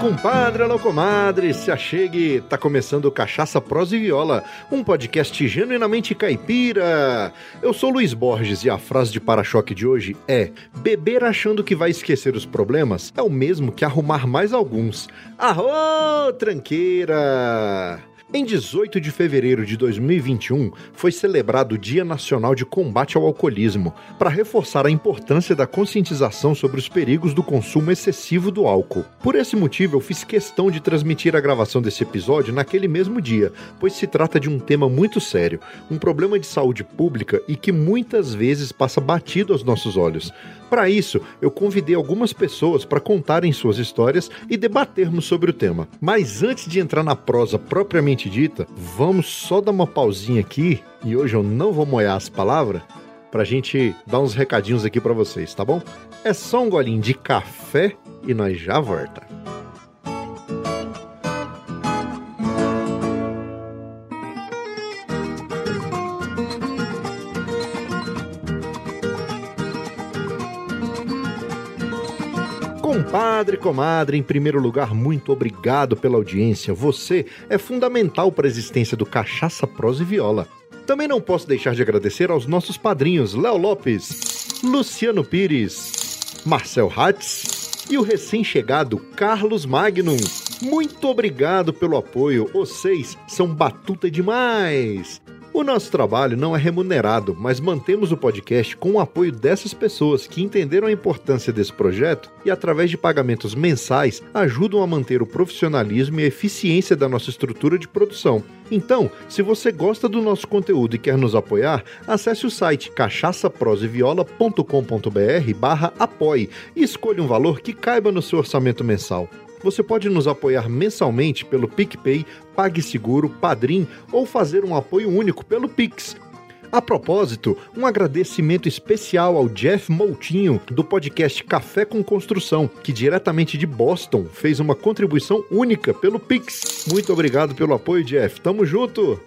compadre, alô comadre, se achegue, tá começando Cachaça, Prosa e Viola, um podcast genuinamente caipira. Eu sou Luiz Borges e a frase de para-choque de hoje é: beber achando que vai esquecer os problemas é o mesmo que arrumar mais alguns. Arô, tranqueira! Em 18 de fevereiro de 2021, foi celebrado o Dia Nacional de Combate ao Alcoolismo, para reforçar a importância da conscientização sobre os perigos do consumo excessivo do álcool. Por esse motivo, eu fiz questão de transmitir a gravação desse episódio naquele mesmo dia, pois se trata de um tema muito sério, um problema de saúde pública e que muitas vezes passa batido aos nossos olhos. Para isso, eu convidei algumas pessoas para contarem suas histórias e debatermos sobre o tema. Mas antes de entrar na prosa propriamente dita, vamos só dar uma pausinha aqui, e hoje eu não vou moer as palavras, para a gente dar uns recadinhos aqui para vocês, tá bom? É só um golinho de café e nós já volta. Compadre, comadre, em primeiro lugar, muito obrigado pela audiência. Você é fundamental para a existência do Cachaça, Prosa e Viola. Também não posso deixar de agradecer aos nossos padrinhos Léo Lopes, Luciano Pires, Marcel Hatz e o recém-chegado Carlos Magnum. Muito obrigado pelo apoio, vocês são batuta demais! O nosso trabalho não é remunerado, mas mantemos o podcast com o apoio dessas pessoas que entenderam a importância desse projeto e, através de pagamentos mensais, ajudam a manter o profissionalismo e a eficiência da nossa estrutura de produção. Então, se você gosta do nosso conteúdo e quer nos apoiar, acesse o site cachaçaproseviola.com.br barra apoie e escolha um valor que caiba no seu orçamento mensal. Você pode nos apoiar mensalmente pelo PicPay, PagSeguro, Padrim ou fazer um apoio único pelo Pix. A propósito, um agradecimento especial ao Jeff Moutinho, do podcast Café com Construção, que diretamente de Boston fez uma contribuição única pelo Pix. Muito obrigado pelo apoio, Jeff. Tamo junto!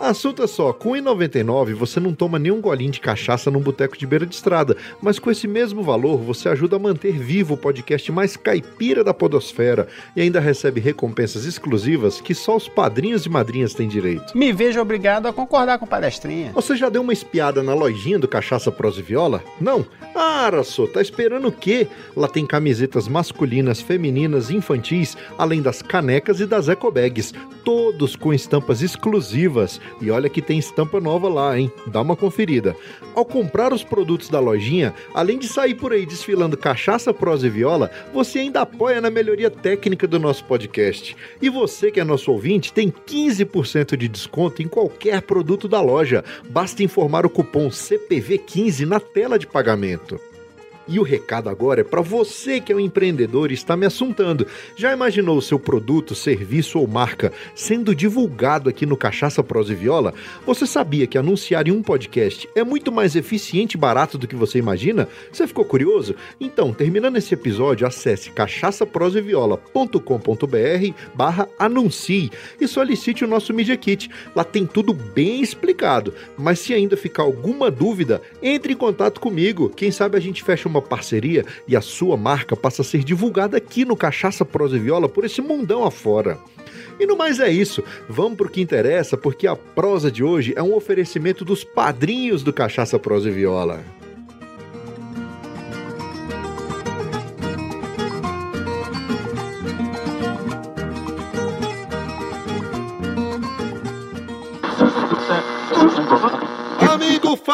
Assunto é só, com 1,99 você não toma nenhum golinho de cachaça num boteco de beira de estrada, mas com esse mesmo valor você ajuda a manter vivo o podcast mais caipira da podosfera e ainda recebe recompensas exclusivas que só os padrinhos e madrinhas têm direito. Me vejo obrigado a concordar com o palestrinha. Você já deu uma espiada na lojinha do Cachaça Prosa e Viola? Não? Ah, Araçô, tá esperando o quê? Lá tem camisetas masculinas, femininas, infantis, além das canecas e das ecobags, todos com estampas exclusivas e olha que tem estampa nova lá, hein? Dá uma conferida. Ao comprar os produtos da lojinha, além de sair por aí desfilando cachaça, prosa e viola, você ainda apoia na melhoria técnica do nosso podcast. E você que é nosso ouvinte tem 15% de desconto em qualquer produto da loja. Basta informar o cupom CPV15 na tela de pagamento. E o recado agora é para você que é um empreendedor e está me assuntando. Já imaginou o seu produto, serviço ou marca sendo divulgado aqui no Cachaça Prosa e Viola? Você sabia que anunciar em um podcast é muito mais eficiente e barato do que você imagina? Você ficou curioso? Então, terminando esse episódio, acesse cachaçaproseviola.com.br barra anuncie e solicite o nosso Media Kit. Lá tem tudo bem explicado. Mas se ainda ficar alguma dúvida, entre em contato comigo. Quem sabe a gente fecha uma uma parceria e a sua marca passa a ser divulgada aqui no Cachaça Prosa e Viola por esse mundão afora. E no mais é isso. Vamos pro que interessa, porque a prosa de hoje é um oferecimento dos padrinhos do Cachaça Prosa e Viola.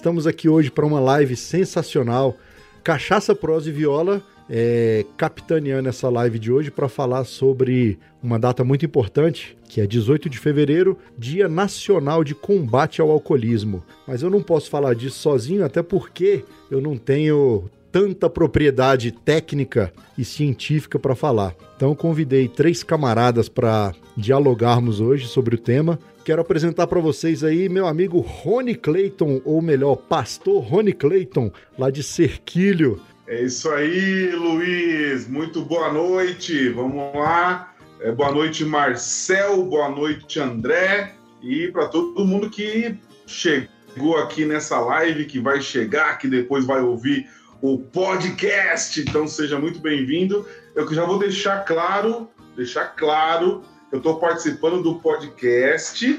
Estamos aqui hoje para uma live sensacional. Cachaça, prosa e viola, é, capitaneando essa live de hoje para falar sobre uma data muito importante, que é 18 de fevereiro, Dia Nacional de Combate ao Alcoolismo. Mas eu não posso falar disso sozinho, até porque eu não tenho tanta propriedade técnica e científica para falar. Então convidei três camaradas para dialogarmos hoje sobre o tema. Quero apresentar para vocês aí meu amigo Rony Clayton, ou melhor, pastor Rony Clayton, lá de Cerquilho. É isso aí, Luiz. Muito boa noite. Vamos lá. É, boa noite, Marcel. Boa noite, André. E para todo mundo que chegou aqui nessa live, que vai chegar, que depois vai ouvir o podcast. Então seja muito bem-vindo. Eu já vou deixar claro, deixar claro, eu estou participando do podcast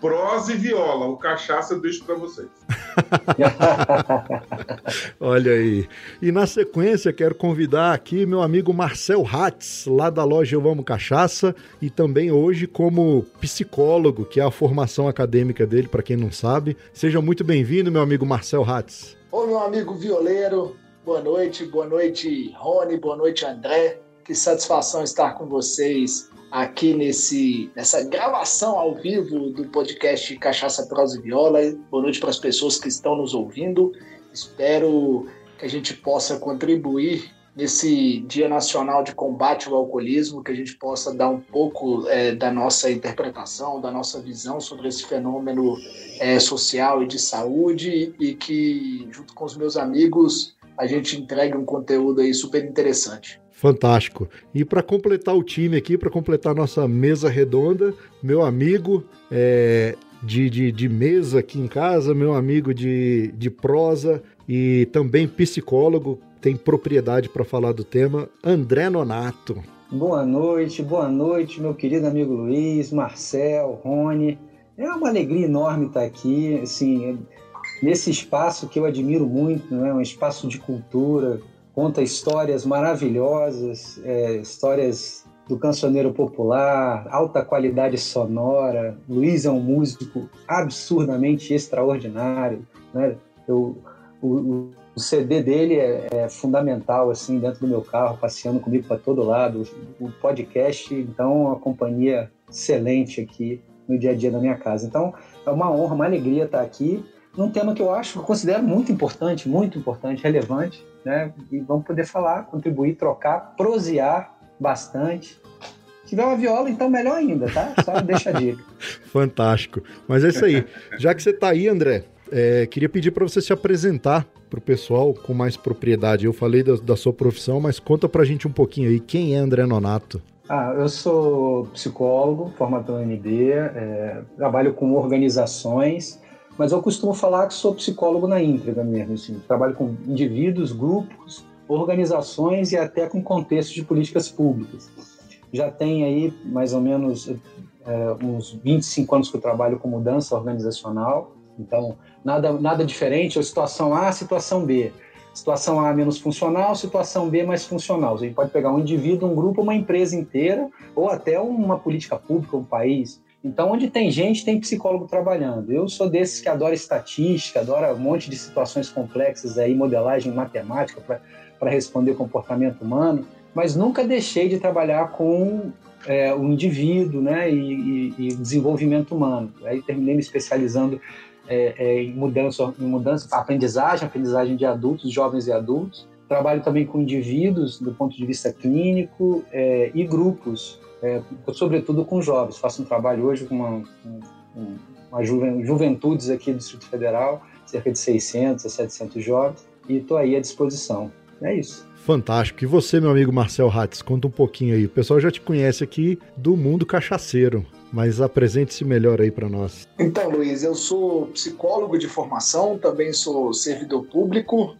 Prosa e Viola. O cachaça eu deixo para vocês. Olha aí. E na sequência, quero convidar aqui meu amigo Marcel Hatz, lá da loja Eu Amo Cachaça, e também hoje como psicólogo, que é a formação acadêmica dele, para quem não sabe. Seja muito bem-vindo, meu amigo Marcel Hatz. Ô, meu amigo violeiro, boa noite, boa noite, Rony, boa noite, André. Que satisfação estar com vocês aqui nesse, nessa gravação ao vivo do podcast Cachaça, Prosa e Viola. Boa noite para as pessoas que estão nos ouvindo. Espero que a gente possa contribuir nesse Dia Nacional de Combate ao Alcoolismo, que a gente possa dar um pouco é, da nossa interpretação, da nossa visão sobre esse fenômeno é, social e de saúde e que, junto com os meus amigos, a gente entregue um conteúdo aí super interessante. Fantástico. E para completar o time aqui, para completar a nossa mesa redonda, meu amigo é, de, de, de, mesa aqui em casa, meu amigo de, de prosa e também psicólogo, tem propriedade para falar do tema, André Nonato. Boa noite, boa noite, meu querido amigo Luiz, Marcel, Rony. É uma alegria enorme estar aqui, assim, nesse espaço que eu admiro muito, né? um espaço de cultura, conta histórias maravilhosas, é, histórias do cancioneiro popular, alta qualidade sonora. Luiz é um músico absurdamente extraordinário. Né? Eu, o, o CD dele é, é, fundamental assim dentro do meu carro, passeando comigo para todo lado. O podcast, então, é uma companhia excelente aqui no dia a dia da minha casa. Então, é uma honra, uma alegria estar aqui num tema que eu acho, eu considero muito importante, muito importante, relevante, né? E vamos poder falar, contribuir, trocar, prosear bastante. Se tiver uma viola, então melhor ainda, tá? Só deixa a dica. Fantástico. Mas é isso aí. Já que você está aí, André, é, queria pedir para você se apresentar para o pessoal com mais propriedade. Eu falei da, da, sua profissão, mas conta para a gente um pouquinho aí. Quem é André Nonato? Ah, eu sou psicólogo, formado pela UNB, é, trabalho com organizações, mas eu costumo falar que sou psicólogo na íntegra mesmo. Assim, trabalho com indivíduos, grupos, organizações e até com contexto de políticas públicas. Já tem aí mais ou menos é, uns 25 anos que eu trabalho com mudança organizacional, então nada, nada diferente, ou situação A, situação B. Situação A menos funcional, situação B mais funcional. A gente pode pegar um indivíduo, um grupo, uma empresa inteira, ou até uma política pública, um país. Então, onde tem gente, tem psicólogo trabalhando. Eu sou desses que adora estatística, adora um monte de situações complexas aí, modelagem matemática para responder comportamento humano, mas nunca deixei de trabalhar com é, o indivíduo né, e, e, e desenvolvimento humano. Aí terminei me especializando é, é, em mudança, em mudança, aprendizagem, aprendizagem de adultos, jovens e adultos. Trabalho também com indivíduos do ponto de vista clínico é, e grupos, é, sobretudo com jovens. Faço um trabalho hoje com uma, uma, juventudes aqui do Distrito Federal, cerca de 600 a 700 jovens, e estou aí à disposição. É isso. Fantástico. E você, meu amigo Marcel Hatz, conta um pouquinho aí. O pessoal já te conhece aqui do mundo cachaceiro mas apresente-se melhor aí para nós. Então, Luiz, eu sou psicólogo de formação, também sou servidor público,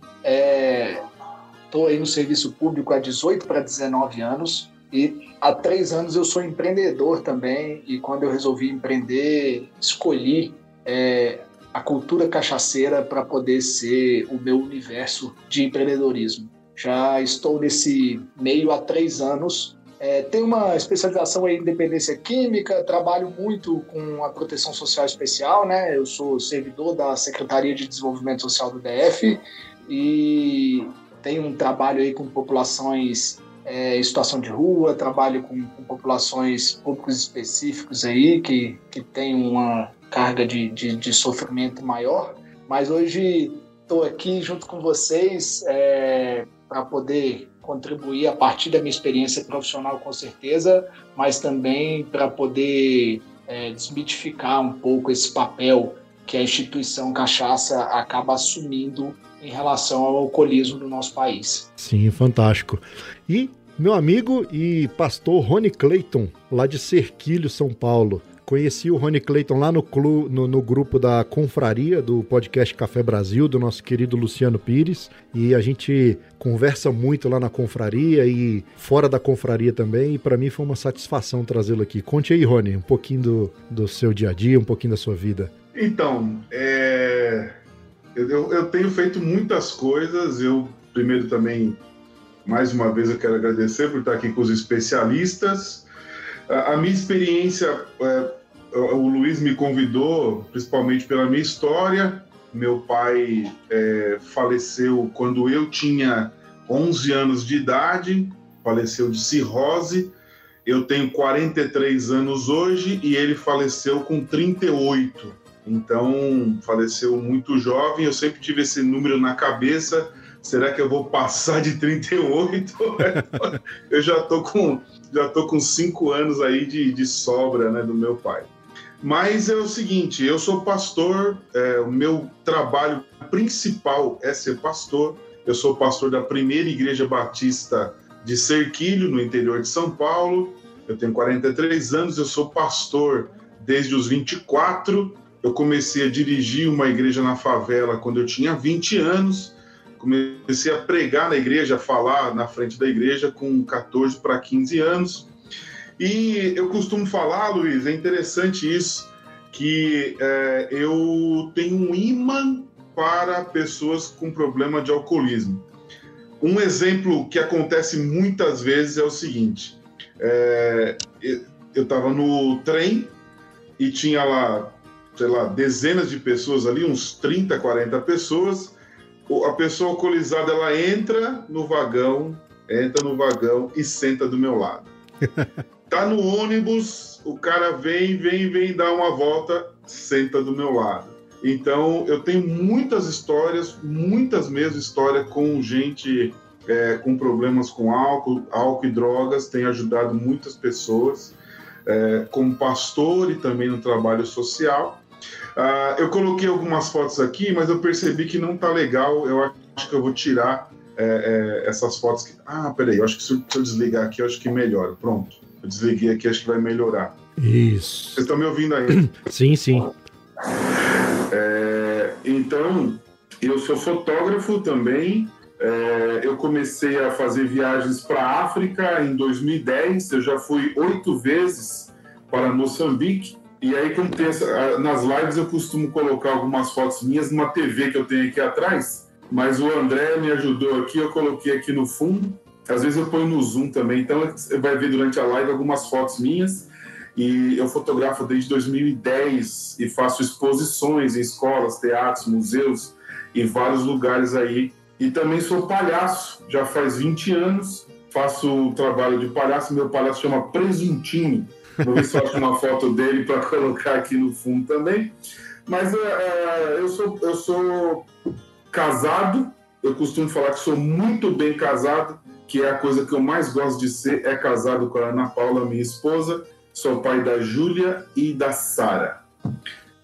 estou é, aí no serviço público há 18 para 19 anos e há três anos eu sou empreendedor também e quando eu resolvi empreender, escolhi é, a cultura cachaceira para poder ser o meu universo de empreendedorismo. Já estou nesse meio há três anos é, tenho uma especialização em independência química, trabalho muito com a proteção social especial, né? Eu sou servidor da Secretaria de Desenvolvimento Social do DF e tenho um trabalho aí com populações é, em situação de rua, trabalho com, com, populações públicos específicos aí que, que têm uma carga de, de, de sofrimento maior. Mas hoje estou aqui junto com vocês é, para poder contribuir a partir da minha experiência profissional, com certeza, mas também para poder é, desmitificar um pouco esse papel que a instituição cachaça acaba assumindo em relação ao alcoolismo no nosso país. Sim, fantástico. E meu amigo e pastor Rony Clayton, lá de Serquilho, São Paulo. Conheci o Rony Clayton lá no, clu, no, no, grupo da Confraria, do podcast Café Brasil, do nosso querido Luciano Pires. E a gente conversa muito lá na Confraria e fora da Confraria também. E para mim foi uma satisfação trazê-lo aqui. Conte aí, Rony, um pouquinho do, do seu dia a dia, um pouquinho da sua vida. Então, é... eu, eu tenho feito muitas coisas. Eu, primeiro, também, mais uma vez, eu quero agradecer por estar aqui com os especialistas a, minha experiência, é, o Luiz me convidou, principalmente pela minha história. Meu pai é, faleceu quando eu tinha 11 anos de idade, faleceu de cirrose. Eu tenho 43 anos hoje e ele faleceu com 38. Então, faleceu muito jovem. Eu sempre tive esse número na cabeça. Será que eu vou passar de 38? eu já tô com já tô com cinco anos aí de, de sobra né, do meu pai. Mas é o seguinte, eu sou pastor, é, o meu trabalho principal é ser pastor. Eu sou pastor da primeira igreja batista de Serquilho, no interior de São Paulo. Eu tenho 43 anos, eu sou pastor desde os 24. Eu comecei a dirigir uma igreja na favela quando eu tinha 20 anos comecei a pregar na igreja, a falar na frente da igreja com 14 para 15 anos. E eu costumo falar, Luiz, é interessante isso, que é, eu tenho um imã para pessoas com problema de alcoolismo. Um exemplo que acontece muitas vezes é o seguinte: é, eu estava no trem e tinha lá, sei lá, dezenas de pessoas ali, uns 30, 40 pessoas, a pessoa alcoolizada ela entra no vagão, entra no vagão e senta do meu lado. Tá no ônibus, o cara vem, vem, vem dar uma volta, senta do meu lado. Então eu tenho muitas histórias, muitas mesmo histórias com gente é, com problemas com álcool, álcool e drogas, tem ajudado muitas pessoas é, como pastor e também no trabalho social. Uh, eu coloquei algumas fotos aqui, mas eu percebi que não tá legal. Eu acho que eu vou tirar é, é, essas fotos. Que... Ah, peraí, eu acho que se eu, desligar aqui, eu acho que melhora. Pronto. Eu desliguei aqui, acho que vai melhorar. Isso. Vocês estão me ouvindo aí? Sim, sim. É, então, eu sou fotógrafo também. É, eu comecei a fazer viagens para a África em 2010. Eu já fui oito vezes para Moçambique. E aí, quando tem essa, nas lives, eu costumo colocar algumas fotos minhas numa TV que eu tenho aqui atrás. Mas o André me ajudou aqui, eu coloquei aqui no fundo. Às vezes eu ponho no Zoom também. Então, você vai ver durante a live algumas fotos minhas. E eu fotografo desde 2010 e faço exposições em escolas, teatros, museus e vários lugares aí. E também sou palhaço, já faz 20 anos. Faço o trabalho de palhaço, meu palhaço chama Presuntinho Vou ver se eu acho uma foto dele para colocar aqui no fundo também. Mas uh, eu, sou, eu sou casado, eu costumo falar que sou muito bem casado, que é a coisa que eu mais gosto de ser, é casado com a Ana Paula, minha esposa. Sou pai da Júlia e da Sara.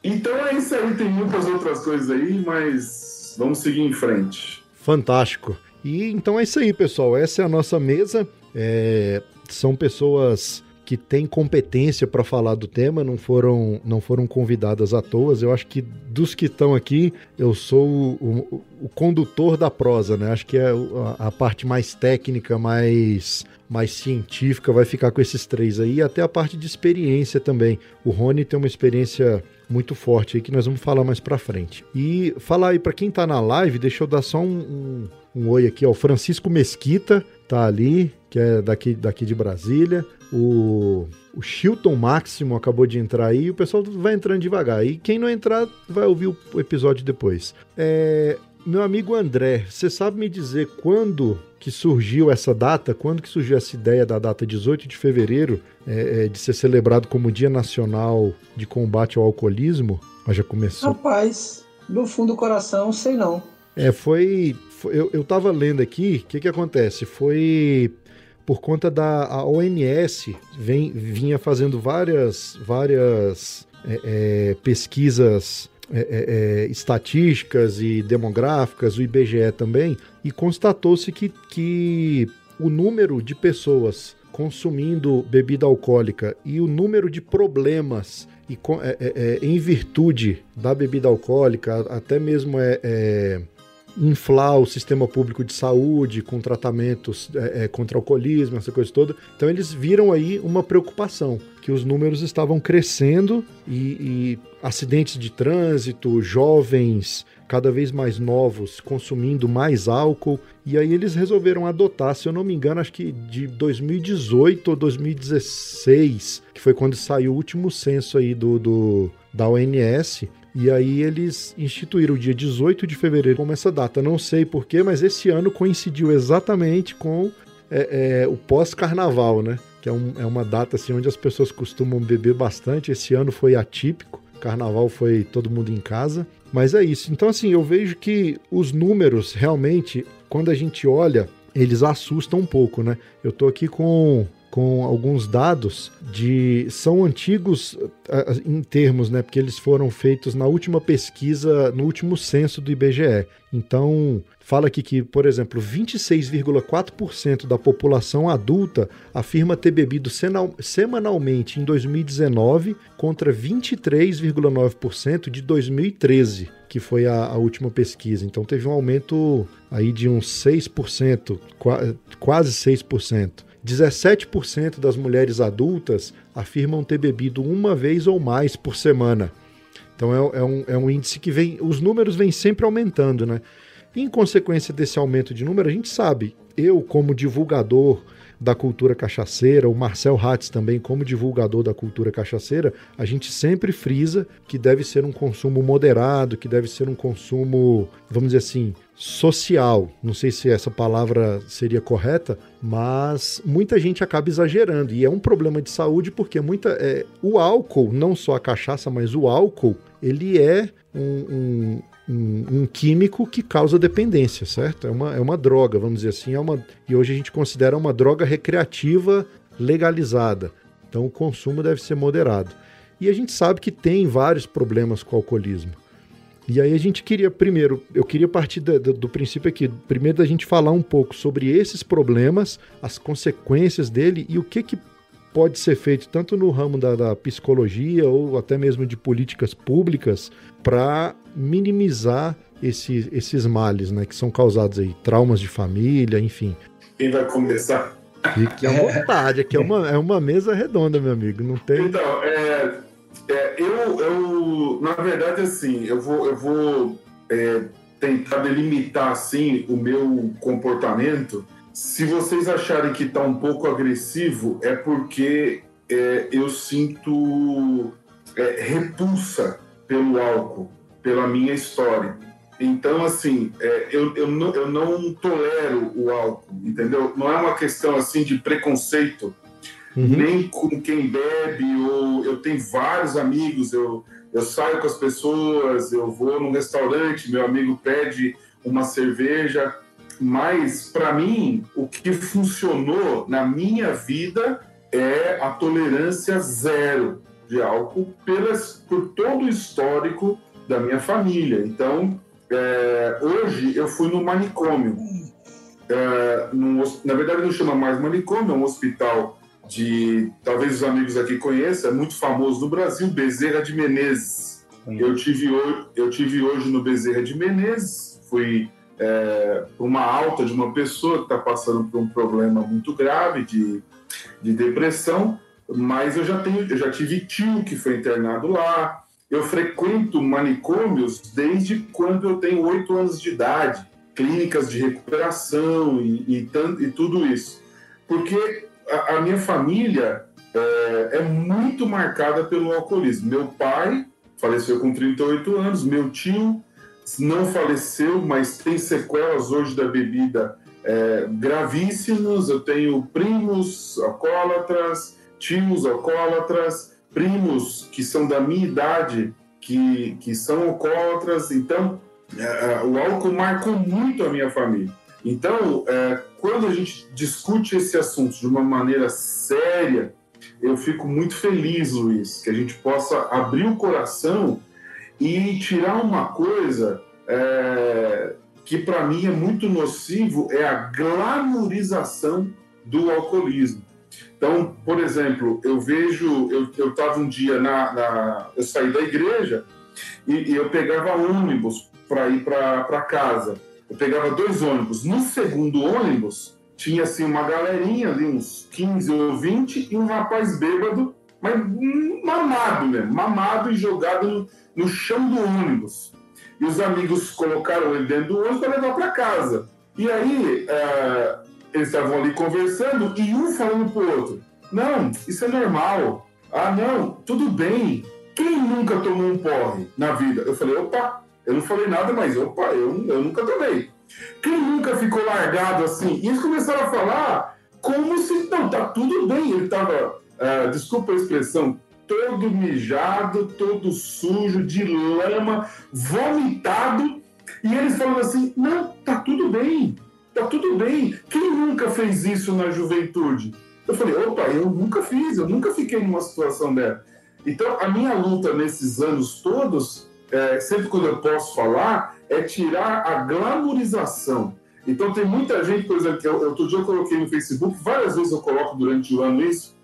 Então é isso aí, tem muitas outras coisas aí, mas vamos seguir em frente. Fantástico. E então é isso aí, pessoal. Essa é a nossa mesa. É... São pessoas que têm competência para falar do tema, não foram, não foram convidadas à toa. Eu acho que dos que estão aqui, eu sou o, o, o, condutor da prosa, né? Acho que é a, a, parte mais técnica, mais, mais científica vai ficar com esses três aí, e até a parte de experiência também. O Rony tem uma experiência muito forte aí que nós vamos falar mais para frente. E falar aí para quem tá na live, deixa eu dar só um, um, um oi aqui, ó. O Francisco Mesquita tá ali, que é daqui, daqui de Brasília. O, o Chilton Máximo acabou de entrar aí e o pessoal vai entrando devagar. E quem não entrar vai ouvir o episódio depois. É, meu amigo André, você sabe me dizer quando que surgiu essa data? Quando que surgiu essa ideia da data 18 de fevereiro é, é, de ser celebrado como Dia Nacional de Combate ao Alcoolismo? Mas já começou. Rapaz, no fundo do coração, sei não. É, foi. Eu, eu tava lendo aqui, o que que acontece? Foi por conta da a ONS vem, vinha fazendo várias, várias é, é, pesquisas é, é, é, estatísticas e demográficas, o IBGE também, e constatou-se que, que o número de pessoas consumindo bebida alcoólica e o número de problemas e, é, em virtude da bebida alcoólica, até mesmo é, inflar o sistema público de saúde com tratamentos é, contra o alcoolismo, essa coisa toda. Então eles viram aí uma preocupação, que os números estavam crescendo e, e acidentes de trânsito, jovens cada vez mais novos consumindo mais álcool. E aí eles resolveram adotar, se eu não me engano, acho que de 2018 ou 2016, que foi quando saiu o último censo aí do, do da ONS. E aí eles instituíram o dia 18 de fevereiro como essa data. Não sei porquê, mas esse ano coincidiu exatamente com é, é, o pós-carnaval, né? Que é, um, é uma data assim, onde as pessoas costumam beber bastante. Esse ano foi atípico. Carnaval foi todo mundo em casa. Mas é isso. Então, assim, eu vejo que os números realmente, quando a gente olha, eles assustam um pouco, né? Eu tô aqui com com alguns dados de são antigos em termos, né, porque eles foram feitos na última pesquisa, no último censo do IBGE. Então, fala aqui que, por exemplo, 26,4% da população adulta afirma ter bebido semanalmente em 2019 contra 23,9% de 2013, que foi a, a, última pesquisa. Então teve um aumento aí de uns 6%, quase 6%. 17% das mulheres adultas afirmam ter bebido uma vez ou mais por semana. Então é, é, um, é um índice que vem. Os números vêm sempre aumentando, né? Em consequência desse aumento de número, a gente sabe, eu, como divulgador da cultura cachaceira, o Marcel Hatz também, como divulgador da cultura cachaceira, a gente sempre frisa que deve ser um consumo moderado, que deve ser um consumo, vamos dizer assim, social. Não sei se essa palavra seria correta, mas muita gente acaba exagerando e é um problema de saúde porque muita é, o álcool, não só a cachaça, mas o álcool, ele é um, um um, um, químico que causa dependência, certo? É uma, é uma droga, vamos dizer assim, é uma, e hoje a gente considera uma droga recreativa legalizada. Então o consumo deve ser moderado. E a gente sabe que tem vários problemas com o alcoolismo. E aí a gente queria, primeiro, eu queria partir do, do, do princípio aqui, primeiro da gente falar um pouco sobre esses problemas, as consequências dele e o que, que pode ser feito tanto no ramo da, da psicologia ou até mesmo de políticas públicas para minimizar esse, esses males, né, que são causados aí, traumas de família, enfim. Quem vai começar? Fique à vontade, aqui é uma, é uma mesa redonda, meu amigo, não tem... Então, é, é, eu, eu, na verdade, assim, eu vou, eu vou é, tentar delimitar, assim, o meu comportamento. Se vocês acharem que está um pouco agressivo, é porque é, eu sinto é, repulsa pelo álcool pela minha história. Então, assim, é, eu, eu, não, eu não tolero o álcool, entendeu? Não é uma questão, assim, de preconceito, uhum. nem com quem bebe, ou eu tenho vários amigos, eu, eu saio com as pessoas, eu vou num restaurante, meu amigo pede uma cerveja, mas, para mim, o que funcionou na minha vida é a tolerância zero de álcool pelas, por todo o histórico da minha família. Então, é, hoje eu fui no manicômio. É, num, na verdade, não chama mais manicômio, é um hospital de. Talvez os amigos aqui conheçam, é muito famoso no Brasil, Bezerra de Menezes. Eu tive, eu tive hoje no Bezerra de Menezes, fui é, uma alta de uma pessoa que está passando por um problema muito grave de, de depressão, mas eu já tenho, eu já tive tio que foi internado lá, eu frequento manicômios desde quando eu tenho oito anos de idade, clínicas de recuperação e, e, e tudo isso. Porque a, a minha família é, é, muito marcada pelo alcoolismo. Meu pai faleceu com 38 anos, meu tio não faleceu, mas tem sequelas hoje da bebida é, gravíssimas. Eu tenho primos alcoólatras, tios alcoólatras, primos que são da minha idade, que, que são alcoólatras. Então, É, o álcool marcou muito a minha família. Então, é, quando a gente discute esse assunto de uma maneira séria, eu fico muito feliz, Luiz, que a gente possa abrir o coração e tirar uma coisa é, que para mim é muito nocivo, é a glamorização do alcoolismo. Então, por exemplo, eu vejo, eu estava um dia na, na, eu saí da igreja e, e eu pegava ônibus para ir para casa. Eu pegava dois ônibus. No segundo ônibus tinha assim uma galerinha ali, uns 15 ou 20 e um rapaz bêbado, mas mamado mesmo, mamado e jogado no, no chão do ônibus. E os amigos colocaram ele dentro do ônibus para levar para casa. E aí, é, eles estavam ali conversando e um falando pro outro: Não, isso é normal. Ah, não, tudo bem. Quem nunca tomou um porre na vida? Eu falei: opa, eu não falei nada, mas opa, eu, eu nunca tomei. Quem nunca ficou largado assim? E eles começaram a falar como se, não, tá tudo bem. Ele tava, uh, desculpa a expressão, todo mijado, todo sujo, de lama, vomitado. E eles falando assim: não, tá tudo bem Tá tudo bem. Quem nunca fez isso na juventude? Eu falei, opa, eu nunca fiz, eu nunca fiquei numa situação dessa. Então, a minha luta nesses anos todos, é, sempre quando eu posso falar, é tirar a glamorização. Então, tem muita gente, por exemplo, que eu, outro dia eu coloquei no Facebook, várias vezes eu coloco durante o ano isso.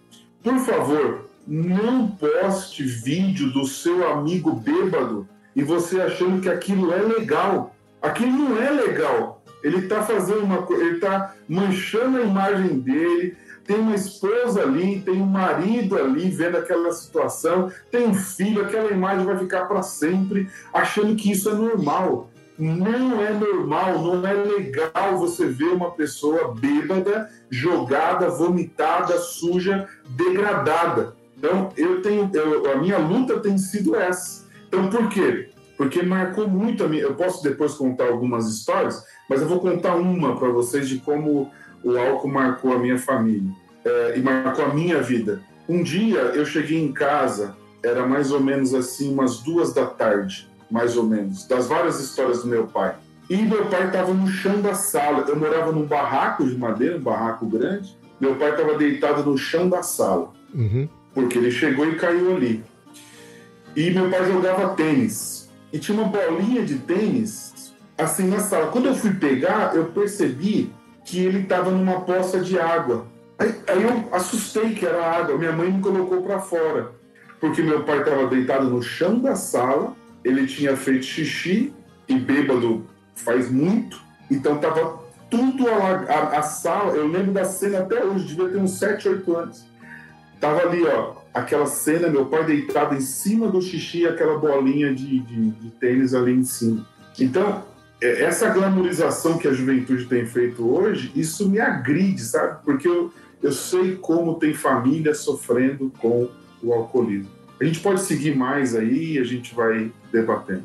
Por favor, não poste vídeo do seu amigo bêbado e você achando que aquilo é legal. Aquilo não é legal. Ele está fazendo uma coisa, ele está manchando a imagem dele. Tem uma esposa ali, tem um marido ali vendo aquela situação, tem um filho, aquela imagem vai ficar para sempre, achando que isso é normal. Não é normal, não é legal você ver uma pessoa bêbada, jogada, vomitada, suja, degradada. Então, eu tenho, eu, a minha luta tem sido essa. Então, por quê? Porque marcou muito a minha. Eu posso depois contar algumas histórias, mas eu vou contar uma para vocês de como o álcool marcou a minha família é, e marcou a minha vida. Um dia eu cheguei em casa, era mais ou menos assim, umas duas da tarde, mais ou menos, das várias histórias do meu pai. E meu pai estava no chão da sala. Eu morava num barraco de madeira, um barraco grande. Meu pai estava deitado no chão da sala, uhum. porque ele chegou e caiu ali. E meu pai jogava tênis. E tinha uma bolinha de tênis assim na sala. Quando eu fui pegar, eu percebi que ele estava numa poça de água. Aí, aí, eu assustei que era água. Minha mãe me colocou para fora, porque meu pai estava deitado no chão da sala. Ele tinha feito xixi e bêbado faz muito, então estava tudo a, a, a, sala. Eu lembro da cena até hoje, devia ter uns 7, 8 anos. Tava ali, ó, aquela cena, meu pai deitado em cima do xixi aquela bolinha de, de, de tênis ali em cima. Então, essa glamorização que a juventude tem feito hoje, isso me agride, sabe? Porque eu, eu sei como tem família sofrendo com o alcoolismo. A gente pode seguir mais aí e a gente vai debatendo.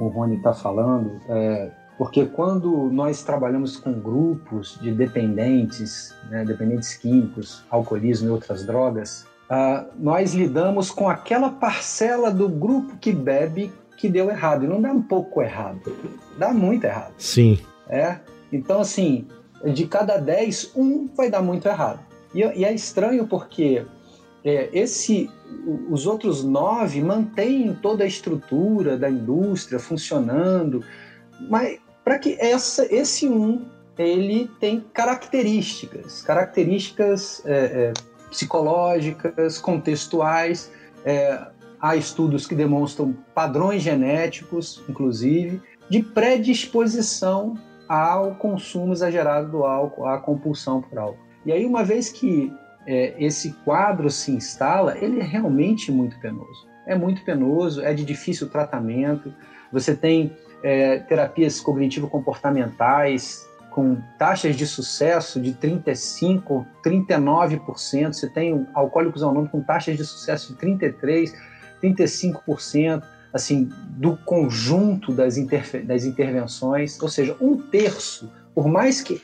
o Rony está falando, é, porque quando nós trabalhamos com grupos de dependentes, né, dependentes químicos, alcoolismo e outras drogas, uh, nós lidamos com aquela parcela do grupo que bebe que deu errado. E não dá um pouco errado, dá muito errado. Sim. É? Então, assim, de cada 10, um vai dar muito errado. E, e é estranho porque é, esse, os outros nove mantêm toda a estrutura da indústria funcionando, mas para que essa, esse um ele tem características, características é, é, psicológicas, contextuais. É, há estudos que demonstram padrões genéticos, inclusive, de predisposição ao consumo exagerado do álcool, à compulsão por álcool. E aí, uma vez que é, esse quadro se instala, ele é realmente muito penoso. É muito penoso, é de difícil tratamento. Você tem é, terapias cognitivo-comportamentais com taxas de sucesso de 35%, 39%. Você tem alcoólicos anônimos com taxas de sucesso de 33%, 35%, assim, do conjunto das, das intervenções. Ou seja, um terço, por mais que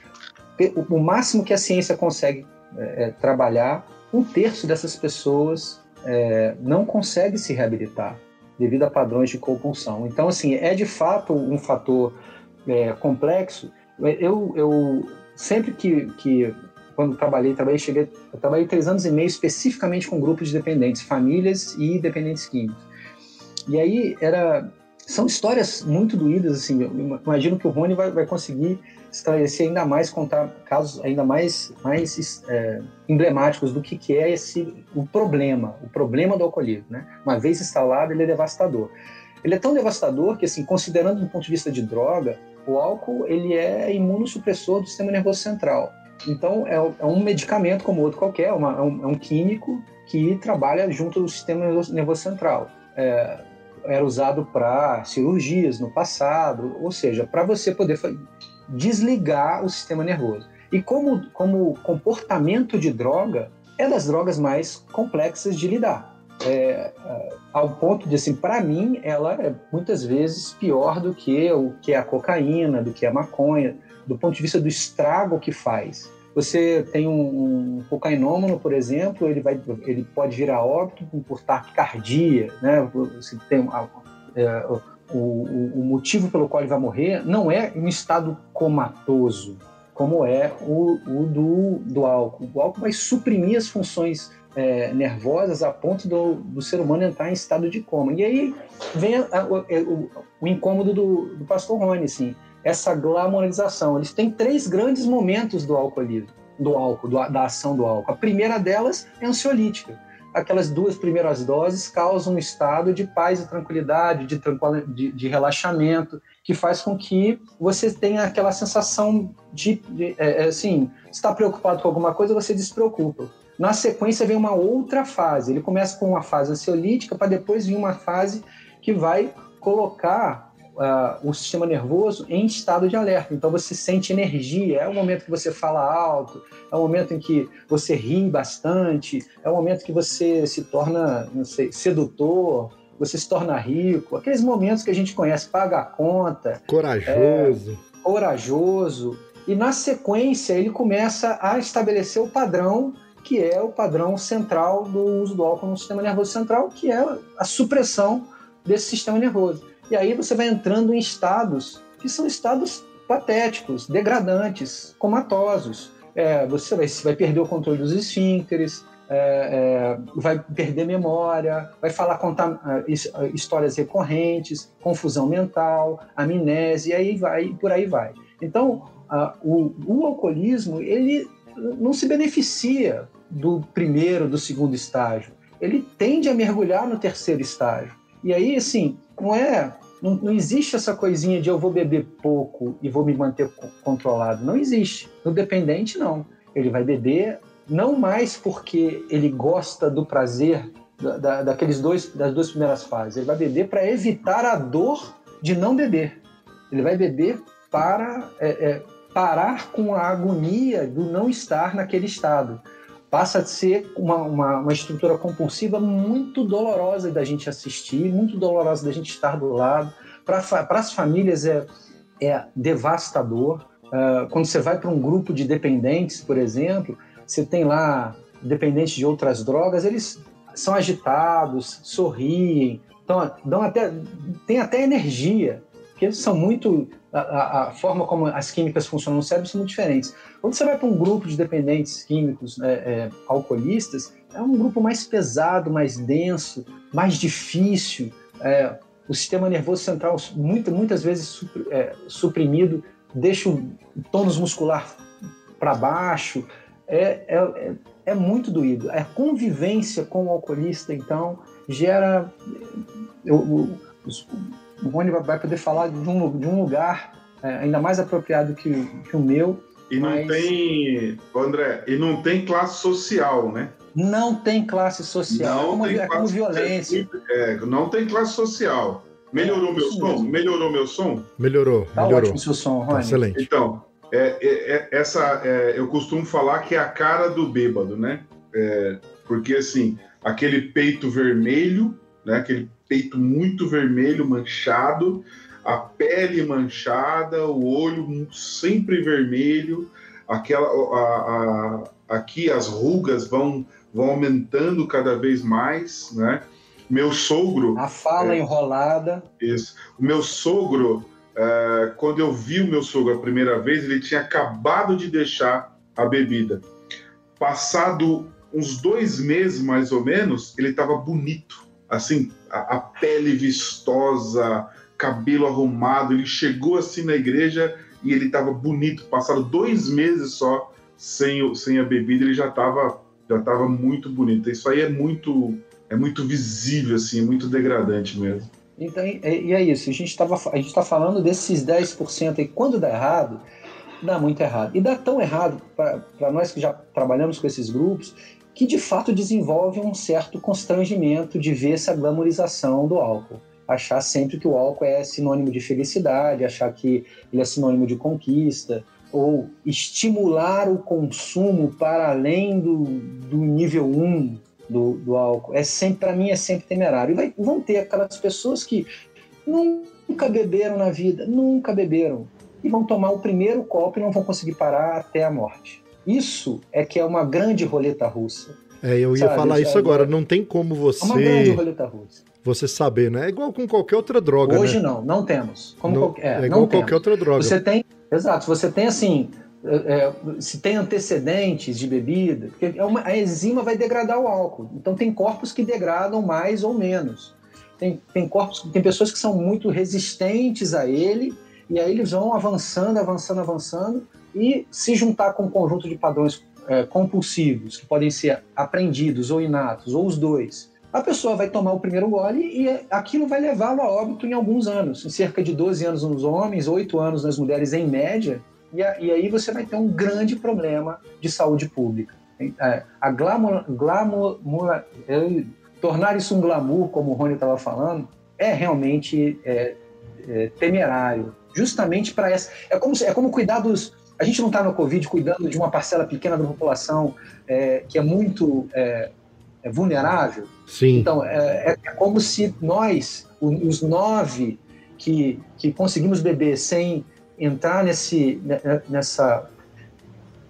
o máximo que a ciência consegue é, é, trabalhar, um terço dessas pessoas é, não consegue se reabilitar devido a padrões de compulsão. Então, assim, é de fato um fator é, complexo. Eu, eu sempre que, que quando trabalhei, trabalhei, cheguei, trabalhei três anos e meio especificamente com grupos de dependentes, famílias e dependentes químicos. E aí era são histórias muito doídas, assim. Imagino que o Rony vai, vai conseguir esclarecer ainda mais, contar casos ainda mais, mais é, emblemáticos do que, que é esse o problema, o problema do alcoolismo, né? Uma vez instalado, ele é devastador. Ele é tão devastador que, assim, considerando do ponto de vista de droga, o álcool ele é imunossupressor do sistema nervoso central. Então, é, é um medicamento como outro qualquer, uma, é, um, é, um, químico que trabalha junto do sistema nervoso central. É, era usado para cirurgias no passado, ou seja, para você poder desligar o sistema nervoso. E como, como comportamento de droga, é das drogas mais complexas de lidar. É, é ao ponto de, assim, para mim, ela é muitas vezes pior do que o que é a cocaína, do que a maconha, do ponto de vista do estrago que faz. Você tem um, um cocainômano, por exemplo, ele, vai, ele pode vir a óbito por taquicardia, né? Você tem é, o, o, motivo pelo qual ele vai morrer não é um estado comatoso, como é o, o do, do álcool. O álcool vai suprimir as funções é, nervosas a ponto do, do, ser humano entrar em estado de coma. E aí vem a, o, o, incômodo do, do pastor Rony, assim essa glamorização. Eles têm três grandes momentos do alcoolismo, do álcool, do, da ação do álcool. A primeira delas é ansiolítica. Aquelas duas primeiras doses causam um estado de paz e tranquilidade, de, de, de relaxamento, que faz com que você tenha aquela sensação de, de é, é assim, está preocupado com alguma coisa, você despreocupa. Na sequência vem uma outra fase. Ele começa com uma fase ansiolítica para depois vir uma fase que vai colocar uh, o sistema nervoso em estado de alerta. Então você sente energia, é o momento que você fala alto, é o momento em que você ri bastante, é o momento que você se torna, não sei, sedutor, você se torna rico, aqueles momentos que a gente conhece, paga a conta. Corajoso. É, corajoso. E na sequência ele começa a estabelecer o padrão que é o padrão central do uso do álcool no sistema nervoso central, que é a supressão desse sistema nervoso. E aí você vai entrando em estados que são estados patéticos, degradantes, comatosos. É, você vai, vai, perder o controle dos esfíncteres, é, é, vai perder memória, vai falar contar é, é, histórias recorrentes, confusão mental, amnésia, e aí vai, por aí vai. Então, o, o alcoolismo ele não se beneficia do primeiro, do segundo estágio. Ele tende a mergulhar no terceiro estágio. E aí, assim, não é. Não, não, existe essa coisinha de eu vou beber pouco e vou me manter controlado. Não existe. No dependente, não. Ele vai beber não mais porque ele gosta do prazer da, da, daqueles dois, das duas primeiras fases. Ele vai beber para evitar a dor de não beber. Ele vai beber para é, é, parar com a agonia do não estar naquele estado passa a ser uma, uma, uma, estrutura compulsiva muito dolorosa da gente assistir, muito dolorosa da gente estar do lado. Para as famílias é, é devastador. Uh, quando você vai para um grupo de dependentes, por exemplo, você tem lá dependentes de outras drogas, eles são agitados, sorriem, então, dão até, tem até energia, porque são muito a, a, forma como as químicas funcionam no cérebro são muito diferentes. Quando você vai para um grupo de dependentes químicos é, é, alcoolistas, é um grupo mais pesado, mais denso, mais difícil. É, o sistema nervoso central, muito, muitas vezes é, suprimido, deixa o tônus muscular para baixo. É, é, é, muito doído. A convivência com o alcoolista, então, gera. Eu, eu, o Rony vai poder falar de um, de um lugar é, ainda mais apropriado que, que o meu, E não Mas- tem, André, e não tem classe social, né? Não tem classe social. é como, é como violência. É, não tem classe social. Melhorou É, meu som? mesmo. Melhorou meu som? Melhorou, Tá melhorou. ótimo o seu som, Tá Rony. excelente. Então, é, é- é- essa é, eu costumo falar que é a cara do bêbado, né? É, porque assim, aquele peito vermelho, né? Aquele peito muito vermelho, manchado, a pele manchada, o olho sempre vermelho, aquela, a- a- aqui as rugas vão, vão aumentando cada vez mais, né? Meu sogro, A fala É. enrolada. isso. O meu sogro, eh, quando eu vi o meu sogro a primeira vez, ele tinha acabado de deixar a bebida. Passado uns dois meses, mais ou menos, ele estava bonito. Assim, a, a pele vistosa, cabelo arrumado. Ele chegou assim na igreja e ele estava bonito. Passado dois meses só sem, sem a bebida, ele já estava já tava muito bonito. Isso aí é muito, é muito visível, assim, é muito degradante mesmo. Então, e, e é isso. A gente está falando desses 10% aí. Quando dá errado, dá muito errado. E dá tão errado para nós que já trabalhamos com esses grupos que de fato desenvolve um certo constrangimento de ver essa glamorização do álcool. Achar sempre que o álcool é sinônimo de felicidade, achar que ele é sinônimo de conquista, ou estimular o consumo para além do, do nível 1 do, do álcool. É sempre, para mim, é sempre temerário. E vai- vão ter aquelas pessoas que nunca beberam na vida, nunca beberam, e vão tomar o primeiro copo e não vão conseguir parar até a morte. Isso é que é uma grande roleta russa. É, eu ia Sabe, falar isso agora. Não tem como É uma grande você, roleta russa. você saber, né? É igual com qualquer outra droga, Hoje né? não, não temos. Como Não- qualquer, é, é não igual temos. qualquer outra droga. Você tem, exato, você tem assim, é, é, se tem antecedentes de bebida, porque é uma- a enzima vai degradar o álcool. Então tem corpos que degradam mais ou menos. Tem, tem corpos, tem pessoas que são muito resistentes a ele e aí eles vão avançando, avançando, avançando e se juntar com um conjunto de padrões é, compulsivos que podem ser aprendidos ou inatos ou os dois. A pessoa vai tomar o primeiro gole e é, aquilo vai levá-lo a óbito em alguns anos, em cerca de 12 anos nos homens, 8 anos nas mulheres em média, e, aí você vai ter um grande problema de saúde pública. É, a glamour, glamour, tornar isso um glamour, como o Rony estava falando, é realmente é, é, temerário. Justamente para essa. É como, é como cuidar dos. A gente não está no Covid cuidando de uma parcela pequena da população é, que é muito é, é vulnerável. Sim. Então, é, é- é como se nós, os nove que, que conseguimos beber sem entrar nesse, ne- nessa,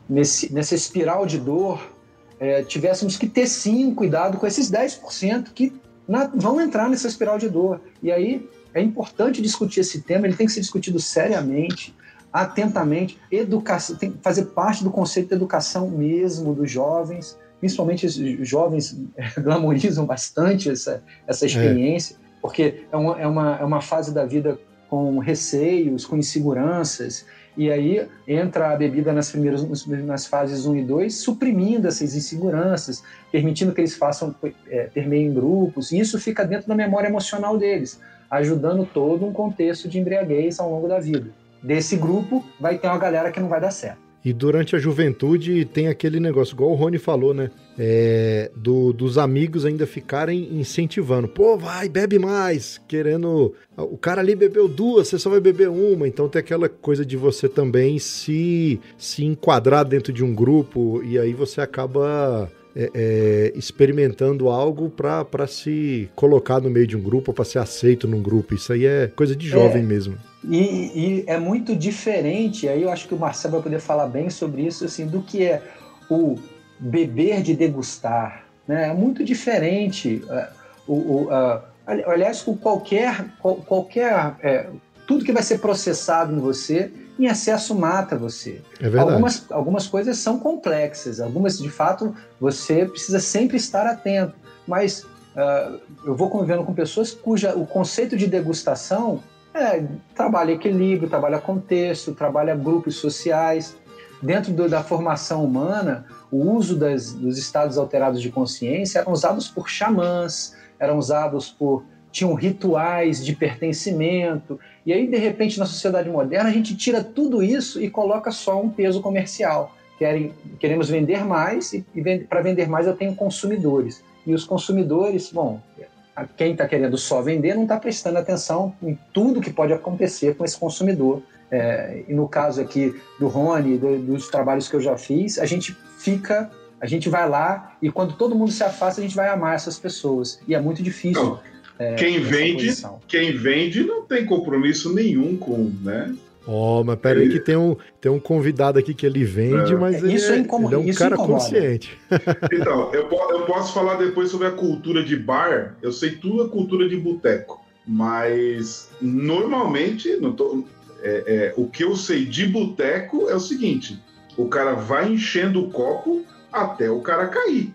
nesse, nessa espiral de dor, é, tivéssemos que ter sim cuidado com esses 10% que na- vão entrar nessa espiral de dor. E aí é importante discutir esse tema, ele tem que ser discutido seriamente, atentamente, educação, tem que fazer parte do conceito de educação mesmo dos jovens, principalmente os jovens glamorizam bastante essa, essa experiência, porque é uma, é, uma, é uma fase da vida com receios, com inseguranças, e aí entra a bebida nas primeiras nas fases 1 e 2, suprimindo essas inseguranças, permitindo que eles façam é, permeiem grupos, e isso fica dentro da memória emocional deles, ajudando todo um contexto de embriaguez ao longo da vida. Desse grupo vai ter uma galera que não vai dar certo. E durante a juventude tem aquele negócio, igual o Rony falou, né? É, do- dos amigos ainda ficarem incentivando. Pô, vai, bebe mais. Querendo. O cara ali bebeu duas, você só vai beber uma. Então tem aquela coisa de você também se, se enquadrar dentro de um grupo e aí você acaba. é, é, experimentando algo para se colocar no meio de um grupo, para ser aceito num grupo. Isso aí é coisa de jovem mesmo. E, e é muito diferente, aí eu acho que o Marcelo vai poder falar bem sobre isso, assim, do que é o beber de degustar. Né? É muito diferente. é, o, ali- aliás, com qualquer, qual- qualquer é, tudo que vai ser processado em você, em excesso mata você. É verdade. Algumas, algumas coisas são complexas, algumas de fato você precisa sempre estar atento. Mas ah, eu vou convivendo com pessoas cuja o conceito de degustação é, trabalha equilíbrio, trabalha contexto, trabalha grupos sociais. Dentro do- da formação humana, o uso das- dos estados alterados de consciência eram usados por xamãs, eram usados por tinham rituais de pertencimento. E aí, de repente, na sociedade moderna, a gente tira tudo isso e coloca só um peso comercial. Querem, queremos vender mais e, e vende, para vender mais eu tenho consumidores. E os consumidores, bom, quem está querendo só vender não está prestando atenção em tudo que pode acontecer com esse consumidor. É, e no caso aqui do Rony, do, dos trabalhos que eu já fiz, a gente fica, a gente vai lá e quando todo mundo se afasta, a gente vai amar essas pessoas. E é muito difícil. É, quem vende, quem vende não tem compromisso nenhum com, né? Ó, oh, mas pera aí que tem um, tem um convidado aqui que ele vende, é. mas ele, isso é, ele é um isso cara incomoda. consciente. Então, eu, eu posso falar depois sobre a cultura de bar, eu sei tudo a cultura de boteco, mas normalmente, tô, é, é, o que eu sei de boteco é o seguinte, o cara vai enchendo o copo até o cara cair.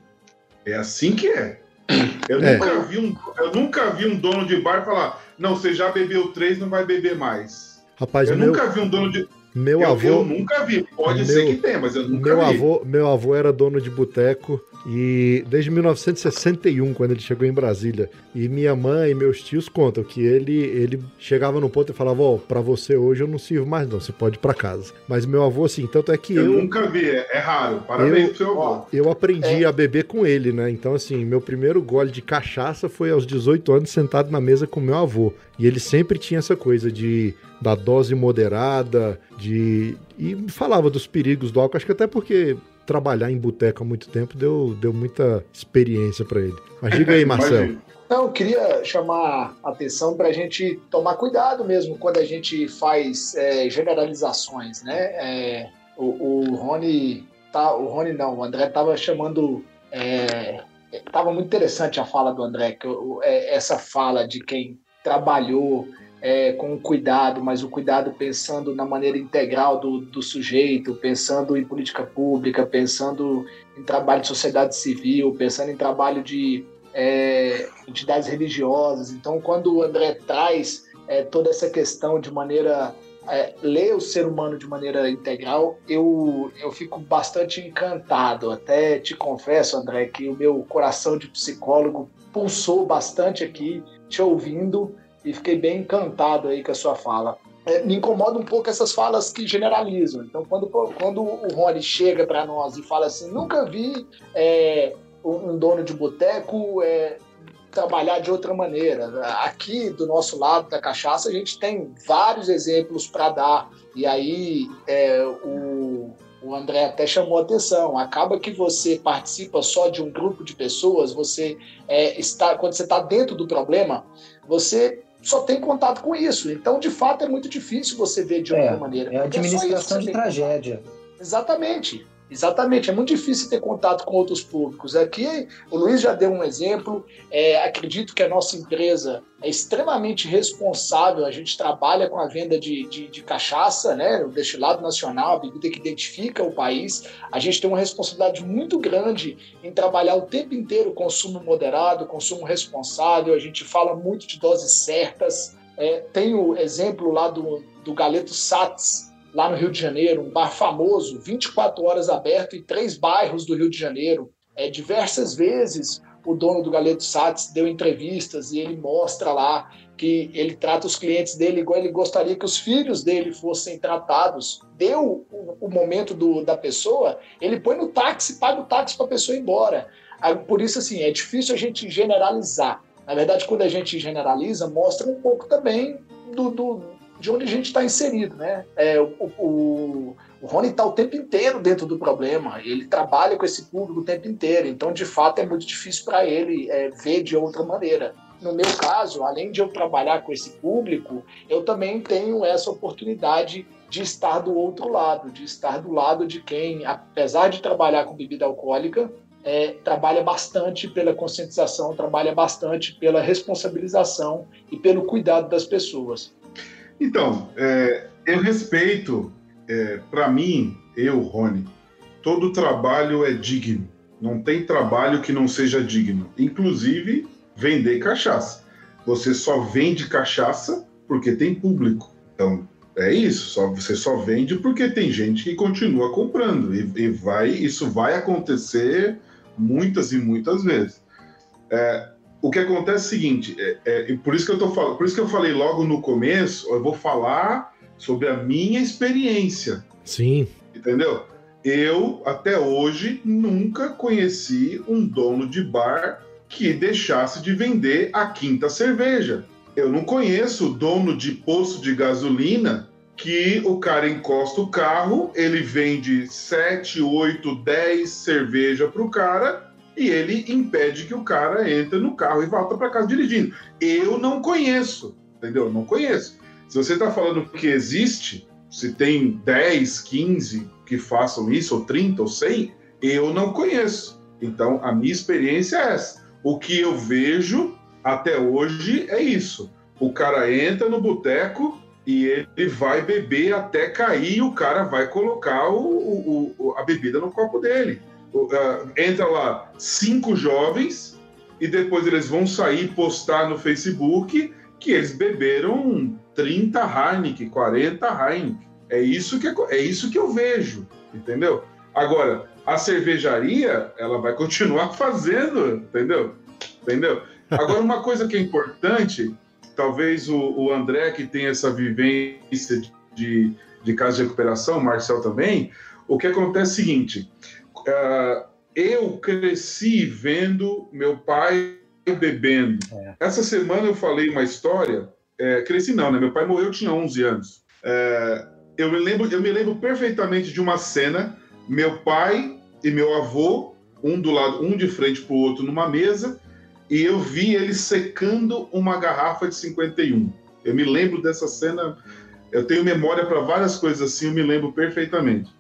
É assim que é. Eu, é. Nunca vi um, eu nunca vi um dono de bar falar, não, você já bebeu três, não vai beber mais. Rapaz, eu meu... nunca vi um dono de. Meu eu, avô. Eu nunca vi. Pode meu, ser que tenha, mas eu nunca meu vi. Avô, meu avô era dono de boteco e desde 1961, quando ele chegou em Brasília. E minha mãe e meus tios contam que ele, ele chegava no ponto e falava: Ó, oh, pra você hoje eu não sirvo mais, não, você pode ir pra casa. Mas meu avô, assim, tanto é que eu. Eu nunca vi, é, é raro. Parabéns eu, pro seu avô. Eu aprendi é. a beber com ele, né? Então, assim, meu primeiro gole de cachaça foi aos 18 anos sentado na mesa com meu avô. E ele sempre tinha essa coisa de da dose moderada, de e falava dos perigos do álcool, acho que até porque trabalhar em boteco há muito tempo deu, deu muita experiência para ele. Mas diga aí, Marcelo. Não, eu queria chamar a atenção para a gente tomar cuidado mesmo quando a gente faz é, generalizações, né? É, o, o Rony, tá, o Rony não, o André estava chamando, estava é, muito interessante a fala do André, que, é, essa fala de quem trabalhou é, com cuidado, mas o cuidado pensando na maneira integral do, do sujeito, pensando em política pública, pensando em trabalho de sociedade civil, pensando em trabalho de é, entidades religiosas. Então, quando o André traz é, toda essa questão de maneira é, ler o ser humano de maneira integral, eu, eu fico bastante encantado. Até te confesso, André, que o meu coração de psicólogo pulsou bastante aqui, te ouvindo, e fiquei bem encantado aí com a sua fala. É, me incomoda um pouco essas falas que generalizam. Então, quando, quando o Rony chega para nós e fala assim, nunca vi é, um dono de boteco é, trabalhar de outra maneira. Aqui, do nosso lado da cachaça, a gente tem vários exemplos para dar. E aí, é, o, o André até chamou atenção. Acaba que você participa só de um grupo de pessoas, você é, está, quando você está dentro do problema, você só tem contato com isso. Então, de fato, é muito difícil você ver de outra é, maneira. É a administração é de tragédia. Exatamente. Exatamente, é muito difícil ter contato com outros públicos. Aqui, o Luiz já deu um exemplo. É, acredito que a nossa empresa é extremamente responsável. A gente trabalha com a venda de, de, de cachaça, né, o destilado nacional, a bebida que identifica o país. A gente tem uma responsabilidade muito grande em trabalhar o tempo inteiro consumo moderado, consumo responsável. A gente fala muito de doses certas. É, tem o exemplo lá do, do Galeto Sats, lá no Rio de Janeiro, um bar famoso, 24 horas aberto em três bairros do Rio de Janeiro. É, diversas vezes o dono do Galeto Sats deu entrevistas e ele mostra lá que ele trata os clientes dele igual ele gostaria que os filhos dele fossem tratados. Deu o, o momento do, da pessoa, ele põe no táxi, paga o táxi para a pessoa ir embora. Por isso, assim, é difícil a gente generalizar. Na verdade, quando a gente generaliza, mostra um pouco também do, do de onde a gente está inserido, né? É, o, o, o Rony está o tempo inteiro dentro do problema, ele trabalha com esse público o tempo inteiro, então de fato é muito difícil para ele é, ver de outra maneira. No meu caso, além de eu trabalhar com esse público, eu também tenho essa oportunidade de estar do outro lado, de estar do lado de quem, apesar de trabalhar com bebida alcoólica, é, trabalha bastante pela conscientização, trabalha bastante pela responsabilização e pelo cuidado das pessoas. Então, é, eu respeito, é, para mim, eu, Rony, todo trabalho é digno. Não tem trabalho que não seja digno. Inclusive, vender cachaça. Você só vende cachaça porque tem público. Então, é isso. Só, você só vende porque tem gente que continua comprando. E, e vai, isso vai acontecer muitas e muitas vezes. É, o que acontece é o seguinte, é, é, por isso que eu tô falando, por isso que eu falei logo no começo, eu vou falar sobre a minha experiência. Sim. Entendeu? Eu, até hoje, nunca conheci um dono de bar que deixasse de vender a quinta cerveja. Eu não conheço dono de posto de gasolina que o cara encosta o carro, ele vende 7, 8, 10 cerveja para o cara e ele impede que o cara entre no carro e volta para casa dirigindo. Eu não conheço, entendeu? Não conheço. Se você está falando que existe, se tem 10, 15 que façam isso, ou 30, ou 100, eu não conheço. Então, a minha experiência é essa. O que eu vejo até hoje é isso. O cara entra no boteco, e ele vai beber até cair e o cara vai colocar o, o, o a bebida no copo dele. Uh, entra lá cinco jovens e depois eles vão sair postar no Facebook que eles beberam 30 Heineken, 40 Heineken. É isso que, é isso que eu vejo, entendeu? Agora, a cervejaria, ela vai continuar fazendo, entendeu? Entendeu? Agora, uma coisa que é importante talvez o, o André, que tem essa vivência de, de casa de recuperação, o Marcel também, o que acontece é o seguinte: uh, eu cresci vendo meu pai bebendo. É. Essa semana eu falei uma história, é, cresci não, né? Meu pai morreu, eu tinha 11 anos. É, eu, me lembro, eu me lembro perfeitamente de uma cena, meu pai e meu avô, um do lado, um de frente para o outro numa mesa, e eu vi ele secando uma garrafa de 51. Eu me lembro dessa cena, eu tenho memória para várias coisas assim, eu me lembro perfeitamente.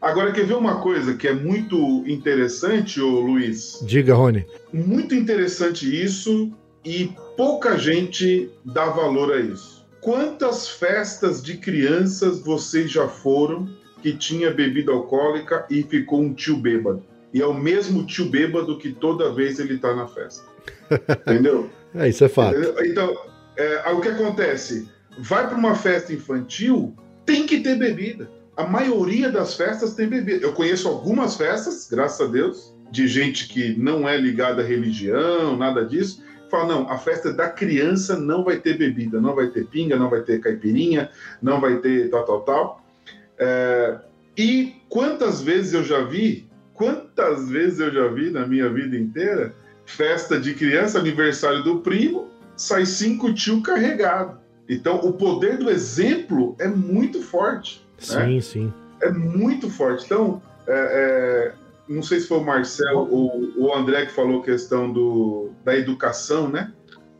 Agora, quer ver uma coisa que é muito interessante, ô Luiz? Diga, Rony. Muito interessante isso e pouca gente dá valor a isso. Quantas festas de crianças vocês já foram que tinha bebida alcoólica e ficou um tio bêbado? E é o mesmo tio bêbado que toda vez ele está na festa. Entendeu? É, isso é fato. Então, é, o que acontece? Vai para uma festa infantil, tem que ter bebida. A maioria das festas tem bebida. Eu conheço algumas festas, graças a Deus, de gente que não é ligada à religião, nada disso. Fala, não, a festa da criança não vai ter bebida, não vai ter pinga, não vai ter caipirinha, não vai ter tal, tal, tal. É, e quantas vezes eu já vi, quantas vezes eu já vi na minha vida inteira, festa de criança, aniversário do primo, sai cinco tio carregado. Então, o poder do exemplo é muito forte. Né? Sim, sim. É muito forte. Então, é, é, não sei se foi o Marcelo ou o André que falou a questão do, da educação, né?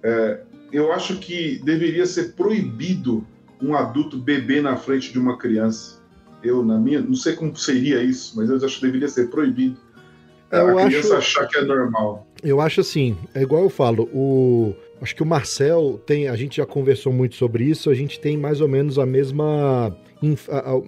É, eu acho que deveria ser proibido um adulto beber na frente de uma criança. Eu, na minha, não sei como seria isso, mas eu acho que deveria ser proibido. Eu a criança acho... achar que é normal. Eu acho assim, é igual eu falo, o acho que o Marcel tem, a gente já conversou muito sobre isso, a gente tem mais ou menos a mesma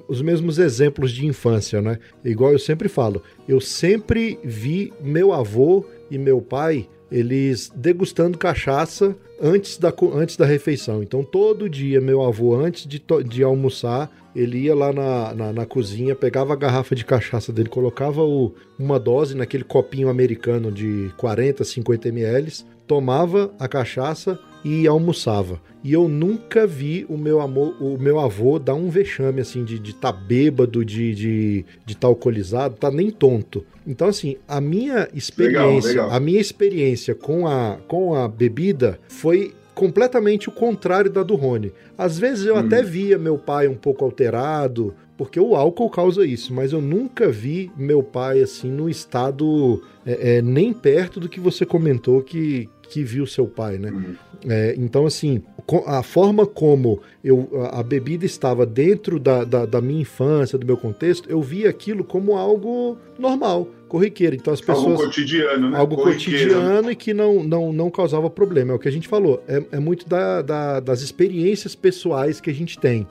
os mesmos exemplos de infância, né? Igual eu sempre falo, eu sempre vi meu avô e meu pai eles degustando cachaça antes da, antes da refeição. Então, todo dia, meu avô, antes de, de almoçar, ele ia lá na, na, na, cozinha, pegava a garrafa de cachaça dele, colocava o, uma dose naquele copinho americano de 40, 50 ml, tomava a cachaça e almoçava. E eu nunca vi o meu, amor, o meu avô dar um vexame assim de estar tá bêbado, de estar de, de tá alcoolizado, tá nem tonto. Então, assim, a minha experiência, legal, legal. a minha experiência com a, com a bebida foi completamente o contrário da do Rony. Às vezes eu hum. até via meu pai um pouco alterado, porque o álcool causa isso, mas eu nunca vi meu pai assim no estado é, é, nem perto do que você comentou que, que viu seu pai, né? Uhum. É, então, assim, a forma como eu, a bebida estava dentro da, da, da, minha infância, do meu contexto, eu via aquilo como algo normal, corriqueiro. Então as pessoas. Algo cotidiano, né? Algo cotidiano e que não, não, não causava problema. É o que a gente falou. É, é muito da, da, das experiências pessoais que a gente tem.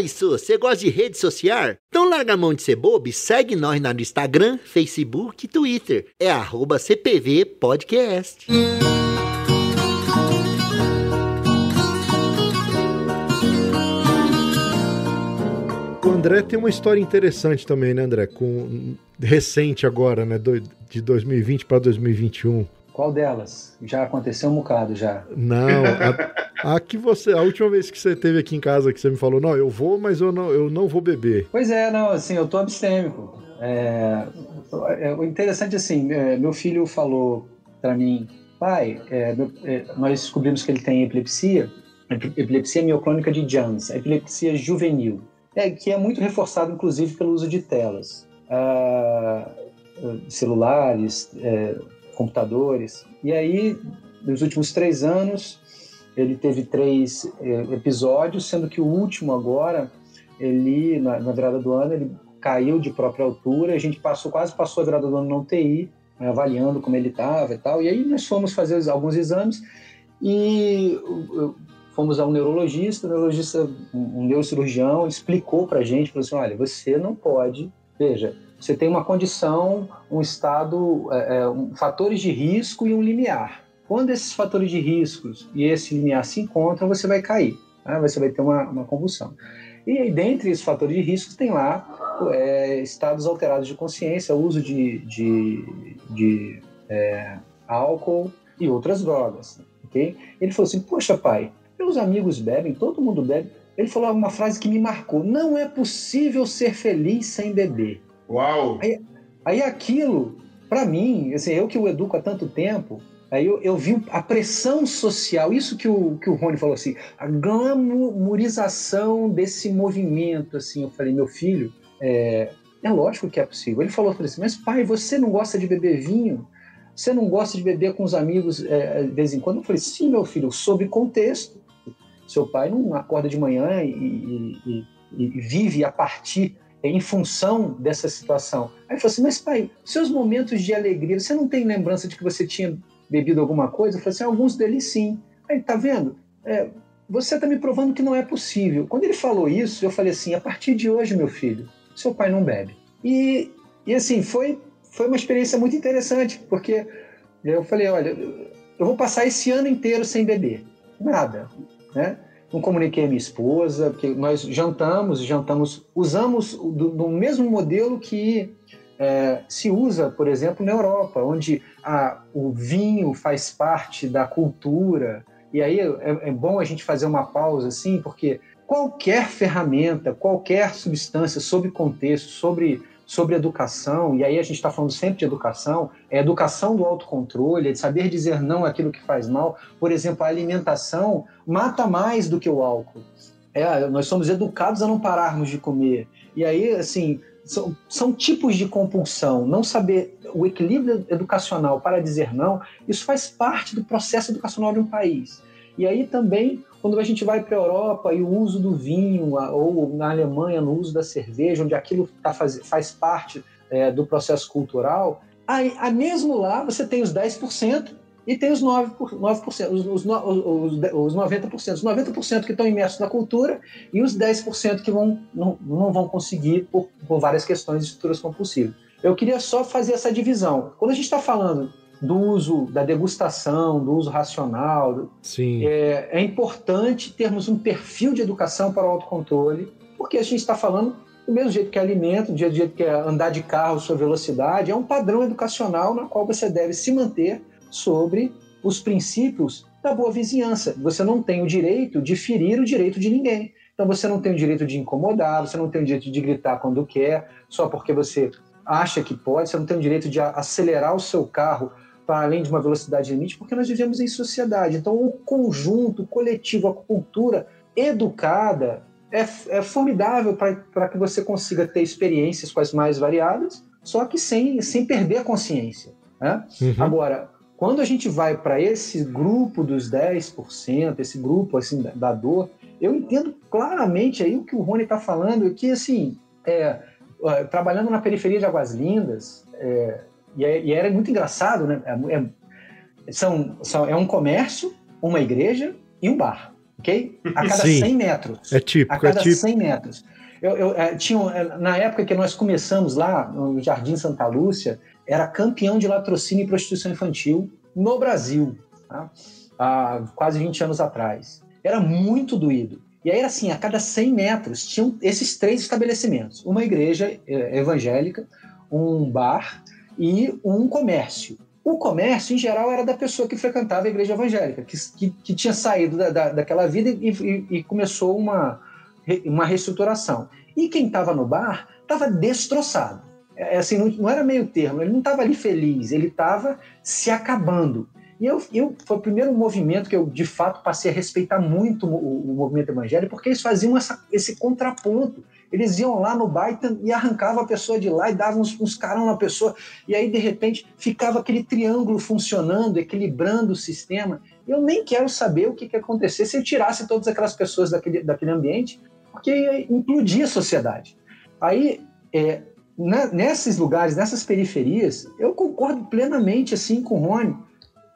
Isso, você gosta de rede social? Então larga a mão de ser bobo e segue nós no Instagram, Facebook e Twitter. É arroba CPV Podcast. O André tem uma história interessante também, né, André? Com recente agora, né, de 2020 para 2021. Qual delas? Já aconteceu um bocado já. Não, a, a, que você, a última vez que você teve aqui em casa que você me falou, não, eu vou, mas eu não, eu não vou beber. Pois é, não, assim, eu tô abstêmico. É, é, o interessante assim, é, meu filho falou para mim, pai, é, é, nós descobrimos que ele tem epilepsia, epilepsia mioclônica de Jones, epilepsia juvenil, é, que é muito reforçado inclusive pelo uso de telas, ah, celulares, computadores. E aí, nos últimos três anos, ele teve três é, episódios, sendo que o último agora, ele na, na virada do ano, ele caiu de própria altura, a gente passou quase passou a virada do ano na UTI, né, avaliando como ele estava e tal. E aí nós fomos fazer alguns exames e fomos a um neurologista, um neurologista, um neurocirurgião, explicou para a gente, falou assim, olha, você não pode, veja, você tem uma condição, um estado, é, é, um, fatores de risco e um limiar. Quando esses fatores de riscos e esse limiar se encontram, você vai cair, né? você vai ter uma, uma convulsão. E aí, dentre esses fatores de risco, tem lá é, estados alterados de consciência, uso de, de, de é, álcool e outras drogas. Okay? Ele falou assim: Poxa, pai, meus amigos bebem, todo mundo bebe. Ele falou uma frase que me marcou: Não é possível ser feliz sem beber. Uau! Aí, aí aquilo, para mim, assim, eu que o educo há tanto tempo, Aí eu, eu, vi a pressão social, isso que o, que o Rony falou assim, a glamorização desse movimento, assim, eu falei, meu filho, é, é lógico que é possível. Ele falou assim, mas pai, você não gosta de beber vinho? Você não gosta de beber com os amigos é, de vez em quando? Eu falei, sim, meu filho, sob contexto. Seu pai não acorda de manhã e, e, e, e vive a partir, em função dessa situação. Aí ele falou assim, mas pai, seus momentos de alegria, você não tem lembrança de que você tinha bebido alguma coisa? Eu falei assim, alguns deles sim. Aí, tá vendo? É, você está me provando que não é possível. Quando ele falou isso, eu falei assim, a partir de hoje, meu filho, seu pai não bebe. E, e assim, foi, foi uma experiência muito interessante, porque eu falei, olha, eu vou passar esse ano inteiro sem beber. Nada, né? Não comuniquei a minha esposa, porque nós jantamos, jantamos, usamos do, do mesmo modelo que é, se usa, por exemplo, na Europa, onde a, o vinho faz parte da cultura. E aí é, é bom a gente fazer uma pausa assim, porque qualquer ferramenta, qualquer substância sobre contexto, sobre, sobre educação, e aí a gente está falando sempre de educação, é educação do autocontrole, é de saber dizer não àquilo que faz mal. Por exemplo, a alimentação mata mais do que o álcool. É, nós somos educados a não pararmos de comer. E aí, assim, são, são tipos de compulsão. Não saber o equilíbrio educacional para dizer não, isso faz parte do processo educacional de um país. E aí também, quando a gente vai para a Europa e o uso do vinho, ou na Alemanha, no uso da cerveja, onde aquilo tá faz, faz parte é, do processo cultural, aí, aí mesmo lá você tem os 10% e tem os 9%, 9% os, os, os, os 90%, os 90% que estão imersos na cultura e os 10% que vão, não, não vão conseguir por, por várias questões de estruturas compulsivas. Eu queria só fazer essa divisão. Quando a gente está falando do uso da degustação, do uso racional. Sim. É, é importante termos um perfil de educação para o autocontrole, porque a gente está falando do mesmo jeito que é alimento, do jeito que é andar de carro, sua velocidade, é um padrão educacional na qual você deve se manter sobre os princípios da boa vizinhança. Você não tem o direito de ferir o direito de ninguém. Então você não tem o direito de incomodar, você não tem o direito de gritar quando quer, só porque você acha que pode, você não tem o direito de acelerar o seu carro para além de uma velocidade limite, porque nós vivemos em sociedade. Então, o conjunto, o coletivo, a cultura educada é, é formidável para que você consiga ter experiências com as mais variadas, só que sem, sem perder a consciência. Né? Uhum. Agora, quando a gente vai para esse grupo dos 10%, esse grupo assim da, da, dor, eu entendo claramente aí o que o Rony está falando, que assim, é, trabalhando na periferia de Águas Lindas, é, e, é, e, era muito engraçado, né? É, é, são, são, é um comércio, uma igreja e um bar, ok? A cada Sim, 100 metros. É típico, A cada é típico. 100 metros. Eu, eu é, tinha, é, na época que nós começamos lá, no Jardim Santa Lúcia, era campeão de latrocínio e prostituição infantil no Brasil, tá? há quase 20 anos atrás. Era muito doído. E aí era assim, a cada 100 metros tinham esses três estabelecimentos: uma igreja é, evangélica, um bar e um comércio. O comércio, em geral, era da pessoa que frequentava a igreja evangélica, que, que, que tinha saído da, da, daquela vida e, e, e, começou uma, uma reestruturação. E quem estava no bar estava destroçado. É, é, assim, não, não, era meio termo, ele não estava ali feliz, ele estava se acabando. E eu, eu, foi o primeiro movimento que eu, de fato, passei a respeitar muito o, o movimento evangélico, porque eles faziam essa, esse contraponto eles iam lá no bar e arrancavam a pessoa de lá e davam uns, uns carão na pessoa. E aí, de repente, ficava aquele triângulo funcionando, equilibrando o sistema. Eu nem quero saber o que, que ia acontecer se eu tirasse todas aquelas pessoas daquele, daquele ambiente, porque ia implodir a sociedade. Aí, é, na, nesses lugares, nessas periferias, eu concordo plenamente assim com o Rony.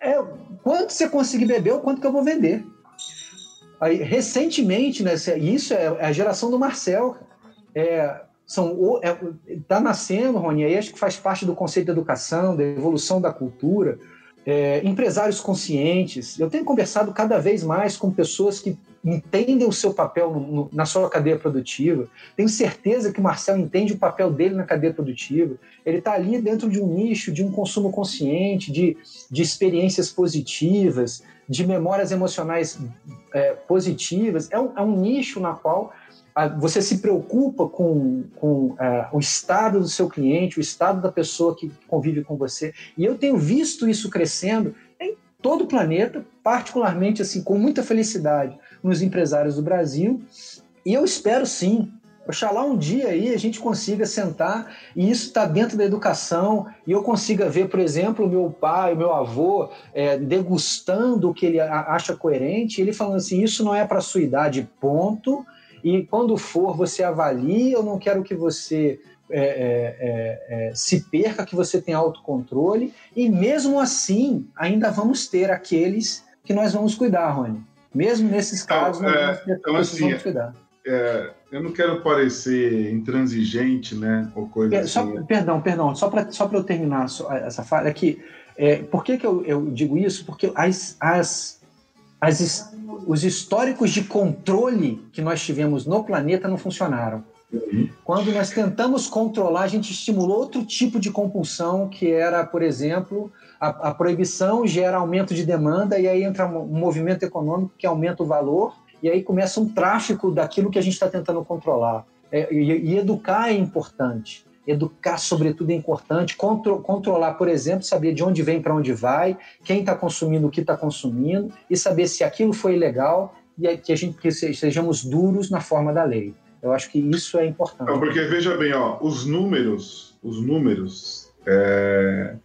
É, quanto você conseguir beber, o quanto que eu vou vender. Aí, recentemente, né, isso é, é a geração do Marcel é, são está é, nascendo, Rony, aí acho que faz parte do conceito da educação, da evolução da cultura, é, empresários conscientes. Eu tenho conversado cada vez mais com pessoas que entendem o seu papel no, no, na sua cadeia produtiva. Tenho certeza que o Marcel entende o papel dele na cadeia produtiva. Ele está ali dentro de um nicho de um consumo consciente, de, de experiências positivas, de memórias emocionais é, positivas. É um, é um nicho na qual você se preocupa com, com uh, o estado do seu cliente, o estado da pessoa que convive com você. E eu tenho visto isso crescendo em todo o planeta, particularmente assim com muita felicidade nos empresários do Brasil. E eu espero sim, oxalá um dia aí a gente consiga sentar e isso está dentro da educação e eu consiga ver, por exemplo, o meu pai, o meu avô é, degustando o que ele acha coerente, ele falando assim, isso não é para sua idade, ponto e quando for, você avalie. Eu não quero que você é, é, é, é, se perca, que você tenha autocontrole. E mesmo assim, ainda vamos ter aqueles que nós vamos cuidar, Rony. Mesmo nesses então, casos, nós é, vamos ter então, assim, vamos cuidar. É, eu não quero parecer intransigente, né? Ou coisa assim. Perdão, perdão. Só para só eu terminar essa fala, é que por que, que eu, eu, digo isso? Porque as, as, as, os históricos de controle que nós tivemos no planeta não funcionaram. Uhum. Quando nós tentamos controlar, a gente estimulou outro tipo de compulsão, que era, por exemplo, a, a proibição gera aumento de demanda, e aí entra um movimento econômico que aumenta o valor, e aí começa um tráfico daquilo que a gente está tentando controlar. É, e, e educar é importante. Educar, sobretudo, é importante. Contro controlar, por exemplo, saber de onde vem para onde vai, quem está consumindo o que está consumindo, e saber se aquilo foi ilegal e que a gente que sejamos duros na forma da lei. Eu acho que isso é importante. Porque veja bem, ó, os números, os números, é,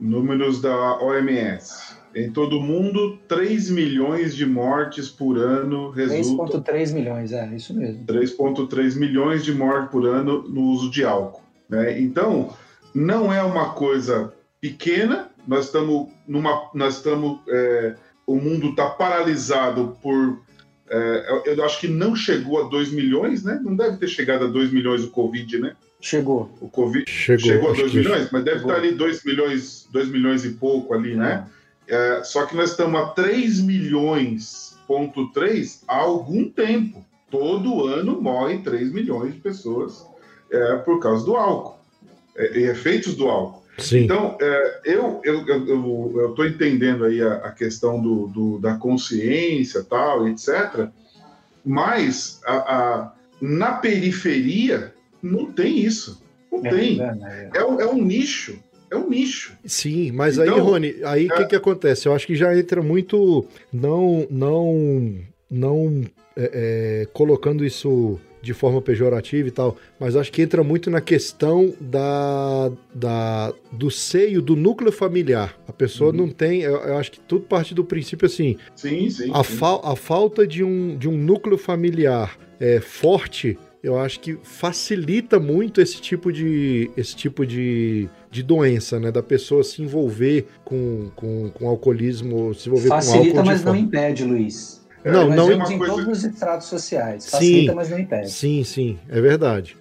números da OMS. Em todo o mundo, 3 milhões de mortes por ano resultam. 3,3 milhões, é, isso mesmo. 3,3 milhões de mortes por ano no uso de álcool. Né? Então, não é uma coisa pequena, nós estamos numa. Nós estamos. É, o mundo está paralisado por. É, eu acho que não chegou a 2 milhões, né? Não deve ter chegado a 2 milhões o Covid, né? Chegou. O Covid chegou, chegou a 2 milhões, mas deve chegou. estar ali 2 milhões, 2 milhões e pouco ali, né? É. Só que nós estamos a 3 milhões, ponto 3, há algum tempo. Todo ano morrem 3 milhões de pessoas é, por causa do álcool, é, e efeitos do álcool. Sim. Então, é, eu estou entendendo aí a, a questão do, do, da consciência tal, etc. Mas a, a, na periferia não tem isso. Não é tem. É, é, um, é um nicho é um nicho. Sim, mas então, aí, Rony, aí o é... que, que acontece? Eu acho que já entra muito não não não é, é, colocando isso de forma pejorativa e tal, mas acho que entra muito na questão da, da do seio do núcleo familiar. A pessoa uhum. não tem, eu, eu, acho que tudo parte do princípio assim. Sim, sim. A, sim. Fa a falta de um, de um núcleo familiar é, forte eu acho que facilita muito esse tipo de, esse tipo de, de doença, né? Da pessoa se envolver com, com, com alcoolismo, se envolver facilita, com álcool. Facilita, mas não impede, Luiz. É, não, não é em coisa... todos os estratos sociais. Facilita, sim, mas não impede. Sim, sim, é verdade.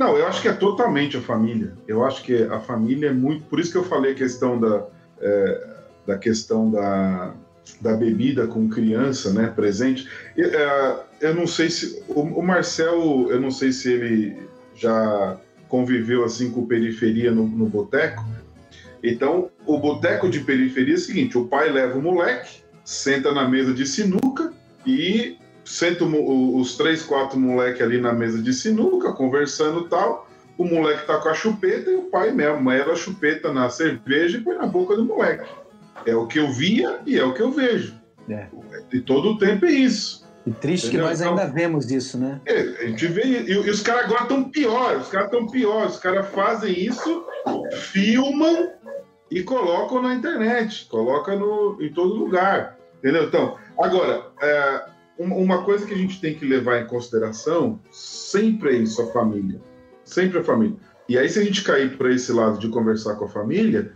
Não, eu acho que é totalmente a família. Eu acho que a família é muito. Por isso que eu falei a questão da, é, da questão da, da bebida com criança, né, presente. Eu, é, eu não sei se o, o Marcel, eu não sei se ele já conviveu assim com periferia no, no boteco. Então, o boteco de periferia é o seguinte: o pai leva o moleque, senta na mesa de sinuca e senta os três, quatro moleques ali na mesa de sinuca, conversando tal. O moleque tá com a chupeta e o pai mesmo mela a chupeta na cerveja e põe na boca do moleque. É o que eu via e é o que eu vejo. É. E todo o tempo é isso. E triste Entendeu? que nós ainda então, vemos isso, né? É, a gente vê. E, e os caras agora estão piores. Os caras estão piores. Os caras fazem isso, filmam e colocam na internet. Colocam no, em todo lugar. Entendeu? Então, agora, é, uma coisa que a gente tem que levar em consideração sempre é isso, a família. Sempre a família. E aí, se a gente cair para esse lado de conversar com a família,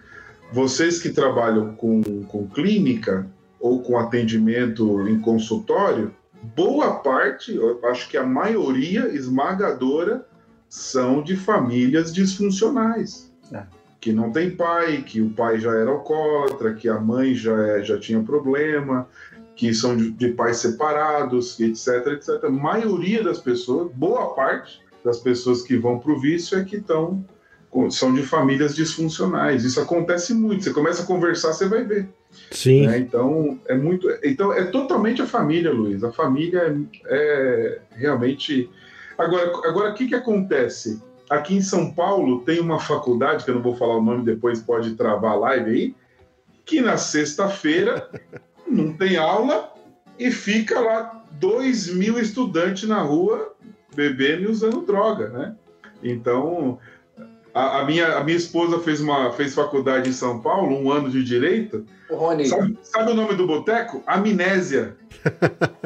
vocês que trabalham com, com clínica ou com atendimento em consultório, boa parte, eu acho que a maioria esmagadora, são de famílias disfuncionais. É. Que não tem pai, que o pai já era alcoólatra, que a mãe já, é, já tinha problema, que são de, de pais separados, etc, etc. A maioria das pessoas, boa parte das pessoas que vão para o vício é que estão são de famílias disfuncionais. Isso acontece muito. Você começa a conversar, você vai ver. Sim. Né? Então é muito. Então é totalmente a família, Luiz. A família é, é realmente. Agora, agora o que que acontece? Aqui em São Paulo tem uma faculdade que eu não vou falar o nome, depois pode travar a live aí, que na sexta-feira não tem aula e fica lá dois mil estudantes na rua bebendo e usando droga, né? Então a, a, minha, a minha esposa fez, uma, fez faculdade em São Paulo, um ano de direito. Rony. Sabe, sabe o nome do boteco? Amnésia.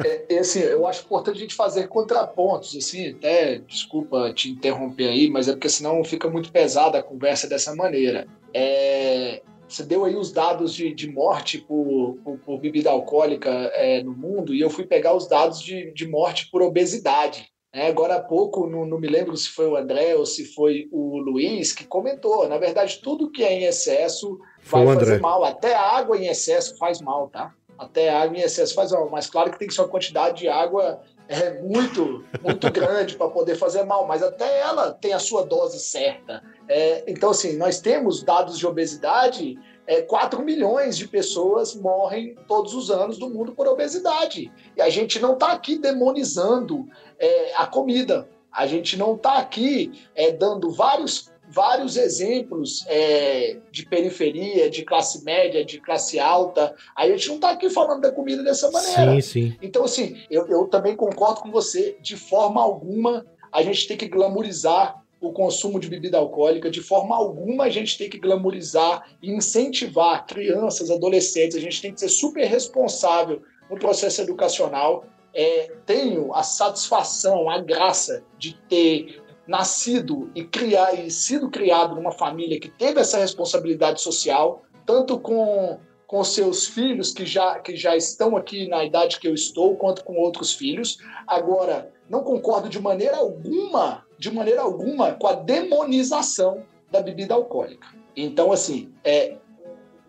É, é, assim, eu acho importante a gente fazer contrapontos, assim, até, desculpa te interromper aí, mas é porque senão fica muito pesada a conversa dessa maneira. É, você deu aí os dados de, de morte por, por, por bebida alcoólica é, no mundo, e eu fui pegar os dados de, de morte por obesidade. É, agora há pouco, não, não, me lembro se foi o André ou se foi o Luiz que comentou. Na verdade, tudo que é em excesso vai fazer mal. Até água em excesso faz mal, tá? Até água em excesso faz mal. Mas claro que tem que ser uma quantidade de água é muito, muito grande para poder fazer mal. Mas até ela tem a sua dose certa. É, então, assim, nós temos dados de obesidade é, 4 milhões de pessoas morrem todos os anos no mundo por obesidade. E a gente não está aqui demonizando é, a comida. A gente não está aqui é, dando vários, vários exemplos é, de periferia, de classe média, de classe alta. A gente não está aqui falando da comida dessa maneira. Sim, sim. Então, assim, eu, eu também concordo com você. De forma alguma, a gente tem que glamorizar o consumo de bebida alcoólica. De forma alguma, a gente tem que glamorizar e incentivar crianças, adolescentes. A gente tem que ser super responsável no processo educacional. É, tenho a satisfação, a graça de ter nascido e criar e sido criado numa família que teve essa responsabilidade social, tanto com com seus filhos que já que já estão aqui na idade que eu estou, quanto com outros filhos. Agora, não concordo de maneira alguma de maneira alguma com a demonização da bebida alcoólica. Então, assim, é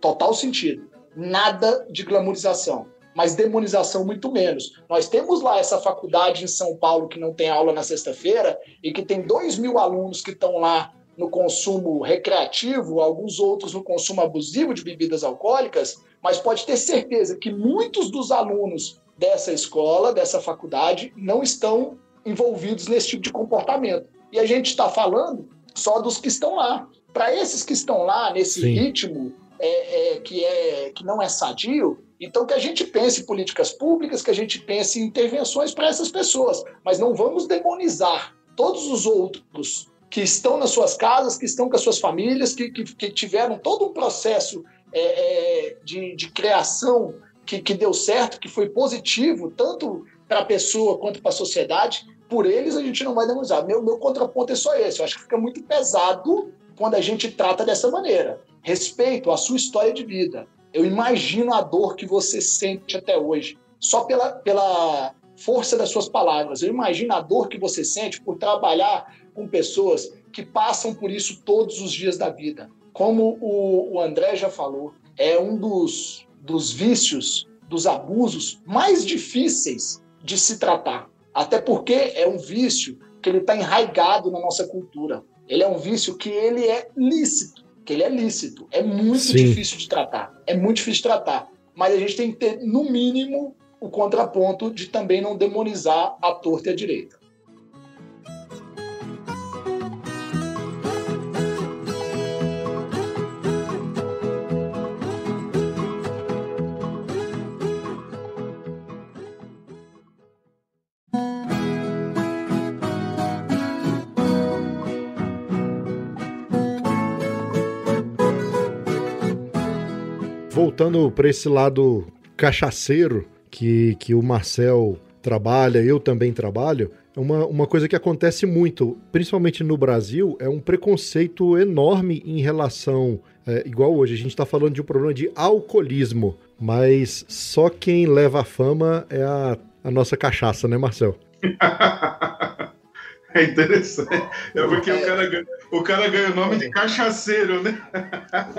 total sentido. Nada de glamorização, mas demonização muito menos. Nós temos lá essa faculdade em São Paulo que não tem aula na sexta-feira e que tem dois mil alunos que estão lá no consumo recreativo, alguns outros no consumo abusivo de bebidas alcoólicas, mas pode ter certeza que muitos dos alunos dessa escola, dessa faculdade, não estão envolvidos nesse tipo de comportamento. E a gente está falando só dos que estão lá. Para esses que estão lá, nesse Sim. ritmo é, é, que, é, que não é sadio, então que a gente pense em políticas públicas, que a gente pense em intervenções para essas pessoas. Mas não vamos demonizar todos os outros que estão nas suas casas, que estão com as suas famílias, que, que, que tiveram todo um processo é, é de, de criação que, que deu certo, que foi positivo, tanto para a pessoa quanto para a sociedade, por eles a gente não vai demonizar. Meu, meu contraponto é só esse. Eu acho que fica muito pesado quando a gente trata dessa maneira. Respeito a sua história de vida. Eu imagino a dor que você sente até hoje, só pela, pela força das suas palavras. Eu imagino a dor que você sente por trabalhar com pessoas que passam por isso todos os dias da vida. Como o, o André já falou, é um dos, dos vícios dos abusos mais difíceis de se tratar. Até porque é um vício que ele está enraigado na nossa cultura. Ele é um vício que ele é lícito, que ele é lícito. É muito Sim. difícil de tratar. É muito difícil de tratar. Mas a gente tem que ter, no mínimo, o contraponto de também não demonizar a torta e a direita. Voltando para esse lado cachaceiro que, que o Marcel trabalha, eu também trabalho, é uma, uma coisa que acontece muito, principalmente no Brasil, é um preconceito enorme em relação. É, igual hoje, a gente está falando de um problema de alcoolismo, mas só quem leva a fama é a, a nossa cachaça, né, Marcel? É interessante. É porque é. O, cara ganha, o cara ganha o nome de cachaceiro, né?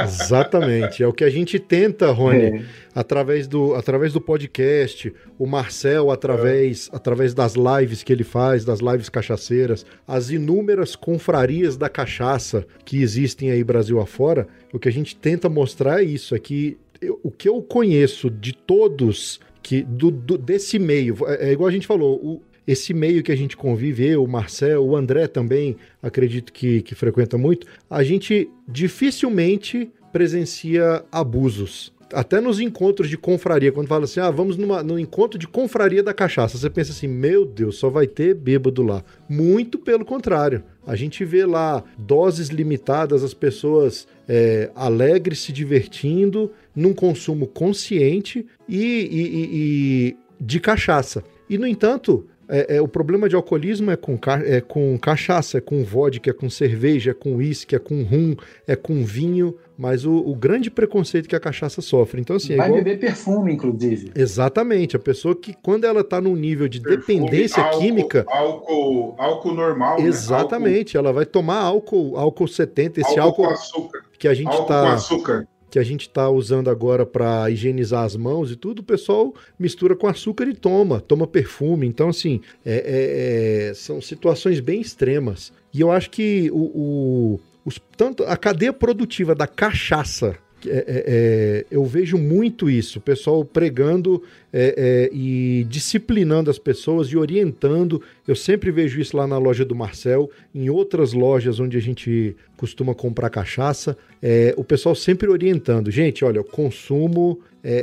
Exatamente. É o que a gente tenta, Rony, é. através, do, através do podcast, o Marcel, através, é. através das lives que ele faz, das lives cachaceiras, as inúmeras confrarias da cachaça que existem aí Brasil afora, o que a gente tenta mostrar é isso, é que eu, o que eu conheço de todos que do, do, desse meio, é, é igual a gente falou, o, esse meio que a gente convive, eu, o Marcel, o André também, acredito que, que frequenta muito, a gente dificilmente presencia abusos. Até nos encontros de confraria, quando fala assim, ah, vamos numa, no encontro de confraria da cachaça, você pensa assim, meu Deus, só vai ter bêbado lá. Muito pelo contrário. A gente vê lá doses limitadas, as pessoas é, alegres, se divertindo, num consumo consciente e, e, e, e de cachaça. E, no entanto, é, é, o problema de alcoolismo é com, é com cachaça, é com vodka, é com cerveja, é com uísque, é com rum, é com vinho, mas o, o, grande preconceito que a cachaça sofre. Então, assim. É Vai igual... beber perfume, inclusive. Exatamente. A pessoa que, quando ela está num nível de perfume, dependência álcool, química. Álcool, álcool normal. Né? Exatamente. Né? Álcool... Ela vai tomar álcool, álcool 70, esse álcool. álcool com açúcar. Que a gente álcool tá. Com açúcar que a gente está usando agora para higienizar as mãos e tudo, o pessoal mistura com açúcar e toma, toma perfume. Então, assim, é, é, é, são situações bem extremas. E eu acho que o, o os, tanto a cadeia produtiva da cachaça é, é, é, eu vejo muito isso, o pessoal pregando é, é, e disciplinando as pessoas e orientando. Eu sempre vejo isso lá na loja do Marcel, em outras lojas onde a gente costuma comprar cachaça, é, o pessoal sempre orientando. Gente, olha, consumo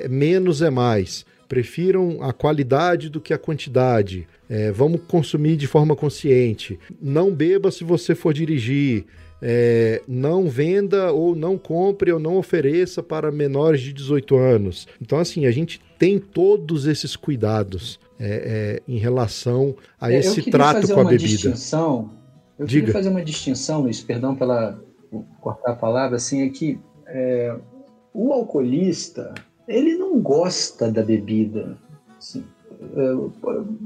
menos é mais. Prefiram a qualidade do que a quantidade. vamos consumir de forma consciente. Não beba se você for dirigir é, não venda ou não compre ou não ofereça para menores de 18 anos. Então, assim, a gente tem todos esses cuidados é, é, em relação a é, esse trato com a bebida. Distinção, eu Diga. queria fazer uma distinção, Luiz, perdão pela cortar a palavra, assim, é que é, o alcoolista, ele não gosta da bebida. Assim, eu,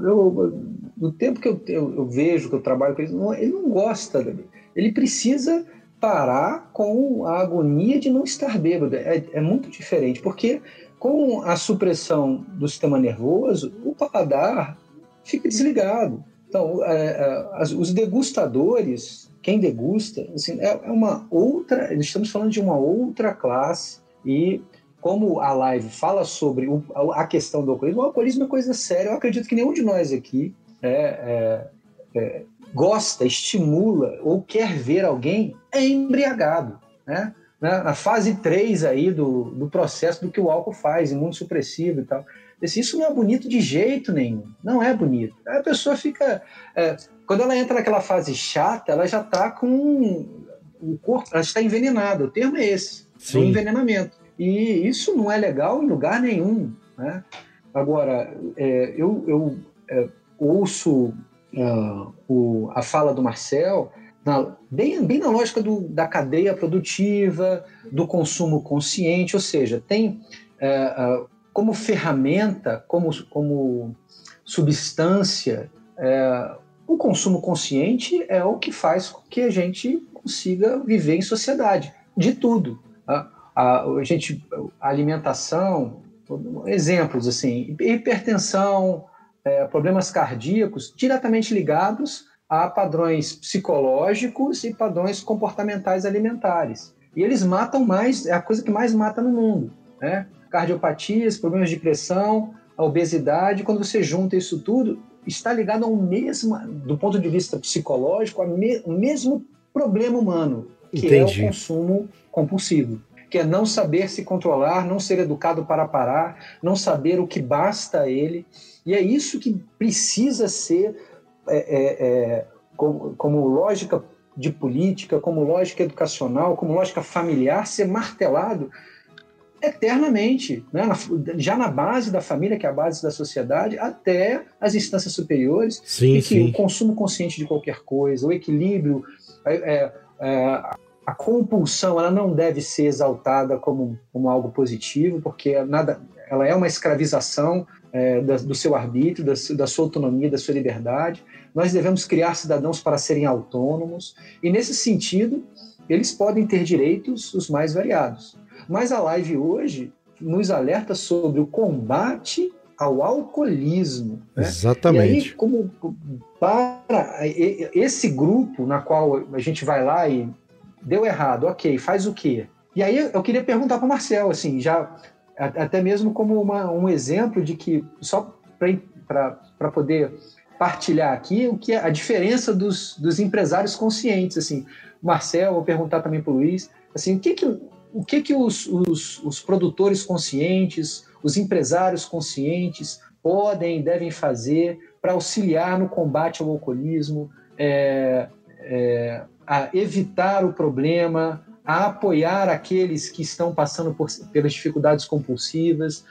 eu, do tempo que eu, eu, eu, vejo, que eu trabalho com ele, não, ele não gosta da bebida ele precisa parar com a agonia de não estar bêbado. É, é muito diferente, porque com a supressão do sistema nervoso, o paladar fica desligado. Então, é, é, os degustadores, quem degusta, assim, é, é uma outra. Estamos falando de uma outra classe e como a live fala sobre o, a questão do alcoolismo, o alcoolismo é coisa séria. Eu acredito que nenhum de nós aqui é, é, é gosta, estimula ou quer ver alguém é embriagado, né? Na fase 3 aí do, do processo do que o álcool faz, imunossupressivo e tal. Isso não é bonito de jeito nenhum. Não é bonito. A pessoa fica. É, quando ela entra naquela fase chata, ela já está com o corpo, ela está envenenada. O termo é esse: um envenenamento. E isso não é legal em lugar nenhum. Né? Agora, é, eu, eu é, ouço uh, o, a fala do Marcel, na, bem, bem na lógica do, da cadeia produtiva, do consumo consciente, ou seja, tem uh, uh, como ferramenta, como, como substância, uh, o consumo consciente é o que faz com que a gente consiga viver em sociedade, de tudo. A, a, a gente, a alimentação, exemplos assim, hipertensão, é, problemas cardíacos diretamente ligados a padrões psicológicos e padrões comportamentais alimentares. E eles matam mais, é a coisa que mais mata no mundo, né? Cardiopatias, problemas de pressão, a obesidade, quando você junta isso tudo, está ligado ao mesmo, do ponto de vista psicológico, ao me, mesmo problema humano, que Entendi. é o consumo compulsivo que é não saber se controlar, não ser educado para parar, não saber o que basta a ele. E é isso que precisa ser, é, é, é, como, como lógica de política, como lógica educacional, como lógica familiar, ser martelado eternamente, né? já na base da família, que é a base da sociedade, até as instâncias superiores, sim, e que sim. o consumo consciente de qualquer coisa, o equilíbrio, é, é, é, a compulsão, ela não deve ser exaltada como, como algo positivo, porque nada, ela é uma escravização é, da, do seu arbítrio, da, da, sua autonomia, da sua liberdade. Nós devemos criar cidadãos para serem autônomos, e nesse sentido, eles podem ter direitos os mais variados. Mas a live hoje nos alerta sobre o combate ao alcoolismo. Né? Exatamente. E aí, como para esse grupo na qual a gente vai lá e deu errado, ok, faz o quê? E aí eu queria perguntar para o Marcel, assim, já até mesmo como uma, um exemplo de que, só para poder partilhar aqui, o que é a diferença dos, dos empresários conscientes, assim, Marcel, vou perguntar também para o Luiz, assim, o que que, o que, que os, os, os produtores conscientes, os empresários conscientes podem e devem fazer para auxiliar no combate ao alcoolismo, é, é, a evitar o problema, a apoiar aqueles que estão passando por, pelas dificuldades compulsivas,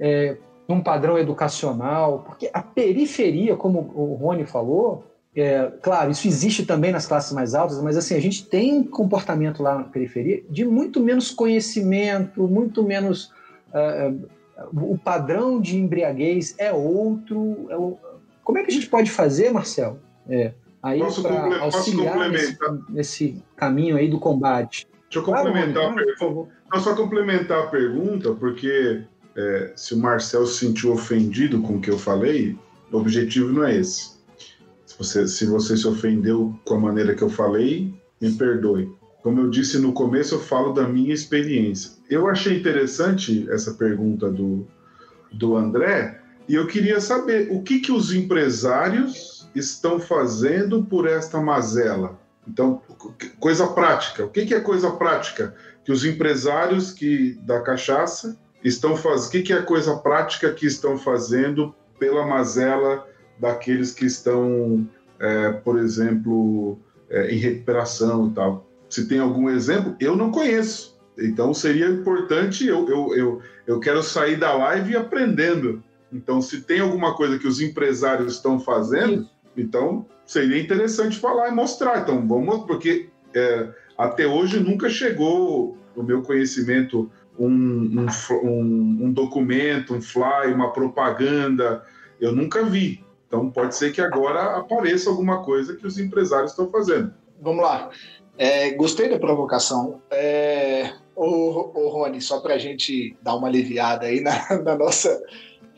é, num padrão educacional, porque a periferia, como o Rony falou, é, claro, isso existe também nas classes mais altas, mas assim, a gente tem comportamento lá na periferia de muito menos conhecimento, muito menos. Uh, o padrão de embriaguez é outro. É o, como é que a gente pode fazer, Marcel? É, aí para auxiliar nesse, nesse, caminho aí do combate. Deixa eu complementar a pergunta. Não, só complementar a pergunta, porque é, se o Marcel se sentiu ofendido com o que eu falei, o objetivo não é esse. Se você, se você se ofendeu com a maneira que eu falei, me perdoe. Como eu disse no começo, eu falo da minha experiência. Eu achei interessante essa pergunta do, do André, e eu queria saber o que, que os empresários estão fazendo por esta mazela. Então, coisa prática. O que, é coisa prática? Que os empresários que da cachaça estão fazendo. O que, que é coisa prática que estão fazendo pela mazela daqueles que estão, é, por exemplo, é, em recuperação e tal? Se tem algum exemplo, eu não conheço. Então seria importante, eu, eu, eu, eu quero sair da live aprendendo. Então, se tem alguma coisa que os empresários estão fazendo, então seria interessante falar e mostrar. Então, vamos, porque é, até hoje nunca chegou no meu conhecimento um, um, um, um, documento, um fly, uma propaganda. Eu nunca vi. Então, pode ser que agora apareça alguma coisa que os empresários estão fazendo. Vamos lá. É, gostei da provocação. É, ô, ô Rony, só para a gente dar uma aliviada aí na, na nossa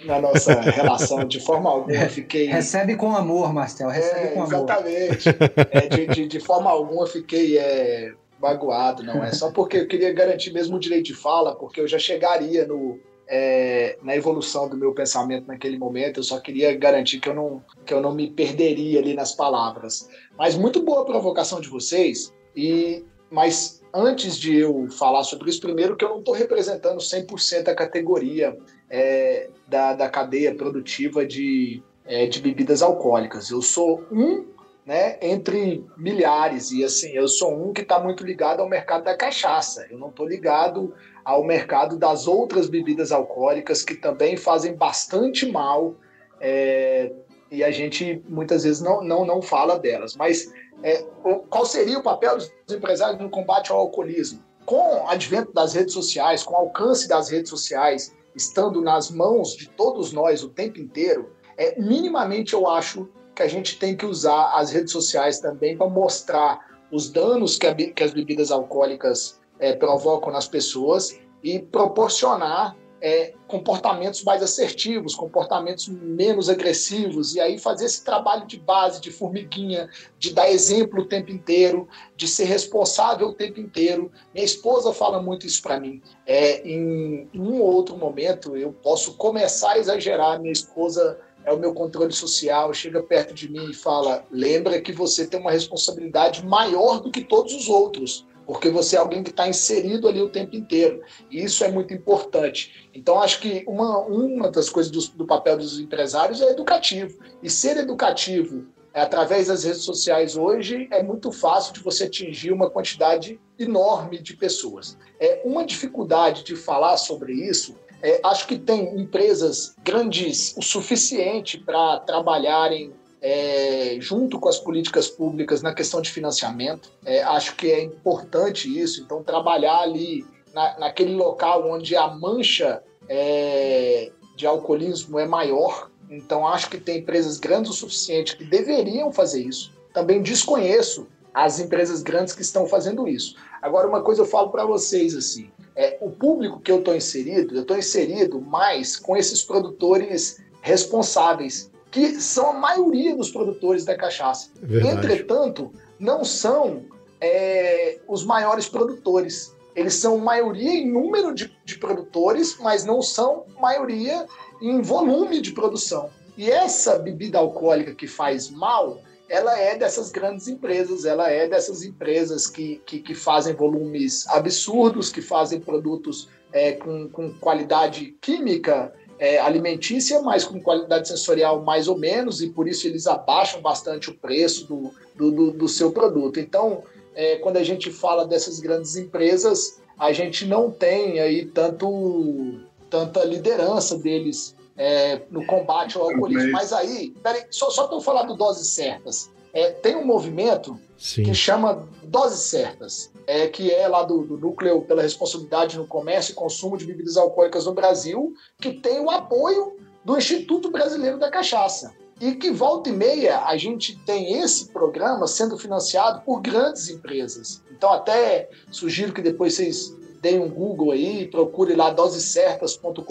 na nossa relação, de forma alguma fiquei. Recebe com amor, Marcel, recebe é, com amor. Exatamente. É, de, de, de, forma alguma fiquei é, magoado, não é? Só porque eu queria garantir mesmo o direito de fala, porque eu já chegaria no, é, na evolução do meu pensamento naquele momento, eu só queria garantir que eu, não, que eu não me perderia ali nas palavras. Mas muito boa a provocação de vocês, e mas antes de eu falar sobre isso, primeiro que eu não estou representando 100% a categoria é, da, da cadeia produtiva de, é, de bebidas alcoólicas. Eu sou um né, entre milhares, e assim, eu sou um que está muito ligado ao mercado da cachaça. Eu não estou ligado ao mercado das outras bebidas alcoólicas que também fazem bastante mal é, e a gente muitas vezes não, não, não fala delas. Mas é, qual seria o papel dos empresários no combate ao alcoolismo? Com o advento das redes sociais, com o alcance das redes sociais, estando nas mãos de todos nós o tempo inteiro, é, minimamente eu acho que a gente tem que usar as redes sociais também para mostrar os danos que, a, que, as bebidas alcoólicas é, provocam nas pessoas e proporcionar é, comportamentos mais assertivos, comportamentos menos agressivos, e aí fazer esse trabalho de base, de formiguinha, de dar exemplo o tempo inteiro, de ser responsável o tempo inteiro. Minha esposa fala muito isso para mim. É, em um ou outro momento, eu posso começar a exagerar, minha esposa é o meu controle social, chega perto de mim e fala: lembra que você tem uma responsabilidade maior do que todos os outros, porque você é alguém que está inserido ali o tempo inteiro. E isso é muito importante. Então, acho que uma, uma das coisas do, do papel dos empresários é educativo. E ser educativo é, através das redes sociais hoje é muito fácil de você atingir uma quantidade enorme de pessoas. É uma dificuldade de falar sobre isso é, acho que tem empresas grandes o suficiente para trabalharem é, junto com as políticas públicas na questão de financiamento. É, acho que é importante isso. Então, trabalhar ali na, naquele local onde a mancha é, de alcoolismo é maior. Então, acho que tem empresas grandes o suficiente que deveriam fazer isso. Também desconheço as empresas grandes que estão fazendo isso. Agora, uma coisa eu falo para vocês assim: é, o público que eu estou inserido, eu estou inserido mais com esses produtores responsáveis, que são a maioria dos produtores da cachaça. Verdade. Entretanto, não são é, os maiores produtores. Eles são maioria em número de, de produtores, mas não são maioria em volume de produção. E essa bebida alcoólica que faz mal, ela é dessas grandes empresas, ela é dessas empresas que, que, que fazem volumes absurdos, que fazem produtos é, com, com qualidade química é, alimentícia, mas com qualidade sensorial mais ou menos, e por isso eles abaixam bastante o preço do, do, do, do seu produto. Então, é, quando a gente fala dessas grandes empresas, a gente não tem aí tanto, tanta liderança deles é, no combate ao alcoolismo. Mas aí, peraí, só, só para eu falar do Doses Certas. É, tem um movimento Sim. que chama Doses Certas, é, que é lá do, do, Núcleo pela Responsabilidade no Comércio e Consumo de Bebidas Alcoólicas no Brasil, que tem o apoio do Instituto Brasileiro da Cachaça. E que volta e meia a gente tem esse programa sendo financiado por grandes empresas. Então, até sugiro que depois vocês deem um Google aí, procure lá dosecertas.com.br,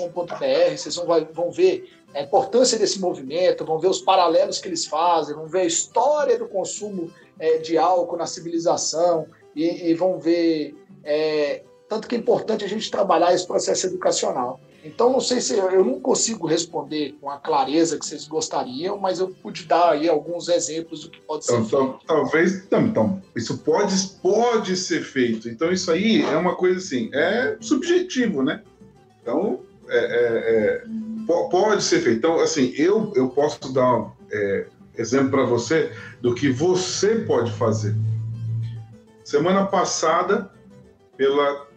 vocês vão, vão ver a importância desse movimento, vão ver os paralelos que eles fazem, vão ver a história do consumo é, de álcool na civilização e, e vão ver é, tanto que é importante a gente trabalhar esse processo educacional. Então, não sei se eu não consigo responder com a clareza que vocês gostariam, mas eu pude dar aí alguns exemplos do que pode ser então, feito. Talvez, então, então, isso pode, pode ser feito. Então, isso aí é uma coisa assim, é subjetivo, né? Então, é, é, é, pode ser feito. Então, assim, eu, eu posso dar é, exemplo para você do que você pode fazer. Semana passada, pela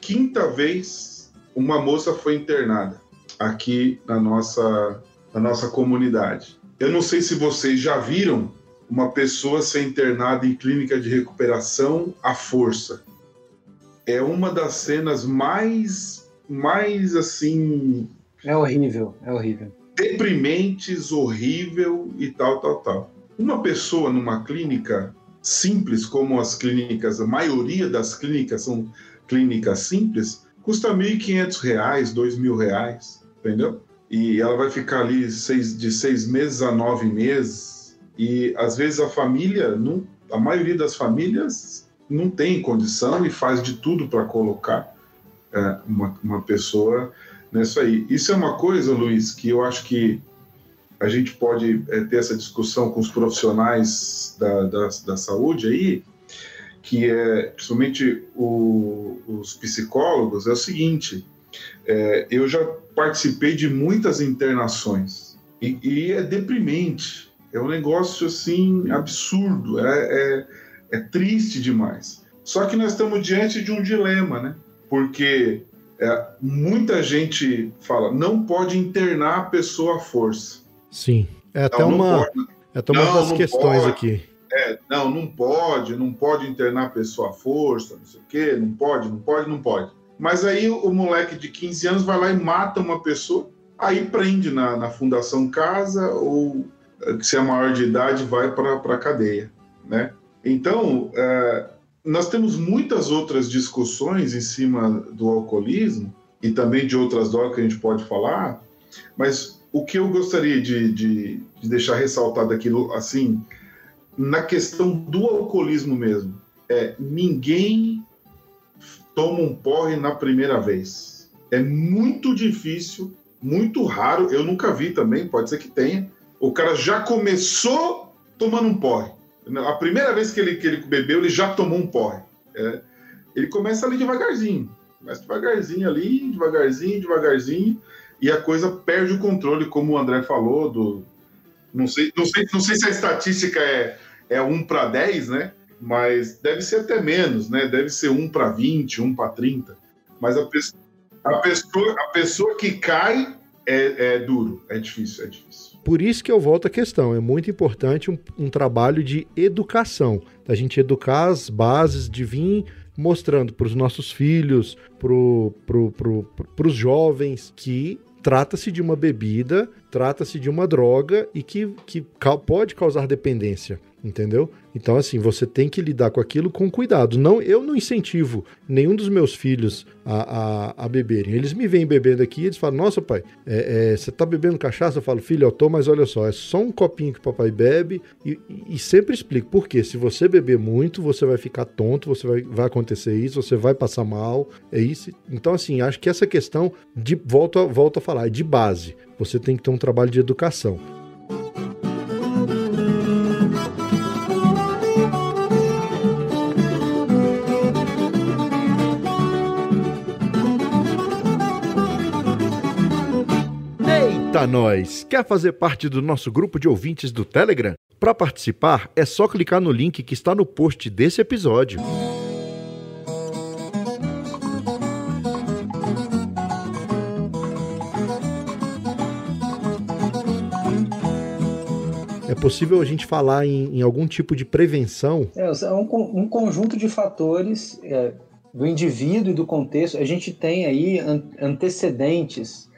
quinta vez, uma moça foi internada aqui na nossa, na nossa comunidade. Eu não sei se vocês já viram uma pessoa ser internada em clínica de recuperação à força. É uma das cenas mais, mais assim. É horrível, é horrível. Deprimentes, horrível e tal, tal, tal. Uma pessoa numa clínica simples, como as clínicas, a maioria das clínicas são clínicas simples, custa R$ 1.500, R$ 2.000, entendeu? E ela vai ficar ali seis, de seis meses a nove meses. E às vezes a família, não, a maioria das famílias não tem condição e faz de tudo para colocar é, uma, uma pessoa nisso aí. Isso é uma coisa, Luiz, que eu acho que a gente pode é, ter essa discussão com os profissionais da, da, da saúde aí, que é principalmente o, os psicólogos, é o seguinte: é, eu já participei de muitas internações e, e, é deprimente, é um negócio assim absurdo, é, é, é triste demais. Só que nós estamos diante de um dilema, né? Porque é, muita gente fala, não pode internar a pessoa à força. Sim, é até não, uma, é até uma não, das questões pode. aqui é, não, não pode, não pode internar a pessoa à força, não sei o quê, não pode, não pode, não pode. Mas aí o moleque de 15 anos vai lá e mata uma pessoa, aí prende na, na Fundação Casa ou, se é maior de idade, vai para a cadeia, né? Então, é, nós temos muitas outras discussões em cima do alcoolismo e também de outras drogas que a gente pode falar, mas o que eu gostaria de, de, de deixar ressaltado aqui, assim, na questão do alcoolismo mesmo, é ninguém toma um porre na primeira vez. É muito difícil, muito raro, eu nunca vi também, pode ser que tenha. O cara já começou tomando um porre. A primeira vez que ele, que ele bebeu, ele já tomou um porre. É, ele começa ali devagarzinho, mas devagarzinho ali, devagarzinho, devagarzinho, e a coisa perde o controle, como o André falou, do. Não sei, não sei, não sei se a estatística é, é 1 para 10, né? Mas deve ser até menos, né? Deve ser 1 para 20, 1 para 30. Mas a, pessoa, a, pessoa, a pessoa que cai é, é duro, é difícil, é difícil. Por isso que eu volto à questão, é muito importante um, um trabalho de educação, da gente educar as bases, de vir mostrando para os nossos filhos, para pro, pro, pro, os jovens, que trata-se de uma bebida, trata-se de uma droga e que, que pode causar dependência entendeu? Então, assim, você tem que lidar com aquilo com cuidado. Não, eu não incentivo nenhum dos meus filhos a, a, a beberem. Eles me vêm bebendo aqui eles falam: Nossa, pai, é, é, você tá bebendo cachaça? Eu falo: Filho, eu tô, mas olha só, é só um copinho que o papai bebe. E, e, sempre explico por quê. Se você beber muito, você vai ficar tonto, você vai, vai acontecer isso, você vai passar mal. É isso. Então, assim, acho que essa questão de volta, volta a falar, é de base. Você tem que ter um trabalho de educação. Nós! Quer fazer parte do nosso grupo de ouvintes do Telegram? Para participar, é só clicar no link que está no post desse episódio. É possível a gente falar em, em algum tipo de prevenção? É, é um, um conjunto de fatores é, do indivíduo e do contexto. A gente tem aí antecedentes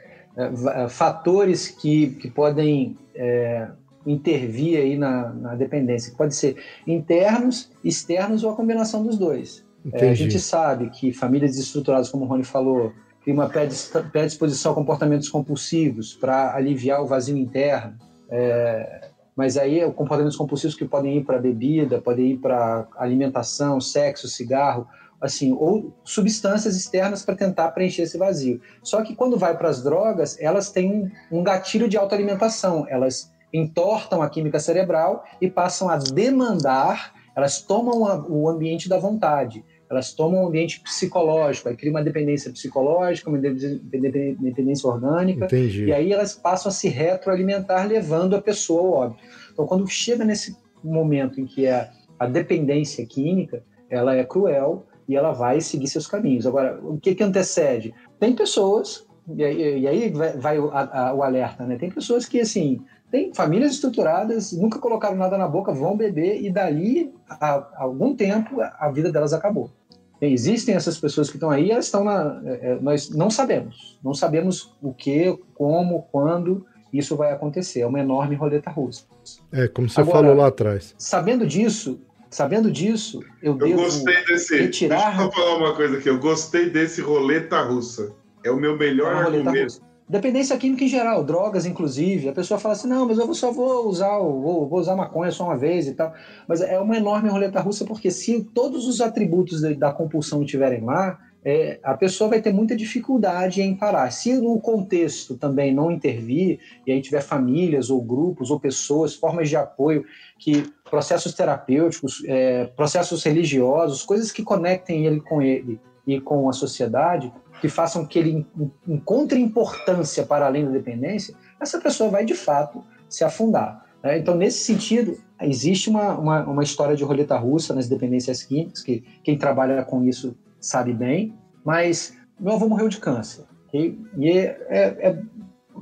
fatores que, que podem é, intervir aí na, na dependência, pode ser internos, externos ou a combinação dos dois. É, a gente sabe que famílias desestruturadas, como o Rony falou, têm uma predisposição a comportamentos compulsivos para aliviar o vazio interno. É, mas aí comportamentos compulsivos que podem ir para bebida, podem ir para alimentação, sexo, cigarro, assim, ou substâncias externas para tentar preencher esse vazio. Só que quando vai para as drogas, elas têm um, gatilho de autoalimentação, elas entortam a química cerebral e passam a demandar, elas tomam a, o ambiente da vontade, elas tomam o ambiente psicológico, aí cria uma dependência psicológica, uma dependência orgânica, Entendi. e aí elas passam a se retroalimentar, levando a pessoa ao óbito. Então, quando chega nesse momento em que é a dependência química, ela é cruel, e ela vai seguir seus caminhos. Agora, o que, que antecede? Tem pessoas, e aí, e aí vai, vai o, a, o, alerta, né? Tem pessoas que, assim, tem famílias estruturadas, nunca colocaram nada na boca, vão beber e dali, a, a algum tempo, a vida delas acabou. Existem essas pessoas que estão aí, elas estão na. É, é, nós não sabemos. Não sabemos o que, como, quando isso vai acontecer. É uma enorme roleta russa. É, como você Agora, falou lá atrás. Sabendo disso, Sabendo disso, eu, eu devo gostei desse, retirar... Deixa eu falar uma coisa aqui. Eu gostei desse roleta russa. É o meu melhor é argumento. Dependência química em geral, drogas inclusive. A pessoa fala assim, não, mas eu só vou usar, vou, vou usar maconha só uma vez e tal. Mas é uma enorme roleta russa porque se todos os atributos da compulsão estiverem lá, é, a pessoa vai ter muita dificuldade em parar. Se no contexto também não intervir, e aí tiver famílias ou grupos ou pessoas, formas de apoio, que processos terapêuticos, é, processos religiosos, coisas que conectem ele com ele e com a sociedade, que façam que ele encontre importância para além da dependência, essa pessoa vai de fato se afundar. Né? Então, nesse sentido, existe uma, uma, uma história de roleta russa nas dependências químicas, que quem trabalha com isso sabe bem, mas meu avô morreu de câncer. E é, é, é,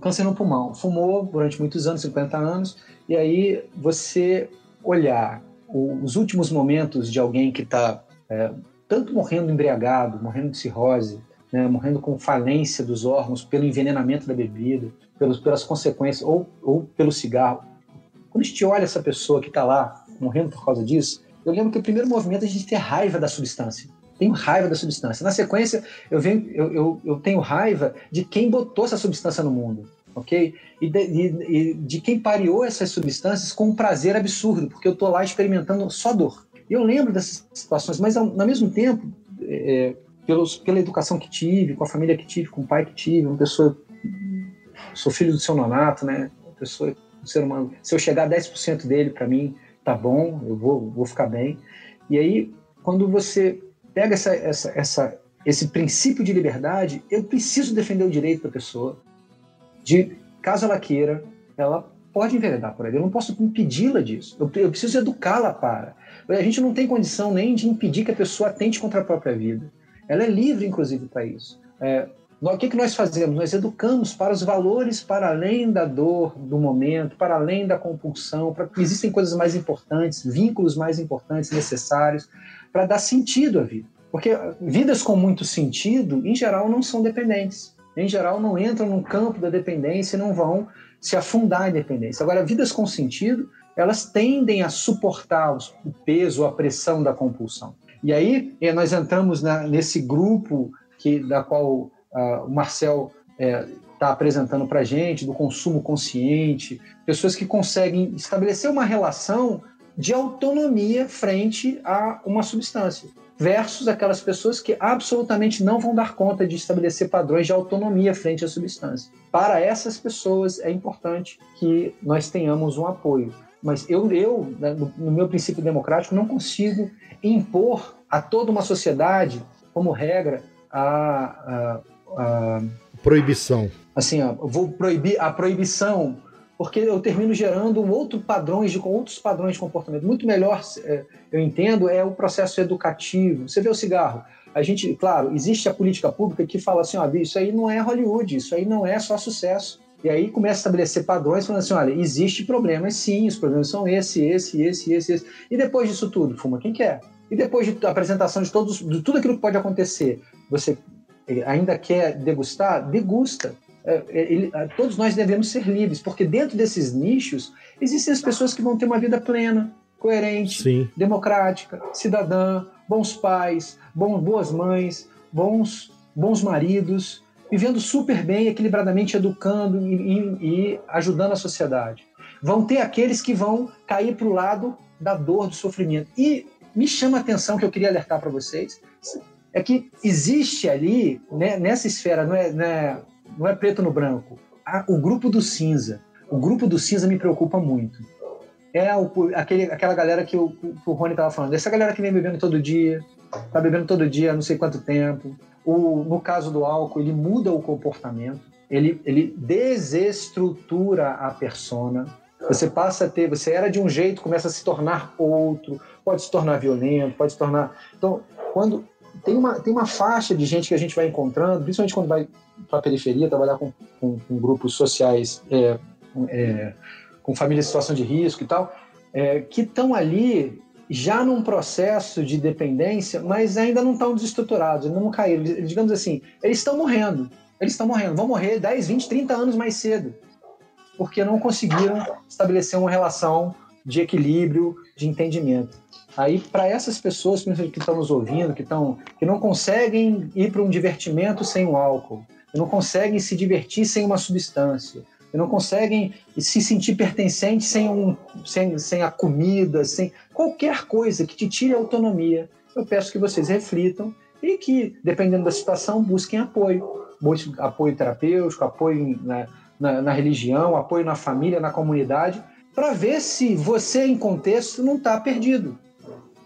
câncer no pulmão. Fumou durante muitos anos, 50 anos, e aí você olhar os últimos momentos de alguém que está é, tanto morrendo embriagado, morrendo de cirrose, né, morrendo com falência dos órgãos pelo envenenamento da bebida, pelos, pelas consequências, ou, ou pelo cigarro. Quando a gente olha essa pessoa que está lá morrendo por causa disso, eu lembro que o primeiro movimento é a gente ter raiva da substância. tenho raiva da substância. Na sequência, eu, venho, eu, eu, eu tenho raiva de quem botou essa substância no mundo, ok? E de, e, de quem pareou essas substâncias com um prazer absurdo, porque eu estou lá experimentando só dor. E eu lembro dessas situações, mas ao, ao mesmo tempo, é, pelos, pela educação que tive, com a família que tive, com o pai que tive, uma pessoa. Sou filho do seu nonato, né? Uma pessoa, um ser humano. Se eu chegar a 10% dele, para mim, tá bom, eu vou, vou ficar bem. E aí, quando você pega essa, essa, essa, esse princípio de liberdade, eu preciso defender o direito da pessoa de, caso ela queira, ela pode enveredar por aí. Eu não posso impedi-la disso. Eu, eu preciso educá-la para. A gente não tem condição nem de impedir que a pessoa atente contra a própria vida. Ela é livre, inclusive, para isso. É, o que, que nós fazemos? Nós educamos para os valores para além da dor do momento, para além da compulsão, para que existem coisas mais importantes, vínculos mais importantes, necessários, para dar sentido à vida. Porque vidas com muito sentido, em geral, não são dependentes. Em geral, não entram no campo da dependência e não vão se afundar em dependência. Agora, vidas com sentido, elas tendem a suportar o peso, a pressão da compulsão. E aí, eh, nós entramos na, nesse grupo que, da qual uh, o Marcel está é, tá apresentando para a gente, do consumo consciente, pessoas que conseguem estabelecer uma relação de autonomia frente a uma substância, versus aquelas pessoas que absolutamente não vão dar conta de estabelecer padrões de autonomia frente à substância. Para essas pessoas é importante que nós tenhamos um apoio. Mas eu, eu né, no meu princípio democrático, não consigo impor a toda uma sociedade, como regra, a, a, a proibição. Assim, ó, vou proibir a proibição porque eu termino gerando um outro de outros padrões de comportamento. Muito melhor, é, eu entendo, é o processo educativo. Você vê o cigarro. A gente, claro, existe a política pública que fala assim, ó, isso aí não é Hollywood, isso aí não é só sucesso. E aí começa a estabelecer padrões, falando assim, olha, existe problemas sim, os problemas são esse, esse, esse, esse, esse. E depois disso tudo, fuma quem quer. E depois de apresentação de, todos, de tudo aquilo que pode acontecer, você ainda quer degustar? Degusta. É, é, ele, todos nós devemos ser livres, porque dentro desses nichos existem as pessoas que vão ter uma vida plena, coerente, Sim. democrática, cidadã, bons pais, bom, boas mães, bons, bons maridos, vivendo super bem, equilibradamente, educando e, e, e ajudando a sociedade. Vão ter aqueles que vão cair para o lado da dor, do sofrimento. E me chama a atenção que eu queria alertar para vocês é que existe ali, né, nessa esfera, não é, não é não é preto no branco. o grupo do cinza. O grupo do cinza me preocupa muito. É o, aquele, aquela galera que o, que o Rony estava falando. Essa galera que vem bebendo todo dia, tá bebendo todo dia, não sei quanto tempo. O, no caso do álcool, ele muda o comportamento, ele, ele desestrutura a persona. Você passa a ter, você era de um jeito, começa a se tornar outro, pode se tornar violento, pode se tornar. Então, quando tem uma, tem uma faixa de gente que a gente vai encontrando, principalmente quando vai para a periferia, trabalhar com, com, com grupos sociais, é, é, com famílias em situação de risco e tal, é, que estão ali já num processo de dependência, mas ainda não estão desestruturados, ainda não caíram. Digamos assim, eles estão morrendo. Eles estão morrendo. Vão morrer 10, 20, 30 anos mais cedo. Porque não conseguiram estabelecer uma relação de equilíbrio, de entendimento. Aí, para essas pessoas que estão nos ouvindo, que, estão, que não conseguem ir para um divertimento sem o álcool, que não conseguem se divertir sem uma substância, que não conseguem se sentir pertencente sem, um, sem, sem a comida, sem qualquer coisa que te tire a autonomia, eu peço que vocês reflitam e que, dependendo da situação, busquem apoio. Busquem apoio terapêutico, apoio na, na, na religião, apoio na família, na comunidade, para ver se você, em contexto, não está perdido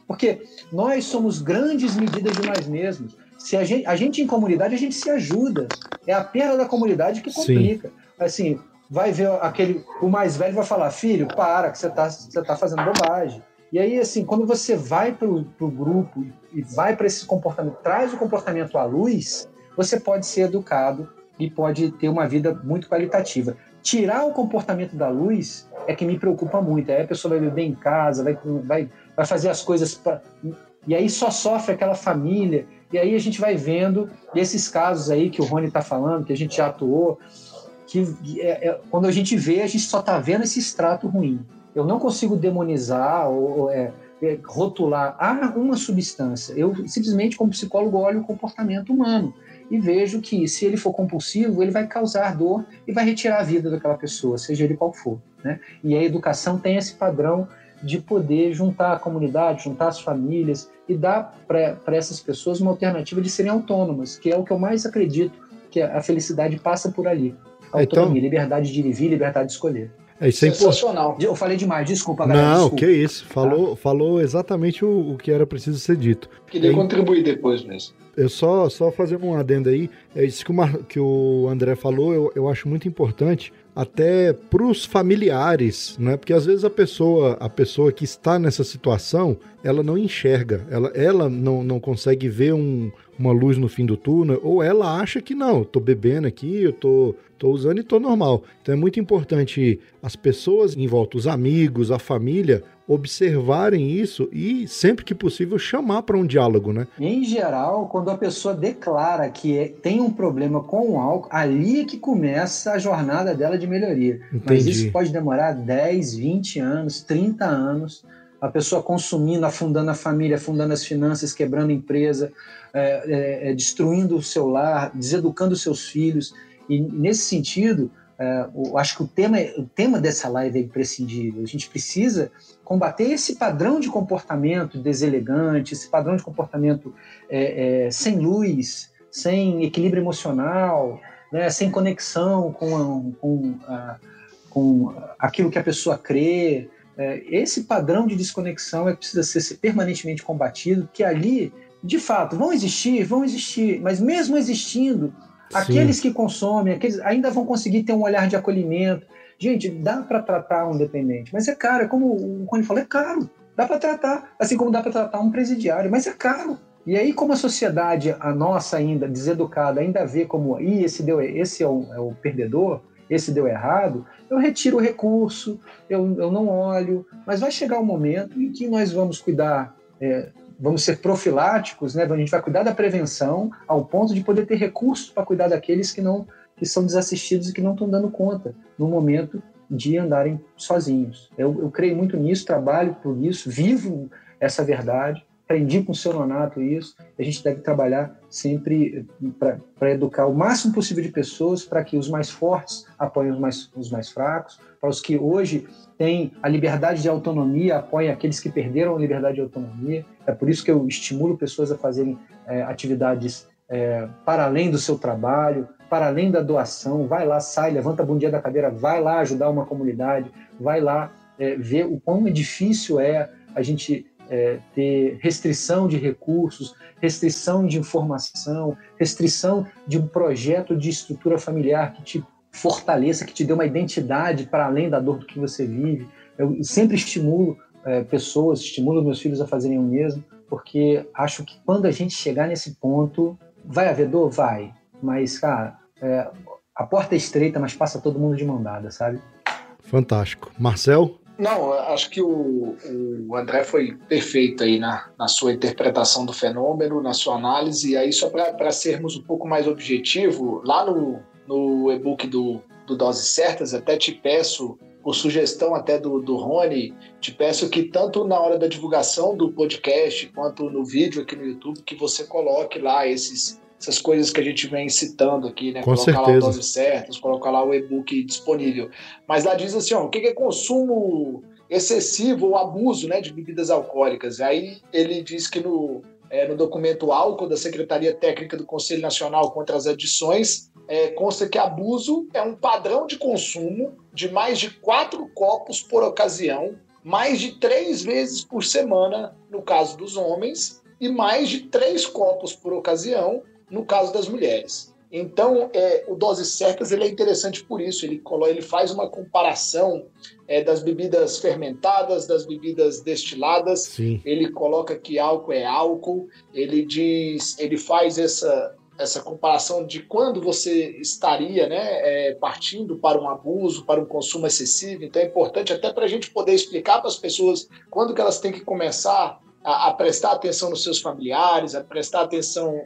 porque nós somos grandes medidas de nós mesmos. Se a gente, a gente em comunidade, a gente se ajuda. É a perda da comunidade que complica. Sim. Assim, vai ver aquele. O mais velho vai falar, filho, para, que você está você tá fazendo bobagem. E aí, assim, quando você vai para o grupo e vai para esse comportamento, traz o comportamento à luz, você pode ser educado e pode ter uma vida muito qualitativa. Tirar o comportamento da luz é que me preocupa muito. Aí a pessoa vai beber em casa, vai, vai vai fazer as coisas pra... e aí só sofre aquela família. E aí a gente vai vendo esses casos aí que o Rony está falando, que a gente já atuou, que é, é, quando a gente vê, a gente só está vendo esse extrato ruim. Eu não consigo demonizar ou, é, é, rotular ah, uma substância. Eu simplesmente, como psicólogo, olho o comportamento humano e vejo que se ele for compulsivo, ele vai causar dor e vai retirar a vida daquela pessoa, seja ele qual for. Né? E a educação tem esse padrão de poder juntar a comunidade, juntar as famílias e dar para essas pessoas uma alternativa de serem autônomas, que é o que eu mais acredito, que a felicidade passa por ali. Autonomia, então, liberdade de viver, liberdade de escolher. É, isso é Sensacional. Eu falei demais, desculpa, galera. Não, desculpa. que isso. Falou, tá? falou exatamente o, o, que era preciso ser dito. Queria é, contribuir depois mesmo. Eu só, só fazendo um adendo aí, é isso que o, Mar, que o André falou, eu, eu acho muito importante, até para os familiares, né? Porque às vezes a pessoa, a pessoa que está nessa situação, ela não enxerga, ela, ela não, não consegue ver um, uma luz no fim do túnel, ou ela acha que não, tô bebendo aqui, eu tô, tô usando e tô normal. Então é muito importante as pessoas em volta, os amigos, a família, observarem isso e, sempre que possível, chamar para um diálogo, né? Em geral, quando a pessoa declara que é, tem um problema com o álcool, ali é que começa a jornada dela de melhoria. Entendi. Mas isso pode demorar 10, 20 anos, 30 anos a pessoa consumindo, afundando a família, afundando as finanças, quebrando a empresa, é, é, é, destruindo o seu lar, deseducando os seus filhos. E nesse sentido, é, eu acho que o tema, o tema dessa live é imprescindível. A gente precisa combater esse padrão de comportamento deselegante, esse padrão de comportamento é, é, sem luz, sem equilíbrio emocional, né, sem conexão com, a, com, a, com aquilo que a pessoa crê, esse padrão de desconexão é precisa ser permanentemente combatido, que ali, de fato, vão existir, vão existir, mas mesmo existindo, Sim. aqueles que consomem, aqueles ainda vão conseguir ter um olhar de acolhimento. Gente, dá para tratar um dependente, mas é caro, é como o Rony falou, é caro. Dá para tratar, assim como dá para tratar um presidiário, mas é caro. E aí, como a sociedade, a nossa ainda, deseducada, ainda vê como, Ih, esse, deu, esse é o, é o perdedor, esse deu errado, eu retiro o recurso, eu, eu não olho, mas vai chegar um momento em que nós vamos cuidar, é, vamos ser profiláticos, né? a gente vai cuidar da prevenção ao ponto de poder ter recursos para cuidar daqueles que não que são desassistidos e que não estão dando conta no momento de andarem sozinhos. Eu, eu creio muito nisso, trabalho por isso, vivo essa verdade aprendi com o seu Nonato isso. A gente deve trabalhar sempre para educar o máximo possível de pessoas para que os mais fortes apoiem os mais, os mais fracos, para os que hoje têm a liberdade de autonomia apoiem aqueles que perderam a liberdade de autonomia. É por isso que eu estimulo pessoas a fazerem é, atividades é, para além do seu trabalho, para além da doação. Vai lá, sai, levanta a bundinha da cadeira, vai lá ajudar uma comunidade, vai lá é, ver o quão difícil é a gente é, ter restrição de recursos, restrição de informação, restrição de um projeto de estrutura familiar que te fortaleça, que te dê uma identidade para além da dor do que você vive. Eu sempre estimulo é, pessoas, estimulo meus filhos a fazerem o mesmo, porque acho que quando a gente chegar nesse ponto, vai haver dor? Vai. Mas, cara, é, a porta é estreita, mas passa todo mundo de mão dada, sabe? Fantástico. Marcel? Não, acho que o, o André foi perfeito aí na, na sua interpretação do fenômeno, na sua análise. E aí, só para sermos um pouco mais objetivo, lá no, no e-book do, do Doses Certas, até te peço, por sugestão até do, do Rony, te peço que tanto na hora da divulgação do podcast quanto no vídeo aqui no YouTube, que você coloque lá esses essas coisas que a gente vem citando aqui, né? Com colocar certeza. lá o dose certas, colocar lá o e-book disponível. Mas lá diz assim, ó, o que é consumo excessivo ou abuso né, de bebidas alcoólicas. Aí ele diz que no, é, no documento álcool da Secretaria Técnica do Conselho Nacional contra as Adições, é, consta que abuso é um padrão de consumo de mais de quatro copos por ocasião, mais de três vezes por semana, no caso dos homens, e mais de três copos por ocasião, no caso das mulheres. Então, é, o Doses Certas ele é interessante por isso. Ele, ele faz uma comparação é, das bebidas fermentadas, das bebidas destiladas. Sim. Ele coloca que álcool é álcool. Ele diz, ele faz essa, essa comparação de quando você estaria né, é, partindo para um abuso, para um consumo excessivo. Então, é importante até para a gente poder explicar para as pessoas quando que elas têm que começar a, a, prestar atenção nos seus familiares, a prestar atenção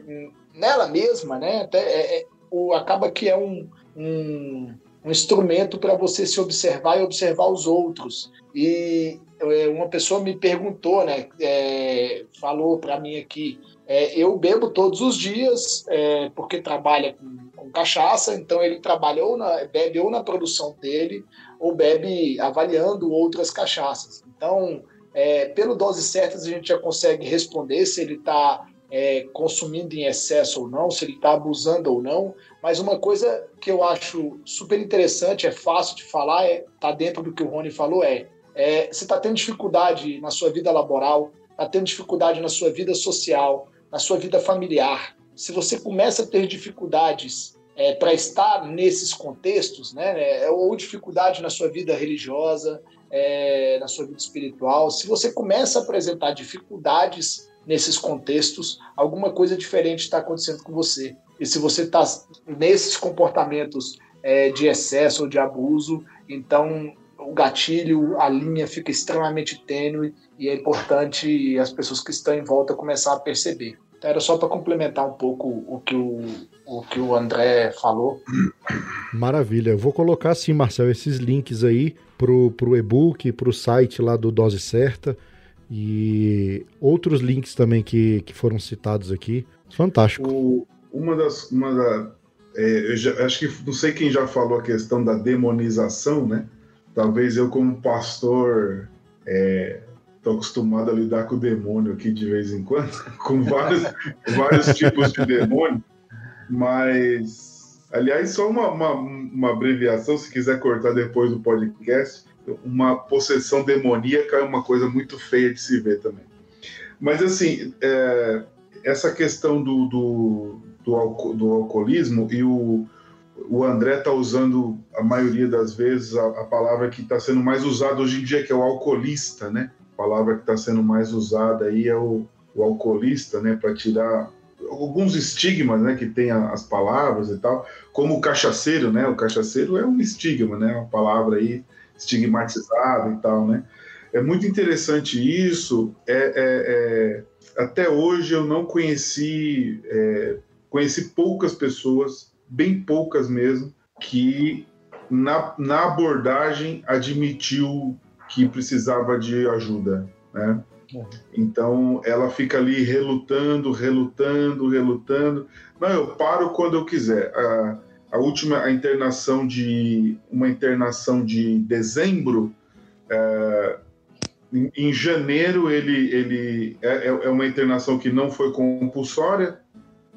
nela mesma, né? Até, é, é, o, acaba que é um, um, um instrumento para você se observar e observar os outros. E é, uma pessoa me perguntou, né, é, falou para mim aqui, é, eu bebo todos os dias é, porque trabalha com, com, cachaça, então ele trabalha ou na, bebe ou na produção dele ou bebe avaliando outras cachaças. Então, é, pelo doses certas a gente já consegue responder se ele está é, consumindo em excesso ou não, se ele está abusando ou não. Mas uma coisa que eu acho super interessante, é fácil de falar, é tá dentro do que o Rony falou, é, é você está tendo dificuldade na sua vida laboral, está tendo dificuldade na sua vida social, na sua vida familiar. Se você começa a ter dificuldades é, para estar nesses contextos, né, é, ou dificuldade na sua vida religiosa, é, na sua vida espiritual, se você começa a apresentar dificuldades nesses contextos, alguma coisa diferente está acontecendo com você. E se você está nesses comportamentos é, de excesso ou de abuso, então o gatilho, a linha fica extremamente tênue e é importante as pessoas que estão em volta começar a perceber. Então era só para complementar um pouco o que o, o que o André falou. Maravilha. Eu vou colocar sim, Marcel, esses links aí pro, pro e-book, pro site lá do Dose Certa e outros links também que, que foram citados aqui. Fantástico. O, uma das. Uma da, é, eu já, acho que não sei quem já falou a questão da demonização, né? Talvez eu, como pastor, estou é, acostumado a lidar com o demônio aqui de vez em quando, com vários, vários tipos de demônio, mas, aliás, só uma, uma, uma abreviação, se quiser cortar depois do podcast, uma possessão demoníaca é uma coisa muito feia de se ver também. Mas, assim, é, essa questão do, do, do, do, alcoolismo e o, o André está usando, a maioria das vezes, a, a palavra que está sendo mais usada hoje em dia, que é o alcoolista, né? A palavra que está sendo mais usada aí é o, o alcoolista, né? Para tirar alguns estigmas, né? Que tem as palavras e tal, como o cachaceiro, né? O cachaceiro é um estigma, né? Uma palavra aí estigmatizado e tal, né? É muito interessante isso. É, é, é até hoje eu não conheci, é, conheci poucas pessoas, bem poucas mesmo, que na, na abordagem admitiu que precisava de ajuda, né? Uhum. Então ela fica ali relutando, relutando, relutando. Não, eu paro quando eu quiser. Ah, a última a internação de uma internação de dezembro é, em, em, janeiro ele ele é, é, é, uma internação que não foi compulsória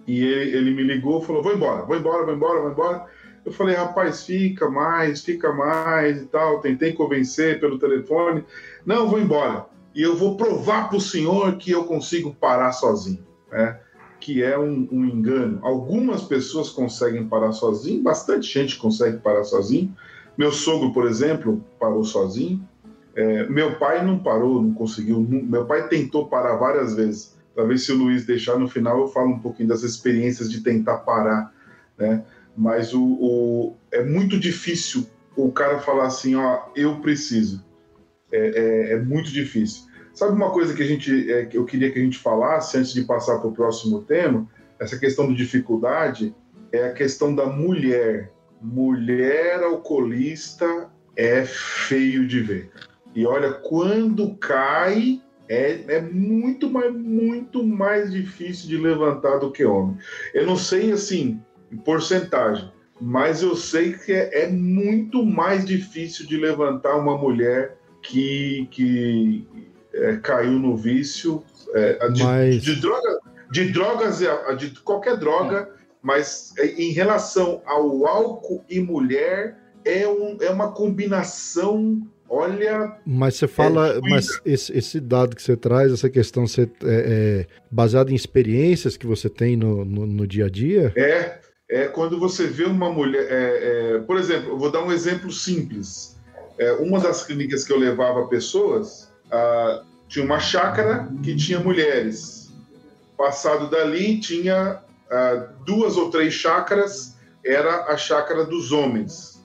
e ele, ele me ligou falou vou embora vou embora vou embora vou embora eu falei rapaz fica mais fica mais e tal tentei convencer pelo telefone não vou embora e eu vou provar para o senhor que eu consigo parar sozinho né? Que é um, um, engano. Algumas pessoas conseguem parar sozinho, bastante gente consegue parar sozinho. Meu sogro, por exemplo, parou sozinho. É, meu pai não parou, não conseguiu. Meu pai tentou parar várias vezes. Talvez se o Luiz deixar no final eu falo um pouquinho das experiências de tentar parar, né? Mas o, o é muito difícil o cara falar assim, ó, eu preciso. É, é, é muito difícil. Sabe uma coisa que a gente, é, que eu queria que a gente falasse antes de passar para o próximo tema? Essa questão de dificuldade é a questão da mulher. Mulher alcoolista é feio de ver. E olha, quando cai, é, é muito mais, muito mais difícil de levantar do que homem. Eu não sei, assim, em porcentagem, mas eu sei que é, é muito mais difícil de levantar uma mulher que, que, é, caiu no vício é, de, mas... de, droga, de drogas, de qualquer droga, mas é, em relação ao álcool e mulher, é, um, é uma combinação Olha. Mas você fala, é mas esse, esse, dado que você traz, essa questão você, é, é baseada em experiências que você tem no, no, no, dia a dia? É, é quando você vê uma mulher. É, por exemplo, eu vou dar um exemplo simples. É, uma das clínicas que eu levava pessoas, ah, tinha uma chácara que tinha mulheres. Passado dali, tinha ah, duas ou três chácaras, era a chácara dos homens.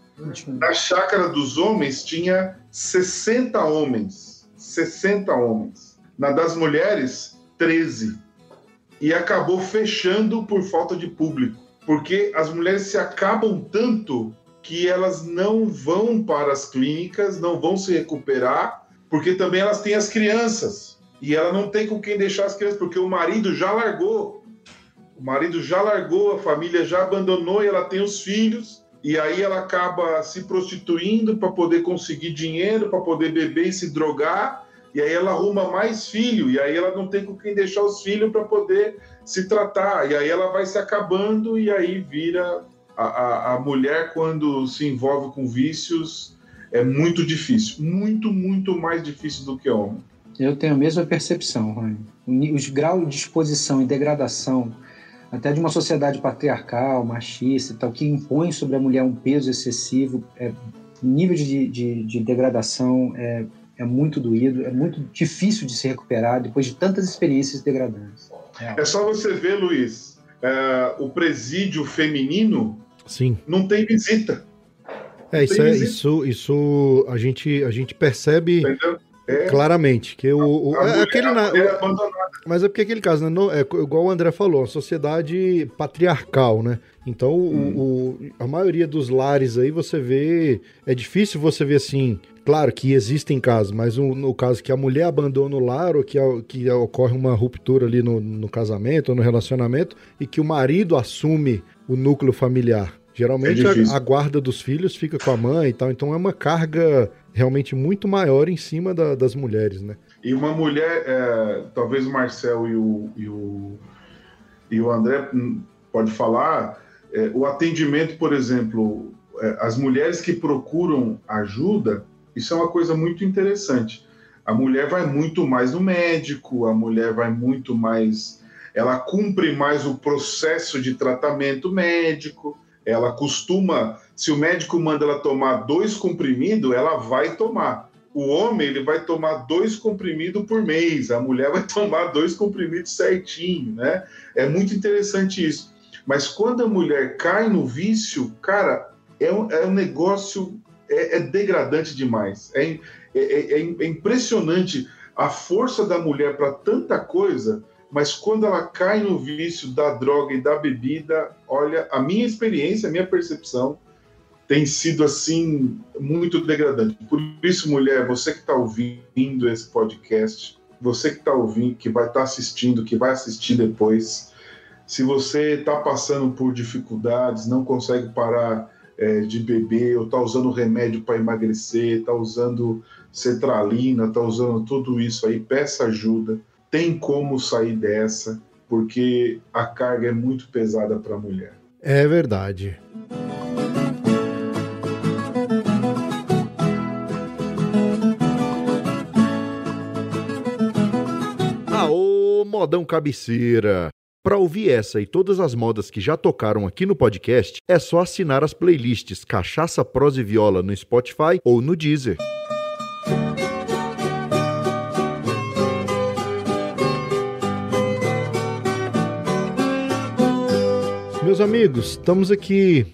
Na chácara dos homens tinha 60 homens. 60 homens. Na das mulheres, 13. E acabou fechando por falta de público. Porque as mulheres se acabam tanto que elas não vão para as clínicas, não vão se recuperar, porque também elas têm as crianças. E ela não tem com quem deixar as crianças, porque o marido já largou. O marido já largou, a família já abandonou e ela tem os filhos. E aí ela acaba se prostituindo para poder conseguir dinheiro, para poder beber e se drogar. E aí ela arruma mais filho, e aí ela não tem com quem deixar os filhos para poder se tratar. E aí ela vai se acabando, e aí vira a, a, a mulher, quando se envolve com vícios, é muito difícil. Muito, muito mais difícil do que homem. Eu tenho a mesma percepção, Rony. Os graus de exposição e degradação, até de uma sociedade patriarcal, machista e tal, que impõe sobre a mulher um peso excessivo, é, nível de, de, de degradação é, é muito doído, é muito difícil de se recuperar depois de tantas experiências degradantes. É, é só você ver, Luiz, é, o presídio feminino Sim. não tem visita. É, isso, é, isso, isso a gente, a gente percebe? É. claramente que o, o A é aquele a na- abandonada. mas é porque aquele caso, né, não- é igual o André falou, uma sociedade patriarcal, né? Então o- o- a maioria dos lares aí você vê é difícil você ver assim. Claro que existem casos, mas o- no caso que a mulher abandona o lar ou que, a- que ocorre uma ruptura ali no, no casamento ou no relacionamento e que o marido assume o núcleo familiar. Geralmente É a, a guarda dos filhos fica com a mãe e tal, então é uma carga realmente muito maior em cima da- das mulheres, né? E uma mulher, é, talvez o Marcel e o, e o, e o André hum, pode falar, é, o atendimento, por exemplo, é, as mulheres que procuram ajuda, isso é uma coisa muito interessante. A mulher vai muito mais no médico, a mulher vai muito mais. Ela cumpre mais o processo de tratamento médico, ela costuma. Se o médico manda ela tomar dois comprimidos, ela vai tomar. O homem ele vai tomar dois comprimidos por mês, a mulher vai tomar dois comprimidos certinho, né? É muito interessante isso. Mas quando a mulher cai no vício, cara, é um, é um negócio é, é degradante demais. É, é- é- é impressionante a força da mulher para tanta coisa, mas quando ela cai no vício da droga e da bebida, olha, a minha experiência, a minha percepção tem sido assim muito degradante. Por isso, mulher, você que está ouvindo esse podcast, você que está ouvindo, que vai estar assistindo, que vai assistir depois, se você está passando por dificuldades, não consegue parar é, de beber, ou está usando remédio para emagrecer, está usando cetralina, está usando tudo isso aí, peça ajuda. Tem como sair dessa, porque a carga é muito pesada para a mulher. É verdade. Aô, modão cabeceira! Para ouvir essa e todas as modas que já tocaram aqui no podcast, é só assinar as playlists Cachaça, Prosa e Viola no Spotify ou no Deezer. Meus amigos, estamos aqui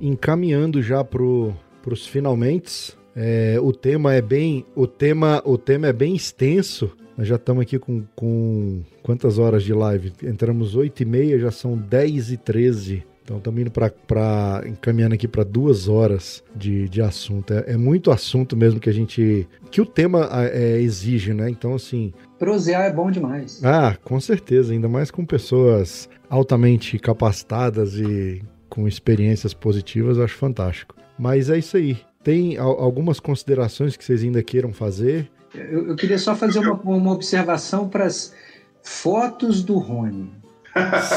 encaminhando já pro, pros finalmente. É, o tema é bem, o tema, o tema é bem extenso. Nós já estamos aqui com, com quantas horas de live? Entramos 8 e meia, já são 10 e 13. Então estamos indo para encaminhando aqui para duas horas de, de assunto. É, é muito assunto mesmo que a gente. que o tema é, exige, né? Então, assim, Prosear é bom demais. ah, com certeza, ainda mais com pessoas altamente capacitadas e com experiências positivas, eu acho fantástico. Mas é isso aí. Tem al- algumas considerações que vocês ainda queiram fazer? Eu, eu queria só fazer uma, uma observação para as fotos do Rony.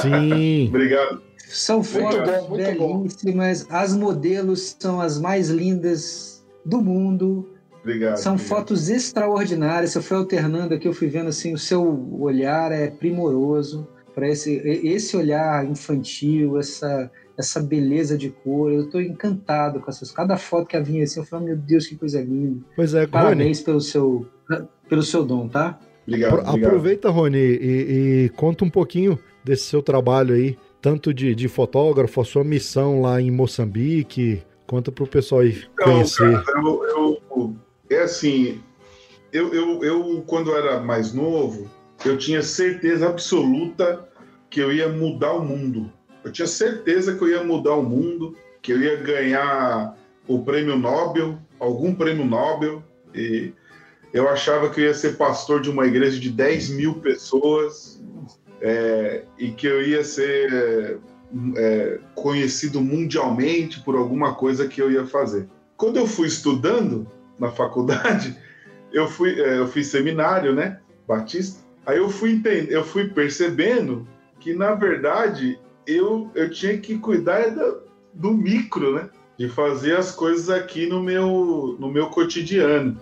Sim. Obrigado. São fotos bom. belíssimas. As modelos são as mais lindas do mundo. Obrigado. São obrigado. fotos extraordinárias. Eu fui alternando aqui, eu fui vendo assim, o seu olhar é primoroso para esse esse olhar infantil, essa essa beleza de cor. Eu estou encantado com essas. Cada foto que vinha assim, eu falei, meu Deus, que coisa linda. Pois é, Rony. Parabéns pelo seu pelo seu dom, tá? Obrigado, apro- obrigado. Aproveita, Rony, e, e conta um pouquinho desse seu trabalho aí, tanto de, de fotógrafo, a sua missão lá em Moçambique. Conta pro pessoal aí Então, conhecer. cara, eu, eu- é assim, eu, eu, eu, quando era mais novo, eu tinha certeza absoluta que eu ia mudar o mundo. Eu tinha certeza que eu ia mudar o mundo, que eu ia ganhar o prêmio Nobel, algum prêmio Nobel, e eu achava que eu ia ser pastor de uma igreja de 10 mil pessoas é, e que eu ia ser é, conhecido mundialmente por alguma coisa que eu ia fazer. Quando eu fui estudando na faculdade, eu fui, é, eu fiz seminário, né, Batista. Aí eu fui entender, eu fui percebendo que na verdade eu, eu tinha que cuidar do, do micro, né, de fazer as coisas aqui no meu no meu cotidiano.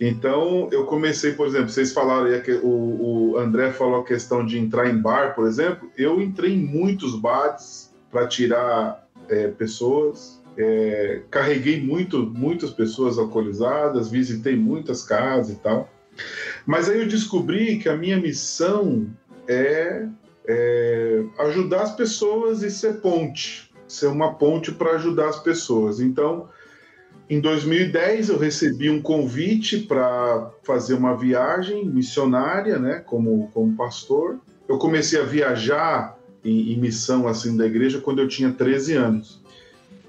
Então, eu comecei, por exemplo, vocês falaram aí, o, o André falou a questão de entrar em bar, por exemplo. Eu entrei em muitos bares para tirar é, pessoas, é, carreguei muito, muitas pessoas alcoolizadas, visitei muitas casas e tal. Mas aí eu descobri que a minha missão é, é ajudar as pessoas e ser ponte, ser uma ponte para ajudar as pessoas. Então, em 2010 eu recebi um convite para fazer uma viagem missionária, né, como, como pastor. Eu comecei a viajar em, em, missão assim da igreja quando eu tinha 13 anos.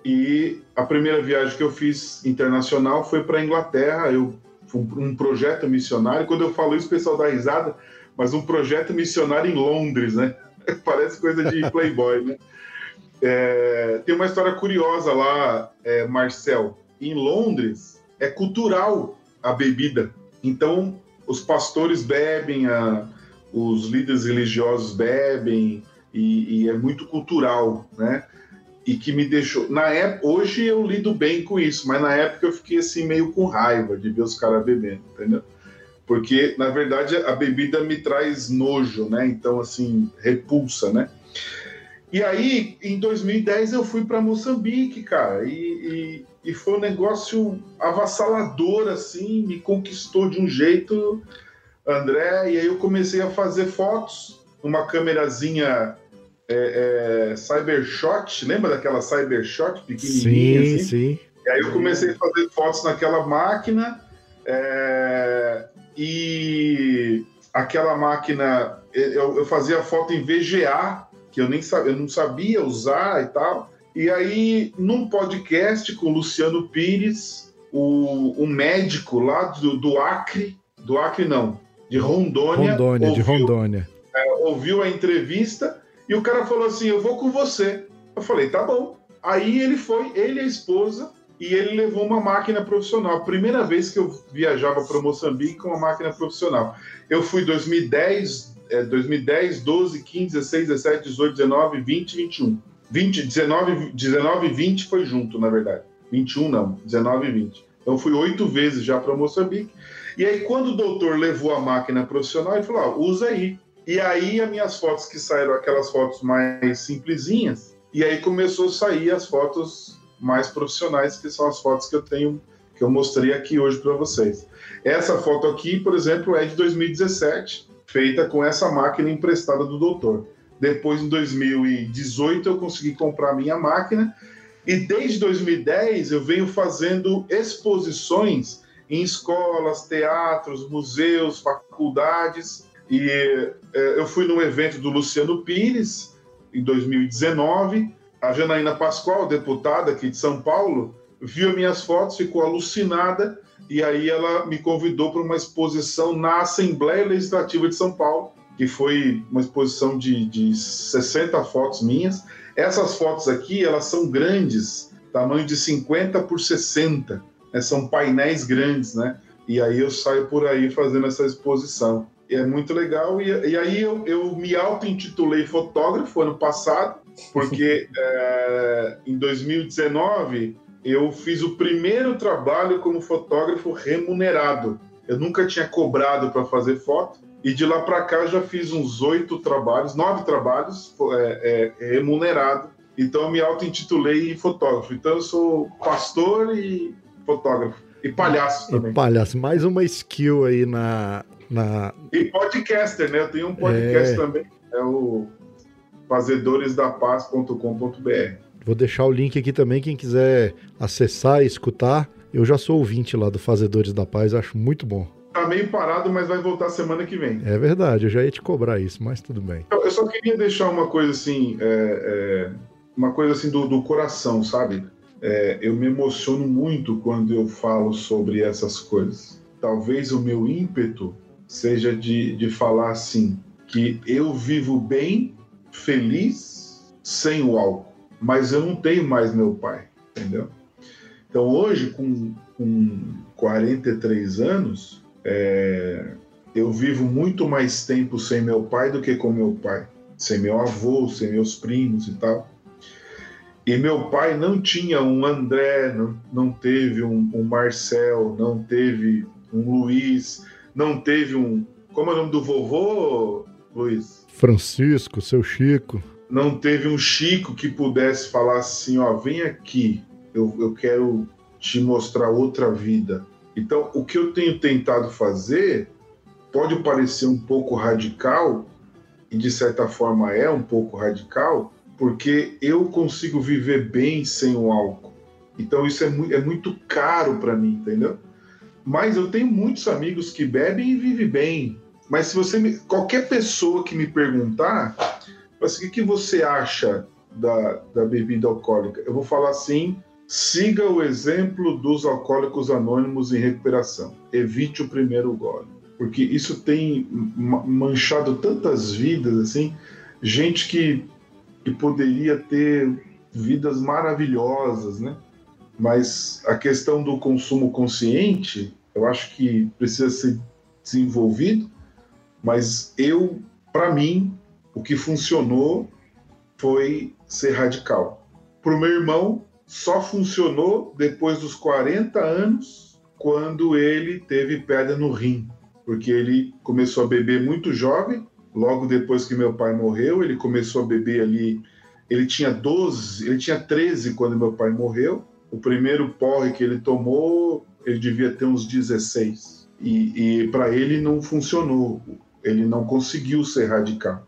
E a primeira viagem que eu fiz internacional foi para a Inglaterra. Eu um, um projeto missionário. Quando eu falo isso, o pessoal dá risada, mas um projeto missionário em Londres, né? Parece coisa de Playboy, né? É, tem uma história curiosa lá, é, Marcel em Londres é cultural a bebida. Então, os pastores bebem, a, os líderes religiosos bebem, e, e, é muito cultural, né? E que me deixou. Na época, hoje eu lido bem com isso, mas na época eu fiquei assim meio com raiva de ver os caras bebendo, entendeu? Porque, na verdade, a bebida me traz nojo, né? Então, assim, repulsa, né? E aí, em 2010, eu fui para Moçambique, cara, e, e, e, foi um negócio avassalador, assim, me conquistou de um jeito, André, e aí eu comecei a fazer fotos, uma câmerazinha é, é, Cybershot, lembra daquela Cybershot pequenininha? Sim, assim? sim. E aí eu comecei a fazer fotos naquela máquina, é, e aquela máquina, eu, eu fazia foto em VGA, que eu nem sabia, eu não sabia usar e tal. E aí, num podcast com o Luciano Pires, o, um médico lá do, do Acre, do Acre não, de Rondônia. Rondônia, ouviu, de Rondônia. É, ouviu a entrevista e o cara falou assim: Eu vou com você. Eu falei: Tá bom. Aí ele foi, ele e a esposa, e ele levou uma máquina profissional. Primeira vez que eu viajava para Moçambique com uma máquina profissional. Eu fui em 2010, é, 2010, 12, 15, 16, 17, 18, 19, 20, 21. 20, 19, 19 e 20 foi junto, na verdade. 21 não, 19 e 20. Então fui oito vezes já para Moçambique. E aí, quando o doutor levou a máquina profissional, ele falou: ah, usa aí. E aí, as minhas fotos que saíram, aquelas fotos mais simplesinhas, e aí começou a sair as fotos mais profissionais, que são as fotos que eu tenho, que eu mostrei aqui hoje para vocês. Essa foto aqui, por exemplo, é de 2017 feita com essa máquina emprestada do doutor. Depois, em 2018, eu consegui comprar minha máquina e desde 2010 eu venho fazendo exposições em escolas, teatros, museus, faculdades. E é, eu fui num evento do Luciano Pires em 2019. A Janaína Pascoal, deputada aqui de São Paulo, viu minhas fotos, ficou alucinada e aí ela me convidou para uma exposição na Assembleia Legislativa de São Paulo, que foi uma exposição de, de 60 fotos minhas. Essas fotos aqui, elas são grandes, tamanho de 50 por 60, né? são painéis grandes, né? E aí eu saio por aí fazendo essa exposição. É muito legal. E, e aí eu, eu me auto-intitulei fotógrafo ano passado, porque é, em 2019 eu fiz o primeiro trabalho como fotógrafo remunerado. Eu nunca tinha cobrado para fazer foto. E de lá para cá já fiz uns oito trabalhos, nove trabalhos é, é, remunerado. Então eu me auto-intitulei fotógrafo. Então eu sou pastor e fotógrafo. E palhaço também. E palhaço, mais uma skill aí na. Na... E podcaster, né? Eu tenho um podcast é... também. É o fazedoresdapaz.com.br. Vou deixar o link aqui também, quem quiser acessar e escutar. Eu já sou ouvinte lá do Fazedores da Paz, acho muito bom. Tá meio parado, mas vai voltar semana que vem. É verdade, eu já ia te cobrar isso, mas tudo bem. Eu só queria deixar uma coisa assim, é, é, uma coisa assim do, do coração, sabe? É, eu me emociono muito quando eu falo sobre essas coisas. Talvez o meu ímpeto seja de, de falar assim, que eu vivo bem, feliz, sem o álcool, mas eu não tenho mais meu pai, entendeu? Então hoje, com, com 43 anos, é, eu vivo muito mais tempo sem meu pai do que com meu pai, sem meu avô, sem meus primos e tal. E meu pai não tinha um André, não, não teve um, um Marcel, não teve um Luiz, não teve um. Como é o nome do vovô, Luiz? Francisco, seu Chico. Não teve um Chico que pudesse falar assim: ó, vem aqui, eu, eu quero te mostrar outra vida. Então, o que eu tenho tentado fazer pode parecer um pouco radical, e de certa forma é um pouco radical, porque eu consigo viver bem sem o álcool. Então isso é, mu é muito caro para mim, entendeu? Mas eu tenho muitos amigos que bebem e vivem bem. Mas se você me, qualquer pessoa que me perguntar, assim, o que você acha da, da bebida alcoólica? Eu vou falar assim: siga o exemplo dos alcoólicos anônimos em recuperação. Evite o primeiro gole porque isso tem manchado tantas vidas, assim, gente que, que poderia ter vidas maravilhosas, né? Mas a questão do consumo consciente, eu acho que precisa ser desenvolvido, mas eu, para mim, o que funcionou foi ser radical. Para o meu irmão, só funcionou depois dos 40 anos, quando ele teve pedra no rim porque ele começou a beber muito jovem, logo depois que meu pai morreu, ele começou a beber ali, ele tinha 12, ele tinha 13 quando meu pai morreu. O primeiro porre que ele tomou, ele devia ter uns 16. E, e para ele não funcionou, ele não conseguiu ser radical.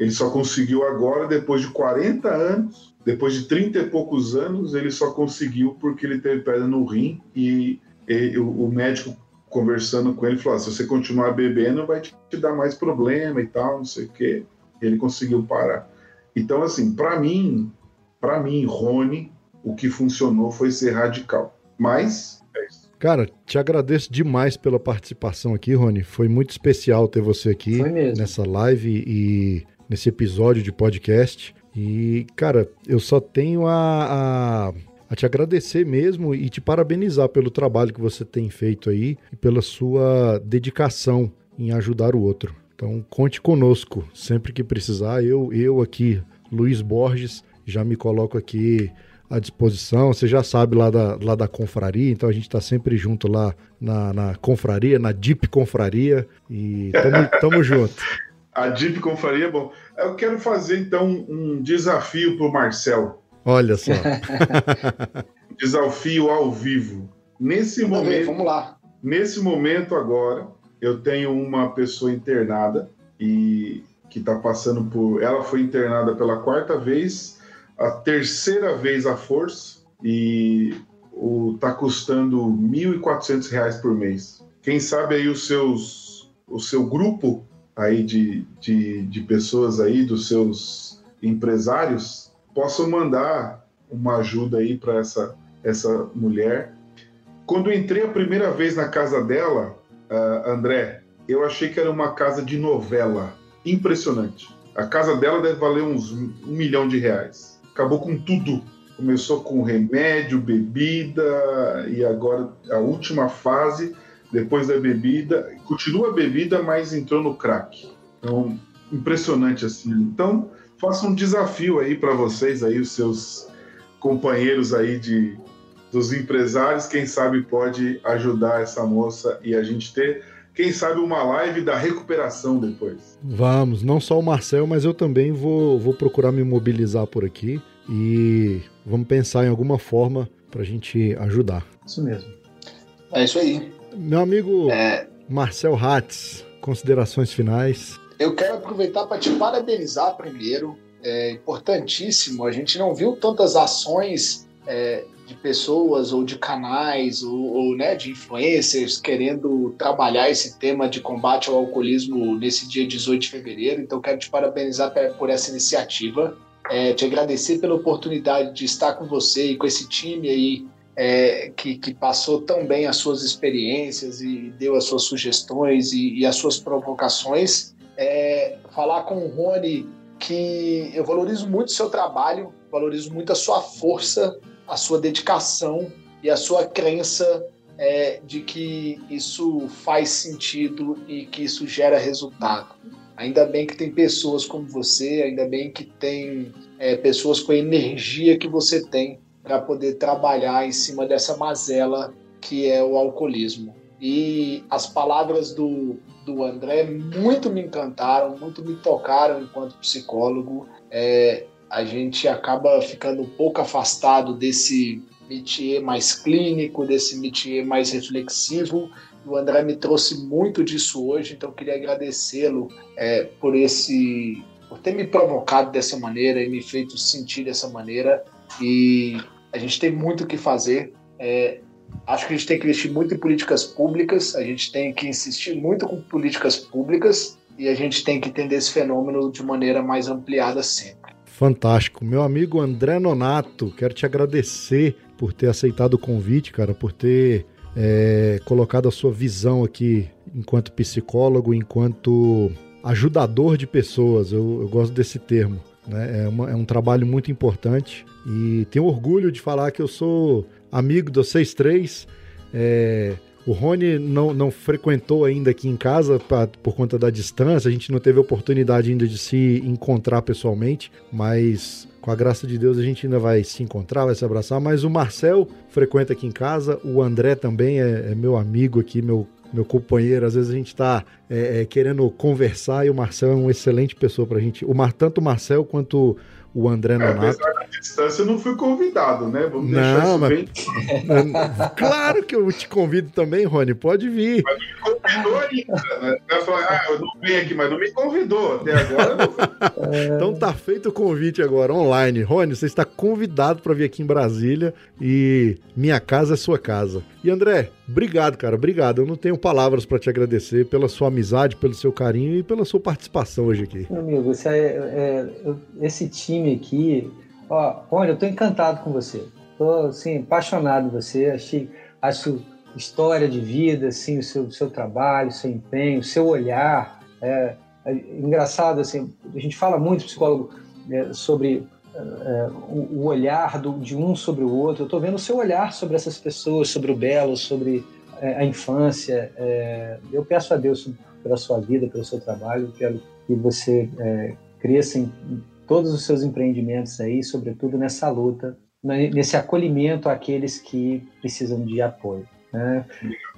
Ele só conseguiu agora, depois de 40 anos, depois de 30 e poucos anos, ele só conseguiu porque ele teve pedra no rim e, e o, o médico conversando com ele, falou: ah, se você continuar bebendo, vai te, dar mais problema e tal, não sei o quê. Ele conseguiu parar. Então, assim, para mim, para mim, Rony, o que funcionou foi ser radical. Mas é isso. Cara, te agradeço demais pela participação aqui, Rony. Foi muito especial ter você aqui nessa live e nesse episódio de podcast. E, cara, eu só tenho a, a a te agradecer mesmo e te parabenizar pelo trabalho que você tem feito aí e pela sua dedicação em ajudar o outro. Então, conte conosco sempre que precisar. Eu, eu aqui, Luiz Borges, já me coloco aqui à disposição. Você já sabe lá da, lá da confraria, então a gente está sempre junto lá na, na confraria, na Deep Confraria. E tamo, tamo junto. A Deep Confraria é bom. Eu quero fazer então um desafio para o Marcel. Olha só. Desafio ao vivo. Nesse Vamos momento, ver, vamos lá. Nesse momento agora, eu tenho uma pessoa internada e que está passando por. Ela foi internada pela quarta vez, a terceira vez a força e o tá custando R$ 1.400 por mês. Quem sabe aí os seus, o seu grupo aí de, de, de pessoas aí, dos seus empresários, possam mandar uma ajuda aí para essa, essa mulher. Quando entrei a primeira vez na casa dela, uh, André, eu achei que era uma casa de novela. Impressionante. A casa dela deve valer uns um milhão de reais. Acabou com tudo. Começou com remédio, bebida e agora a última fase, depois da bebida, continua a bebida, mas entrou no crack. Então, impressionante assim. Então, faça um desafio aí para vocês aí, os seus companheiros aí de dos empresários, quem sabe pode ajudar essa moça e a gente ter, quem sabe, uma live da recuperação depois. Vamos, não só o Marcel, mas eu também vou, vou procurar me mobilizar por aqui e vamos pensar em alguma forma para a gente ajudar. Isso mesmo. É isso aí. Meu amigo é... Marcel Hatz, considerações finais. Eu quero aproveitar para te parabenizar primeiro. É importantíssimo. A gente não viu tantas ações é, de pessoas ou de canais ou, ou né, de influencers querendo trabalhar esse tema de combate ao alcoolismo nesse dia 18 de fevereiro. Então, quero te parabenizar por essa iniciativa. é, te agradecer pela oportunidade de estar com você e com esse time aí é, que, que, passou tão bem as suas experiências e deu as suas sugestões e, e as suas provocações. É, falar com o Rony que eu valorizo muito o seu trabalho, valorizo muito a sua força, a sua dedicação e a sua crença é, de que isso faz sentido e que isso gera resultado. Ainda bem que tem pessoas como você, ainda bem que tem é, pessoas com a energia que você tem para poder trabalhar em cima dessa mazela que é o alcoolismo. E as palavras do, do André muito me encantaram, muito me tocaram enquanto psicólogo. É, a gente acaba ficando um pouco afastado desse métier mais clínico, desse métier mais reflexivo. O André me trouxe muito disso hoje, então queria agradecê-lo é, por esse, por ter me provocado dessa maneira e me feito sentir dessa maneira. E a gente tem muito o que fazer. É, acho que a gente tem que investir muito em políticas públicas, a gente tem que insistir muito com políticas públicas e a gente tem que entender esse fenômeno de maneira mais ampliada sempre. Fantástico. Meu amigo André Nonato, quero te agradecer por ter aceitado o convite, cara, por ter é, colocado a sua visão aqui enquanto psicólogo, enquanto ajudador de pessoas. Eu, eu gosto desse termo. Né? É, uma, é um trabalho muito importante e tenho orgulho de falar que eu sou amigo do 63. É, o Rony não, não frequentou ainda aqui em casa pra, por conta da distância, a gente não teve oportunidade ainda de se encontrar pessoalmente, mas com a graça de Deus a gente ainda vai se encontrar, vai se abraçar. Mas o Marcel frequenta aqui em casa, o André também é, é meu amigo aqui, meu meu companheiro, às vezes a gente está é, é, querendo conversar e o Marcel é uma excelente pessoa para a gente. O Mar, tanto o Marcel quanto o André Nonato. Apesar da distância, eu não fui convidado, né? Vamos não, mas... bem... claro que eu te convido também, Rony, pode vir. Mas não me convidou ainda, né? Eu falei, ah, eu não vim aqui, mas não me convidou. Até agora não Então tá feito o convite agora, online. Rony, você está convidado para vir aqui em Brasília e minha casa é sua casa. E André, obrigado, cara, obrigado. Eu não tenho palavras para te agradecer pela sua amizade, pelo seu carinho e pela sua participação hoje aqui. Meu amigo, é, é, esse time aqui, ó, olha, eu tô encantado com você. Tô, assim, apaixonado por você. Achei, acho história de vida, assim, o seu, seu trabalho, o seu empenho, o seu olhar. É, é engraçado, assim, a gente fala muito, psicólogo, é, sobre é, o, olhar do, de um sobre o outro. Eu estou vendo o seu olhar sobre essas pessoas, sobre o belo, sobre é, a infância. É, eu peço a Deus pela sua vida, pelo seu trabalho, quero que você é, cresça em, todos os seus empreendimentos aí, sobretudo nessa luta, nesse acolhimento àqueles que precisam de apoio. Né?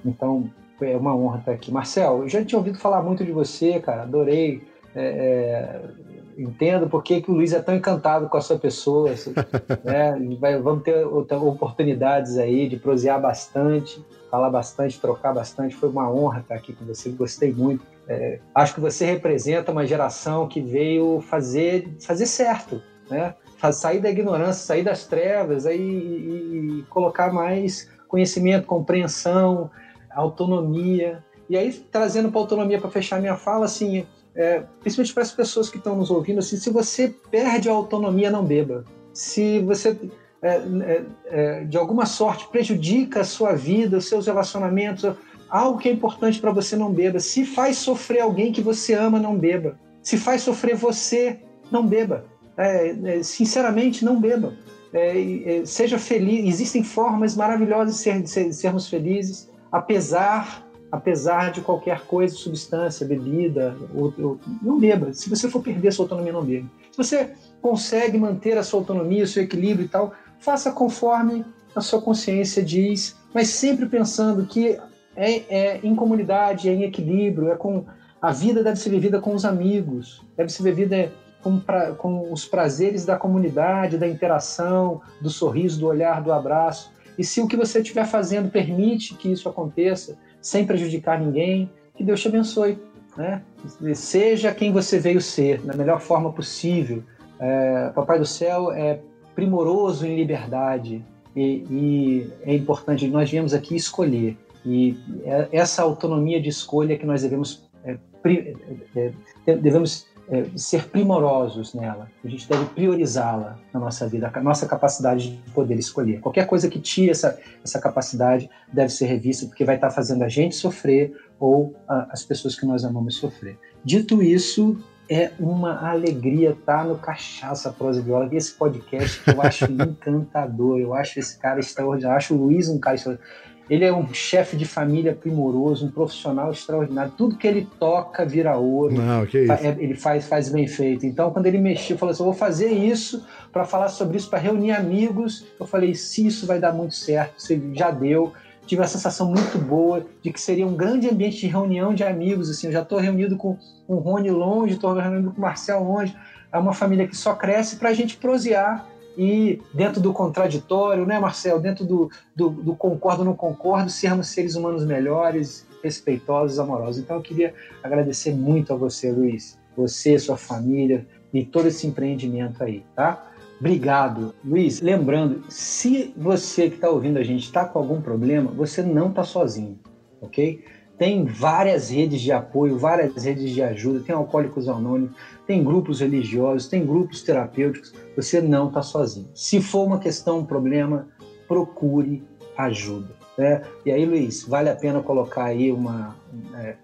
Então, é uma honra estar aqui. Marcel, eu já tinha ouvido falar muito de você, cara, adorei. É, é entendo por que, que o Luiz é tão encantado com a sua pessoa. né? Vai, vamos ter oportunidades aí de prosear bastante, falar bastante, trocar bastante. Foi uma honra estar aqui com você, gostei muito. É, acho que você representa uma geração que veio fazer, fazer certo, né? sair da ignorância, sair das trevas aí, e, e colocar mais conhecimento, compreensão, autonomia. E aí, trazendo para autonomia, para fechar minha fala, assim, é, principalmente para as pessoas que estão nos ouvindo, assim, se você perde a autonomia, não beba. Se você, é, é, é, de alguma sorte, prejudica a sua vida, os seus relacionamentos, algo que é importante para você, não beba. Se faz sofrer alguém que você ama, não beba. Se faz sofrer você, não beba. É, é, sinceramente, não beba. seja feliz. Existem formas maravilhosas de, ser, de, ser, de sermos felizes, apesar apesar de qualquer coisa, substância, bebida, ou, ou, não beba. Se você for perder sua autonomia, não beba. Se você consegue manter a sua autonomia, o seu equilíbrio e tal, faça conforme a sua consciência diz, mas sempre pensando que é, é em comunidade, é em equilíbrio, é com a vida deve ser vivida com os amigos, deve ser vivida com, pra, com os prazeres da comunidade, da interação, do sorriso, do olhar, do abraço. E se o que você estiver fazendo permite que isso aconteça, sem prejudicar ninguém. Que Deus te abençoe. Né? Seja quem você veio ser, da melhor forma possível. É, Papai do Céu é primoroso em liberdade e, e é importante. Nós viemos aqui escolher. E é essa autonomia de escolha que nós devemos, é, é, é devemos é, ser primorosos nela, a gente deve priorizá-la na nossa vida, a nossa capacidade de poder escolher. Qualquer coisa que tire essa, essa capacidade deve ser revista, porque vai estar fazendo a gente sofrer ou a, as pessoas que nós amamos sofrer. Dito isso, é uma alegria estar no Cachaça Prosa Viola, esse podcast eu acho encantador, eu acho esse cara extraordinário, eu acho o Luiz um cara extraordinário. Ele é um chefe de família primoroso, um profissional extraordinário. Tudo que ele toca vira ouro. Não, que isso. É, ele faz, faz bem feito. Então, quando ele mexeu, falou assim: eu vou fazer isso para falar sobre isso, para reunir amigos. Eu falei: se isso vai dar muito certo, se já deu. Tive uma sensação muito boa de que seria um grande ambiente de reunião de amigos. Assim, eu já estou reunido com o Rony longe, estou reunido com o Marcel longe. É uma família que só cresce para a gente prosear e dentro do contraditório, né, Marcel? Dentro do, do, do concordo não concordo, sermos seres humanos melhores, respeitosos, amorosos. Então eu queria agradecer muito a você, Luiz, você, sua família e todo esse empreendimento aí, tá? Obrigado, Luiz. Lembrando, se você que está ouvindo a gente está com algum problema, você não está sozinho, ok? Tem várias redes de apoio, várias redes de ajuda, tem Alcoólicos Anônimos, tem grupos religiosos, tem grupos terapêuticos, você não está sozinho. Se for uma questão, um problema, procure ajuda. Né? E aí, Luiz, vale a pena colocar aí uma, é,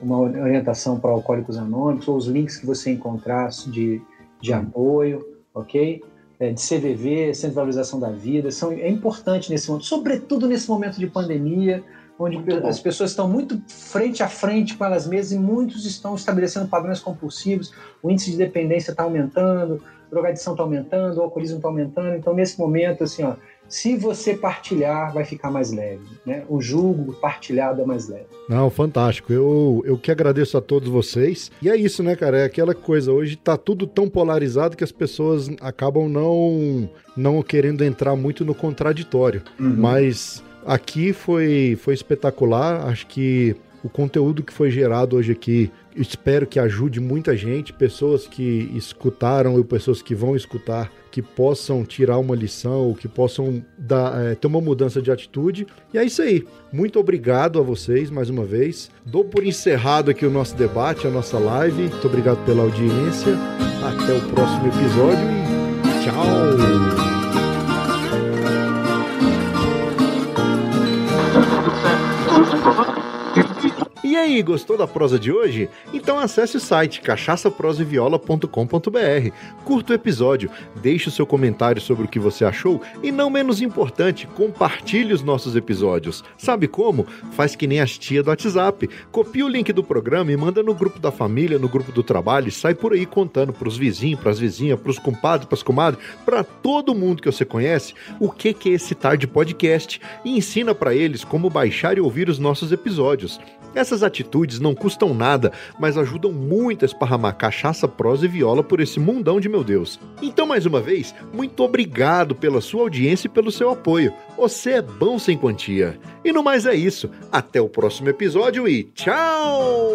uma orientação para Alcoólicos Anônimos, ou os links que você encontrar de, de apoio, ok? É, de CVV, Centro de Valorização da Vida, são, é importante nesse momento, sobretudo nesse momento de pandemia, onde as pessoas estão muito frente a frente com elas mesmas e muitos estão estabelecendo padrões compulsivos, o índice de dependência está aumentando, a drogadição está aumentando, o alcoolismo está aumentando. Então, nesse momento, assim, ó, se você partilhar, vai ficar mais leve. Né? O julgo partilhado é mais leve. Não, fantástico. Eu, eu que agradeço a todos vocês. E é isso, né, cara? É aquela coisa. Hoje tá tudo tão polarizado que as pessoas acabam não, não querendo entrar muito no contraditório. Uhum. Mas Aqui foi, foi espetacular. Acho que o conteúdo que foi gerado hoje aqui, espero que ajude muita gente, pessoas que escutaram e pessoas que vão escutar, que possam tirar uma lição, que possam dar, é, ter uma mudança de atitude. E é isso aí. Muito obrigado a vocês mais uma vez. Dou por encerrado aqui o nosso debate, a nossa live. Muito obrigado pela audiência. Até o próximo episódio e tchau! E aí, gostou da prosa de hoje? Então acesse o site cachaçaproseviola.com.br, curta o episódio, deixe o seu comentário sobre o que você achou e, não menos importante, compartilhe os nossos episódios. Sabe como? Faz que nem as tia do WhatsApp. Copia o link do programa e manda no grupo da família, no grupo do trabalho e sai por aí contando pros vizinhos, pras vizinhas, pros compadres, pras comadres, para todo mundo que você conhece o que é esse tarde podcast e ensina para eles como baixar e ouvir os nossos episódios. Essas atitudes não custam nada, mas ajudam muito a esparramar cachaça, prosa e viola por esse mundão de meu Deus. Então, mais uma vez, muito obrigado pela sua audiência e pelo seu apoio. Você é bom sem quantia. E no mais é isso. Até o próximo episódio e tchau!